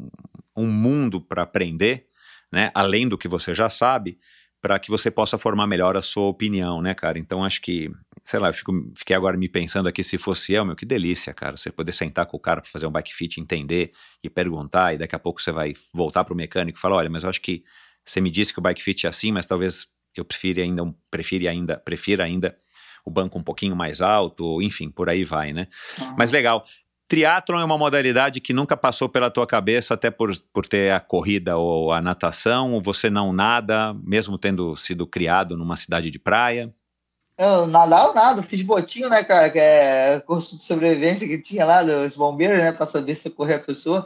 um mundo para aprender, né, além do que você já sabe, para que você possa formar melhor a sua opinião, né, cara? Então acho que, sei lá, eu fico, fiquei agora me pensando aqui se fosse eu, meu, que delícia, cara, você poder sentar com o cara para fazer um bike fit, entender e perguntar, e daqui a pouco você vai voltar para o mecânico e falar, olha, mas eu acho que você me disse que o bike fit é assim, mas talvez eu prefira ainda, prefira ainda, prefira ainda o banco um pouquinho mais alto, enfim, por aí vai, né? Uhum. Mas legal. Triatlon é uma modalidade que nunca passou pela tua cabeça, até por, por ter a corrida ou a natação, ou você não nada, mesmo tendo sido criado numa cidade de praia? Eu nadar eu nado, fiz botinho, né, cara, que é curso de sobrevivência que tinha lá dos bombeiros, né, para saber se correr a pessoa.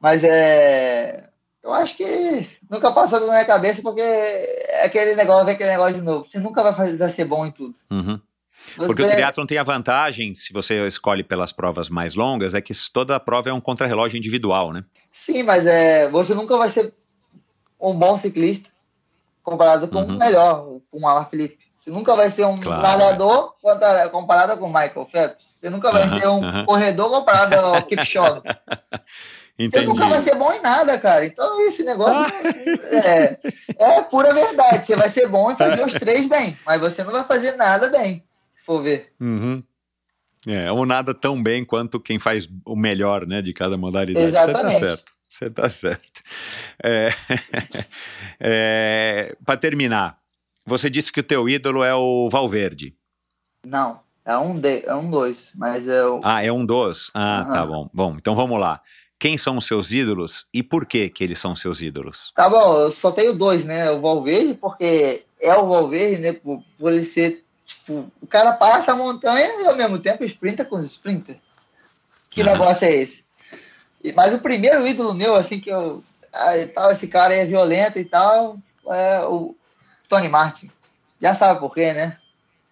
Mas é. Eu acho que nunca passou na minha cabeça, porque é aquele negócio, é aquele negócio de novo. Você nunca vai, fazer, vai ser bom em tudo. Uhum. Você... Porque o triatlon tem a vantagem, se você escolhe pelas provas mais longas, é que toda a prova é um contrarrelógio individual, né? Sim, mas é, você nunca vai ser um bom ciclista comparado com uhum. um melhor, com o Alan Felipe. Você nunca vai ser um claro. nadador comparado com o Michael Phelps. Você nunca vai ser um corredor comparado ao Kipchoge. Entendi. Você nunca vai ser bom em nada, cara. Então, esse negócio é, é pura verdade. Você vai ser bom em fazer os três bem, mas você não vai fazer nada bem, se for ver. Uhum. É, ou nada tão bem quanto quem faz o melhor, né, de cada modalidade. Exatamente. Você tá certo. Você tá certo. É, é, Para terminar, você disse que o teu ídolo é o Valverde. Não, é um, de, é um dois, mas é o... Ah, é um dos? Ah, uhum. tá bom. Bom, então vamos lá. Quem são os seus ídolos e por que que eles são seus ídolos? Tá bom, eu só tenho dois, né? O Valverde, porque é o Valverde, né? Por, por ele ser, tipo, o cara passa a montanha e ao mesmo tempo sprinta com os sprinter. Que ah. negócio é esse? E, mas o primeiro ídolo meu, assim, que eu. Ah, tal, esse cara é violento e tal, é o Tony Martin. Já sabe por quê, né?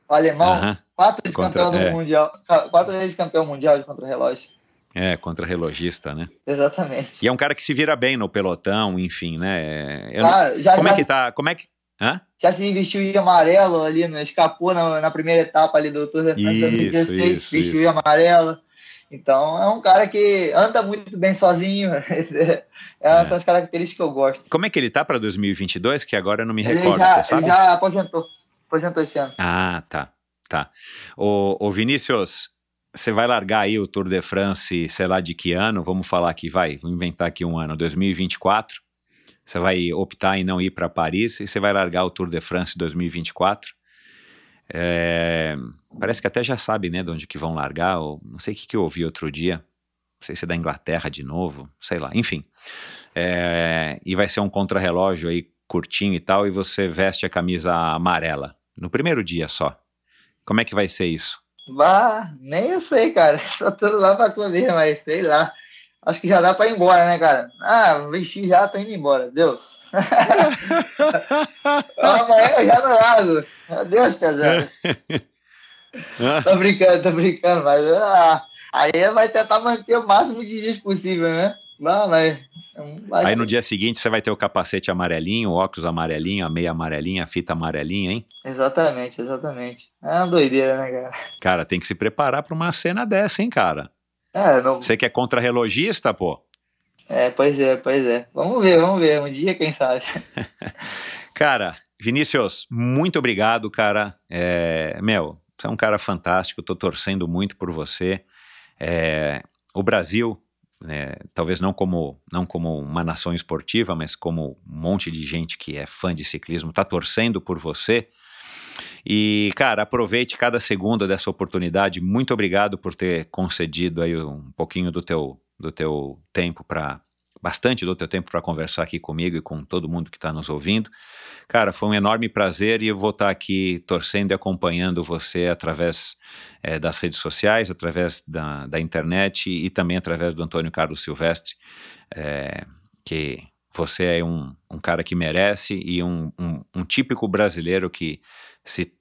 O alemão, uh -huh. quatro vezes Contra, campeão do é. mundial, quatro vezes campeão mundial de contra-relógio. É, contra-relogista, né? Exatamente. E é um cara que se vira bem no pelotão, enfim, né? Eu claro, não... já, como já é que tá? Como é que. Hã? Já se vestiu de amarelo ali, né? escapou na, na primeira etapa ali do Tour de France 2016, isso, vestiu de amarelo. Então é um cara que anda muito bem sozinho. É, Essas é. as características que eu gosto. Como é que ele tá para 2022? Que agora eu não me ele recordo. Já, ele já aposentou. Aposentou esse ano. Ah, tá. Tá. O, o Vinícius, você vai largar aí o Tour de France, sei lá de que ano, vamos falar aqui, vai, vou inventar aqui um ano, 2024. Você vai optar em não ir para Paris e você vai largar o Tour de France 2024. É, parece que até já sabe, né, de onde que vão largar, ou não sei o que, que eu ouvi outro dia, não sei se é da Inglaterra de novo, sei lá, enfim. É, e vai ser um contrarrelógio aí curtinho e tal, e você veste a camisa amarela, no primeiro dia só. Como é que vai ser isso? Bah, nem eu sei, cara. Só tô lá pra saber, mas sei lá. Acho que já dá pra ir embora, né, cara? Ah, vesti já, tô indo embora. Deus. Amanhã eu já não largo. Adeus, pesado. tô brincando, tô brincando, mas ah, aí vai tentar manter o máximo de dias possível, né? Não, mas, mas... Aí no dia seguinte você vai ter o capacete amarelinho, o óculos amarelinho, a meia amarelinha, a fita amarelinha, hein? Exatamente, exatamente. É uma doideira, né, cara? Cara, tem que se preparar para uma cena dessa, hein, cara? É, não... Você que é contra-relogista, pô? É, pois é, pois é. Vamos ver, vamos ver. Um dia, quem sabe. cara, Vinícius, muito obrigado, cara. É, meu, você é um cara fantástico. Tô torcendo muito por você. É, o Brasil né, talvez não como, não como uma nação esportiva, mas como um monte de gente que é fã de ciclismo, está torcendo por você. E, cara, aproveite cada segundo dessa oportunidade. Muito obrigado por ter concedido aí um pouquinho do teu, do teu tempo para bastante do teu tempo para conversar aqui comigo e com todo mundo que está nos ouvindo. Cara, foi um enorme prazer e eu vou estar tá aqui torcendo e acompanhando você através é, das redes sociais, através da, da, internet e também através do Antônio Carlos Silvestre, é, que você é um, um, cara que merece e um, um, um típico brasileiro que, se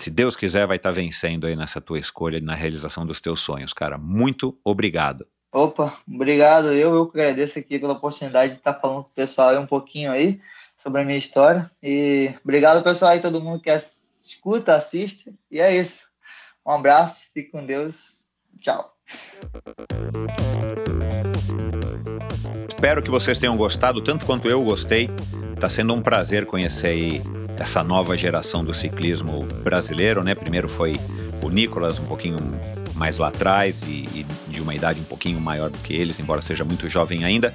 se Deus quiser, vai estar tá vencendo aí nessa tua escolha, na realização dos teus sonhos, cara. Muito obrigado. Opa, obrigado. Eu, eu agradeço aqui pela oportunidade de estar falando com o pessoal aí um pouquinho aí sobre a minha história. E obrigado, pessoal aí, todo mundo que escuta, assiste. E é isso. Um abraço, fique com Deus. Tchau. Espero que vocês tenham gostado tanto quanto eu gostei. Está sendo um prazer conhecer aí essa nova geração do ciclismo brasileiro, né? Primeiro foi o Nicolas, um pouquinho mais lá atrás e, e, de uma idade um pouquinho maior do que eles, embora seja muito jovem ainda.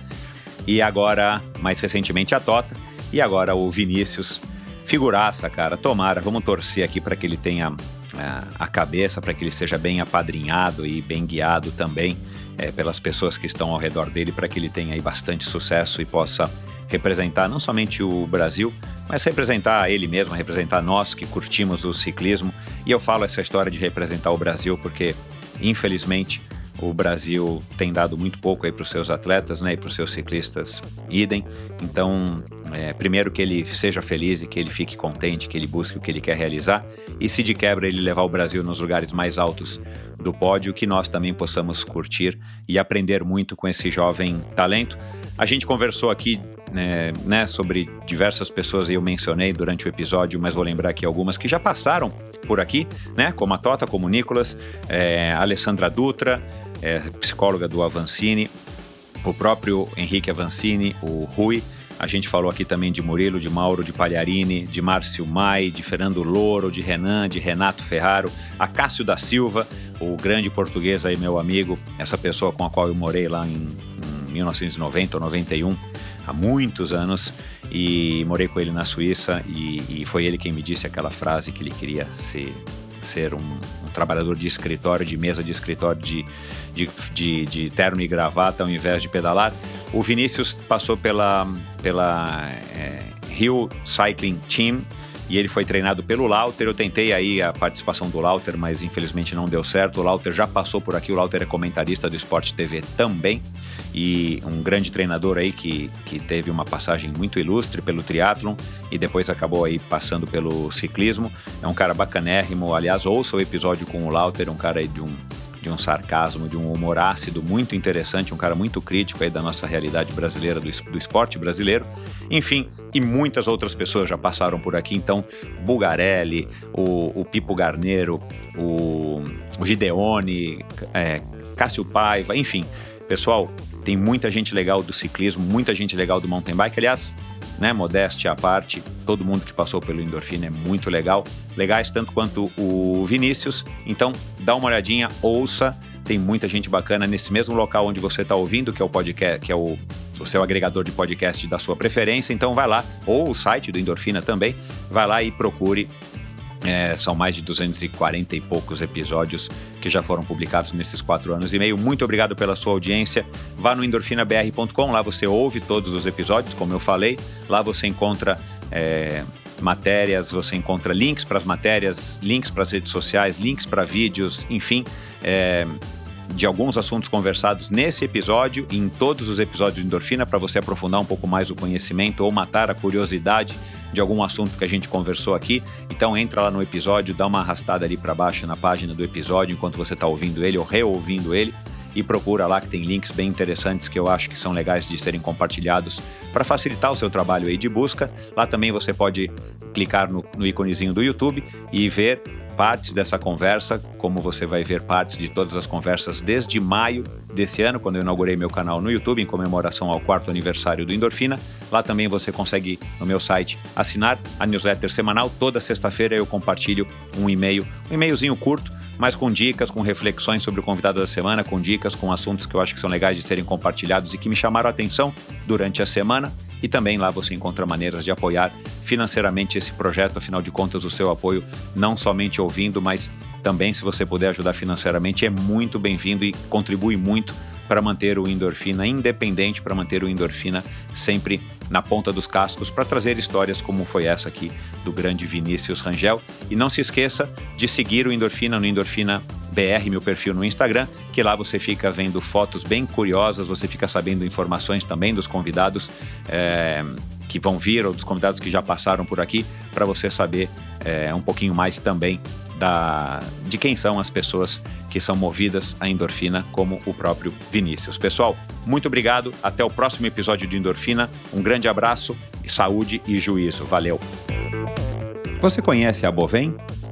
E agora, mais recentemente, a Tota. E agora o Vinícius. Figuraça, cara. Tomara, vamos torcer aqui para que ele tenha é, a cabeça, para que ele seja bem apadrinhado e bem guiado também é, pelas pessoas que estão ao redor dele, para que ele tenha aí bastante sucesso e possa representar não somente o Brasil, mas representar ele mesmo, representar nós que curtimos o ciclismo. E eu falo essa história de representar o Brasil porque, infelizmente, o Brasil tem dado muito pouco aí para os seus atletas, né, e para os seus ciclistas idem. Então, é, primeiro que ele seja feliz e que ele fique contente, que ele busque o que ele quer realizar, e se de quebra ele levar o Brasil nos lugares mais altos do pódio, que nós também possamos curtir e aprender muito com esse jovem talento. A gente conversou aqui né, né, sobre diversas pessoas eu mencionei durante o episódio, mas vou lembrar aqui algumas que já passaram por aqui, né, como a Tota, como o Nicolas, é, a Alessandra Dutra, é, psicóloga do Avancini, o próprio Henrique Avancini, o Rui, a gente falou aqui também de Murilo, de Mauro, de Palharini, de Márcio Mai, de Fernando Louro, de Renan, de Renato Ferraro, a Cássio da Silva, o grande português aí, meu amigo, essa pessoa com a qual eu morei lá em, em 1990 ou 91, há muitos anos, e morei com ele na Suíça, e, e foi ele quem me disse aquela frase que ele queria ser ser um, um, trabalhador de escritório, de mesa de escritório, de, de, de, de, terno e gravata ao invés de pedalar. O Vinícius passou pela, pela é, Rio Cycling Team, e ele foi treinado pelo Lauter. Eu tentei aí a participação do Lauter, mas infelizmente não deu certo. O Lauter já passou por aqui, o Lauter é comentarista do Esporte TV também e um grande treinador aí que, que teve uma passagem muito ilustre pelo triatlon e depois acabou aí passando pelo ciclismo. É um cara bacanérrimo, aliás, ouça o episódio com o Lauter, um cara aí de um de um sarcasmo, de um humor ácido muito interessante, um cara muito crítico aí da nossa realidade brasileira, do, do esporte brasileiro. Enfim, e muitas outras pessoas já passaram por aqui, então Bugarelli, o, o Pipo Garneiro, o, o Gideone, é, Cássio Paiva, enfim. Pessoal, tem muita gente legal do ciclismo, muita gente legal do mountain bike. Aliás, né, modéstia à parte, todo mundo que passou pelo Endorfina é muito legal. Legais tanto quanto o Vinícius. Então, dá uma olhadinha, ouça. Tem muita gente bacana nesse mesmo local onde você está ouvindo, que é o podcast, que é o, o seu agregador de podcast da sua preferência. Então vai lá, ou o site do Endorfina também, vai lá e procure é, são mais de 240 e poucos episódios que já foram publicados nesses quatro anos e meio. Muito obrigado pela sua audiência. Vá no endorfinabr.com, lá você ouve todos os episódios, como eu falei. Lá você encontra é, matérias, você encontra links para as matérias, links para as redes sociais, links para vídeos, enfim. É, de alguns assuntos conversados nesse episódio e em todos os episódios de Endorfina para você aprofundar um pouco mais o conhecimento ou matar a curiosidade de algum assunto que a gente conversou aqui. Então entra lá no episódio, dá uma arrastada ali para baixo na página do episódio enquanto você está ouvindo ele ou reouvindo ele e procura lá que tem links bem interessantes que eu acho que são legais de serem compartilhados para facilitar o seu trabalho aí de busca. Lá também você pode clicar no, no íconezinho do YouTube e ver partes dessa conversa, como você vai ver partes de todas as conversas desde maio desse ano, quando eu inaugurei meu canal no YouTube, em comemoração ao quarto aniversário do Endorfina. Lá também você consegue, no meu site, assinar a newsletter semanal. Toda sexta-feira eu compartilho um e-mail, um e-mailzinho curto, mas com dicas, com reflexões sobre o convidado da semana, com dicas, com assuntos que eu acho que são legais de serem compartilhados e que me chamaram a atenção durante a semana. E também lá você encontra maneiras de apoiar financeiramente esse projeto, afinal de contas, o seu apoio, não somente ouvindo, mas também, se você puder ajudar financeiramente, é muito bem-vindo e contribui muito para manter o Endorfina independente, para manter o Endorfina sempre na ponta dos cascos, para trazer histórias como foi essa aqui do grande Vinícius Rangel. E não se esqueça de seguir o Endorfina no Endorfina BR, meu perfil no Instagram, que lá você fica vendo fotos bem curiosas, você fica sabendo informações também dos convidados. É, que vão vir ou dos convidados que já passaram por aqui, para você saber é, um pouquinho mais também da, de quem são as pessoas que são movidas à endorfina, como o próprio Vinícius. Pessoal, muito obrigado. Até o próximo episódio de Endorfina. Um grande abraço, saúde e juízo. Valeu. Você conhece a Bovem?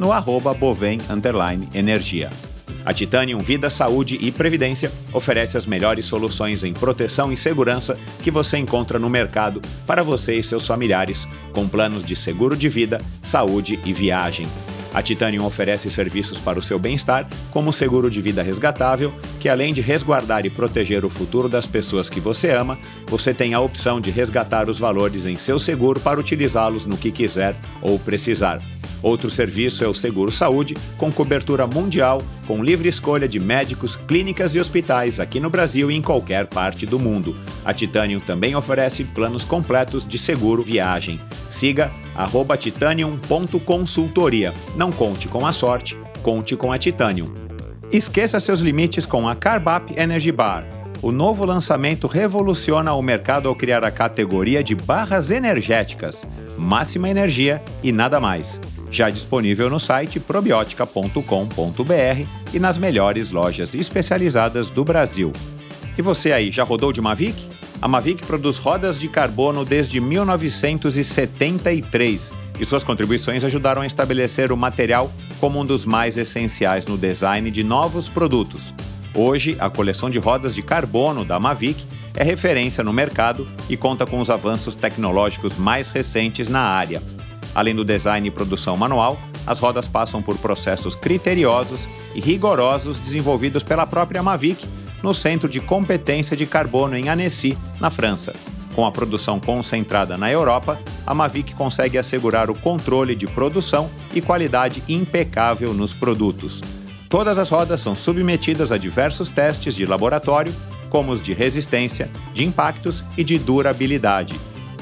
no arroba bovem energia. A Titanium Vida, Saúde e Previdência oferece as melhores soluções em proteção e segurança que você encontra no mercado para você e seus familiares, com planos de seguro de vida, saúde e viagem. A Titanium oferece serviços para o seu bem-estar, como o seguro de vida resgatável, que além de resguardar e proteger o futuro das pessoas que você ama, você tem a opção de resgatar os valores em seu seguro para utilizá-los no que quiser ou precisar. Outro serviço é o Seguro Saúde, com cobertura mundial, com livre escolha de médicos, clínicas e hospitais aqui no Brasil e em qualquer parte do mundo. A Titanium também oferece planos completos de seguro viagem. Siga titanium.consultoria. Não conte com a sorte, conte com a Titanium. Esqueça seus limites com a Carbap Energy Bar. O novo lançamento revoluciona o mercado ao criar a categoria de barras energéticas, máxima energia e nada mais já disponível no site probiotica.com.br e nas melhores lojas especializadas do Brasil. E você aí, já rodou de Mavic? A Mavic produz rodas de carbono desde 1973 e suas contribuições ajudaram a estabelecer o material como um dos mais essenciais no design de novos produtos. Hoje, a coleção de rodas de carbono da Mavic é referência no mercado e conta com os avanços tecnológicos mais recentes na área. Além do design e produção manual, as rodas passam por processos criteriosos e rigorosos desenvolvidos pela própria Mavic no Centro de Competência de Carbono em Annecy, na França. Com a produção concentrada na Europa, a Mavic consegue assegurar o controle de produção e qualidade impecável nos produtos. Todas as rodas são submetidas a diversos testes de laboratório, como os de resistência, de impactos e de durabilidade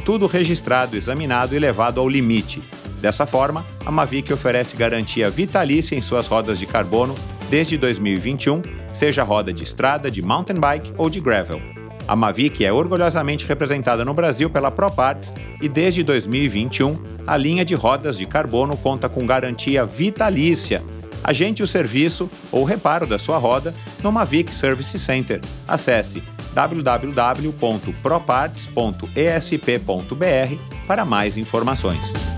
tudo registrado, examinado e levado ao limite. Dessa forma, a Mavic oferece garantia vitalícia em suas rodas de carbono desde 2021, seja roda de estrada, de mountain bike ou de gravel. A Mavic é orgulhosamente representada no Brasil pela ProParts e desde 2021 a linha de rodas de carbono conta com garantia vitalícia. Agende o serviço ou reparo da sua roda no Mavic Service Center. Acesse www.proparts.esp.br para mais informações.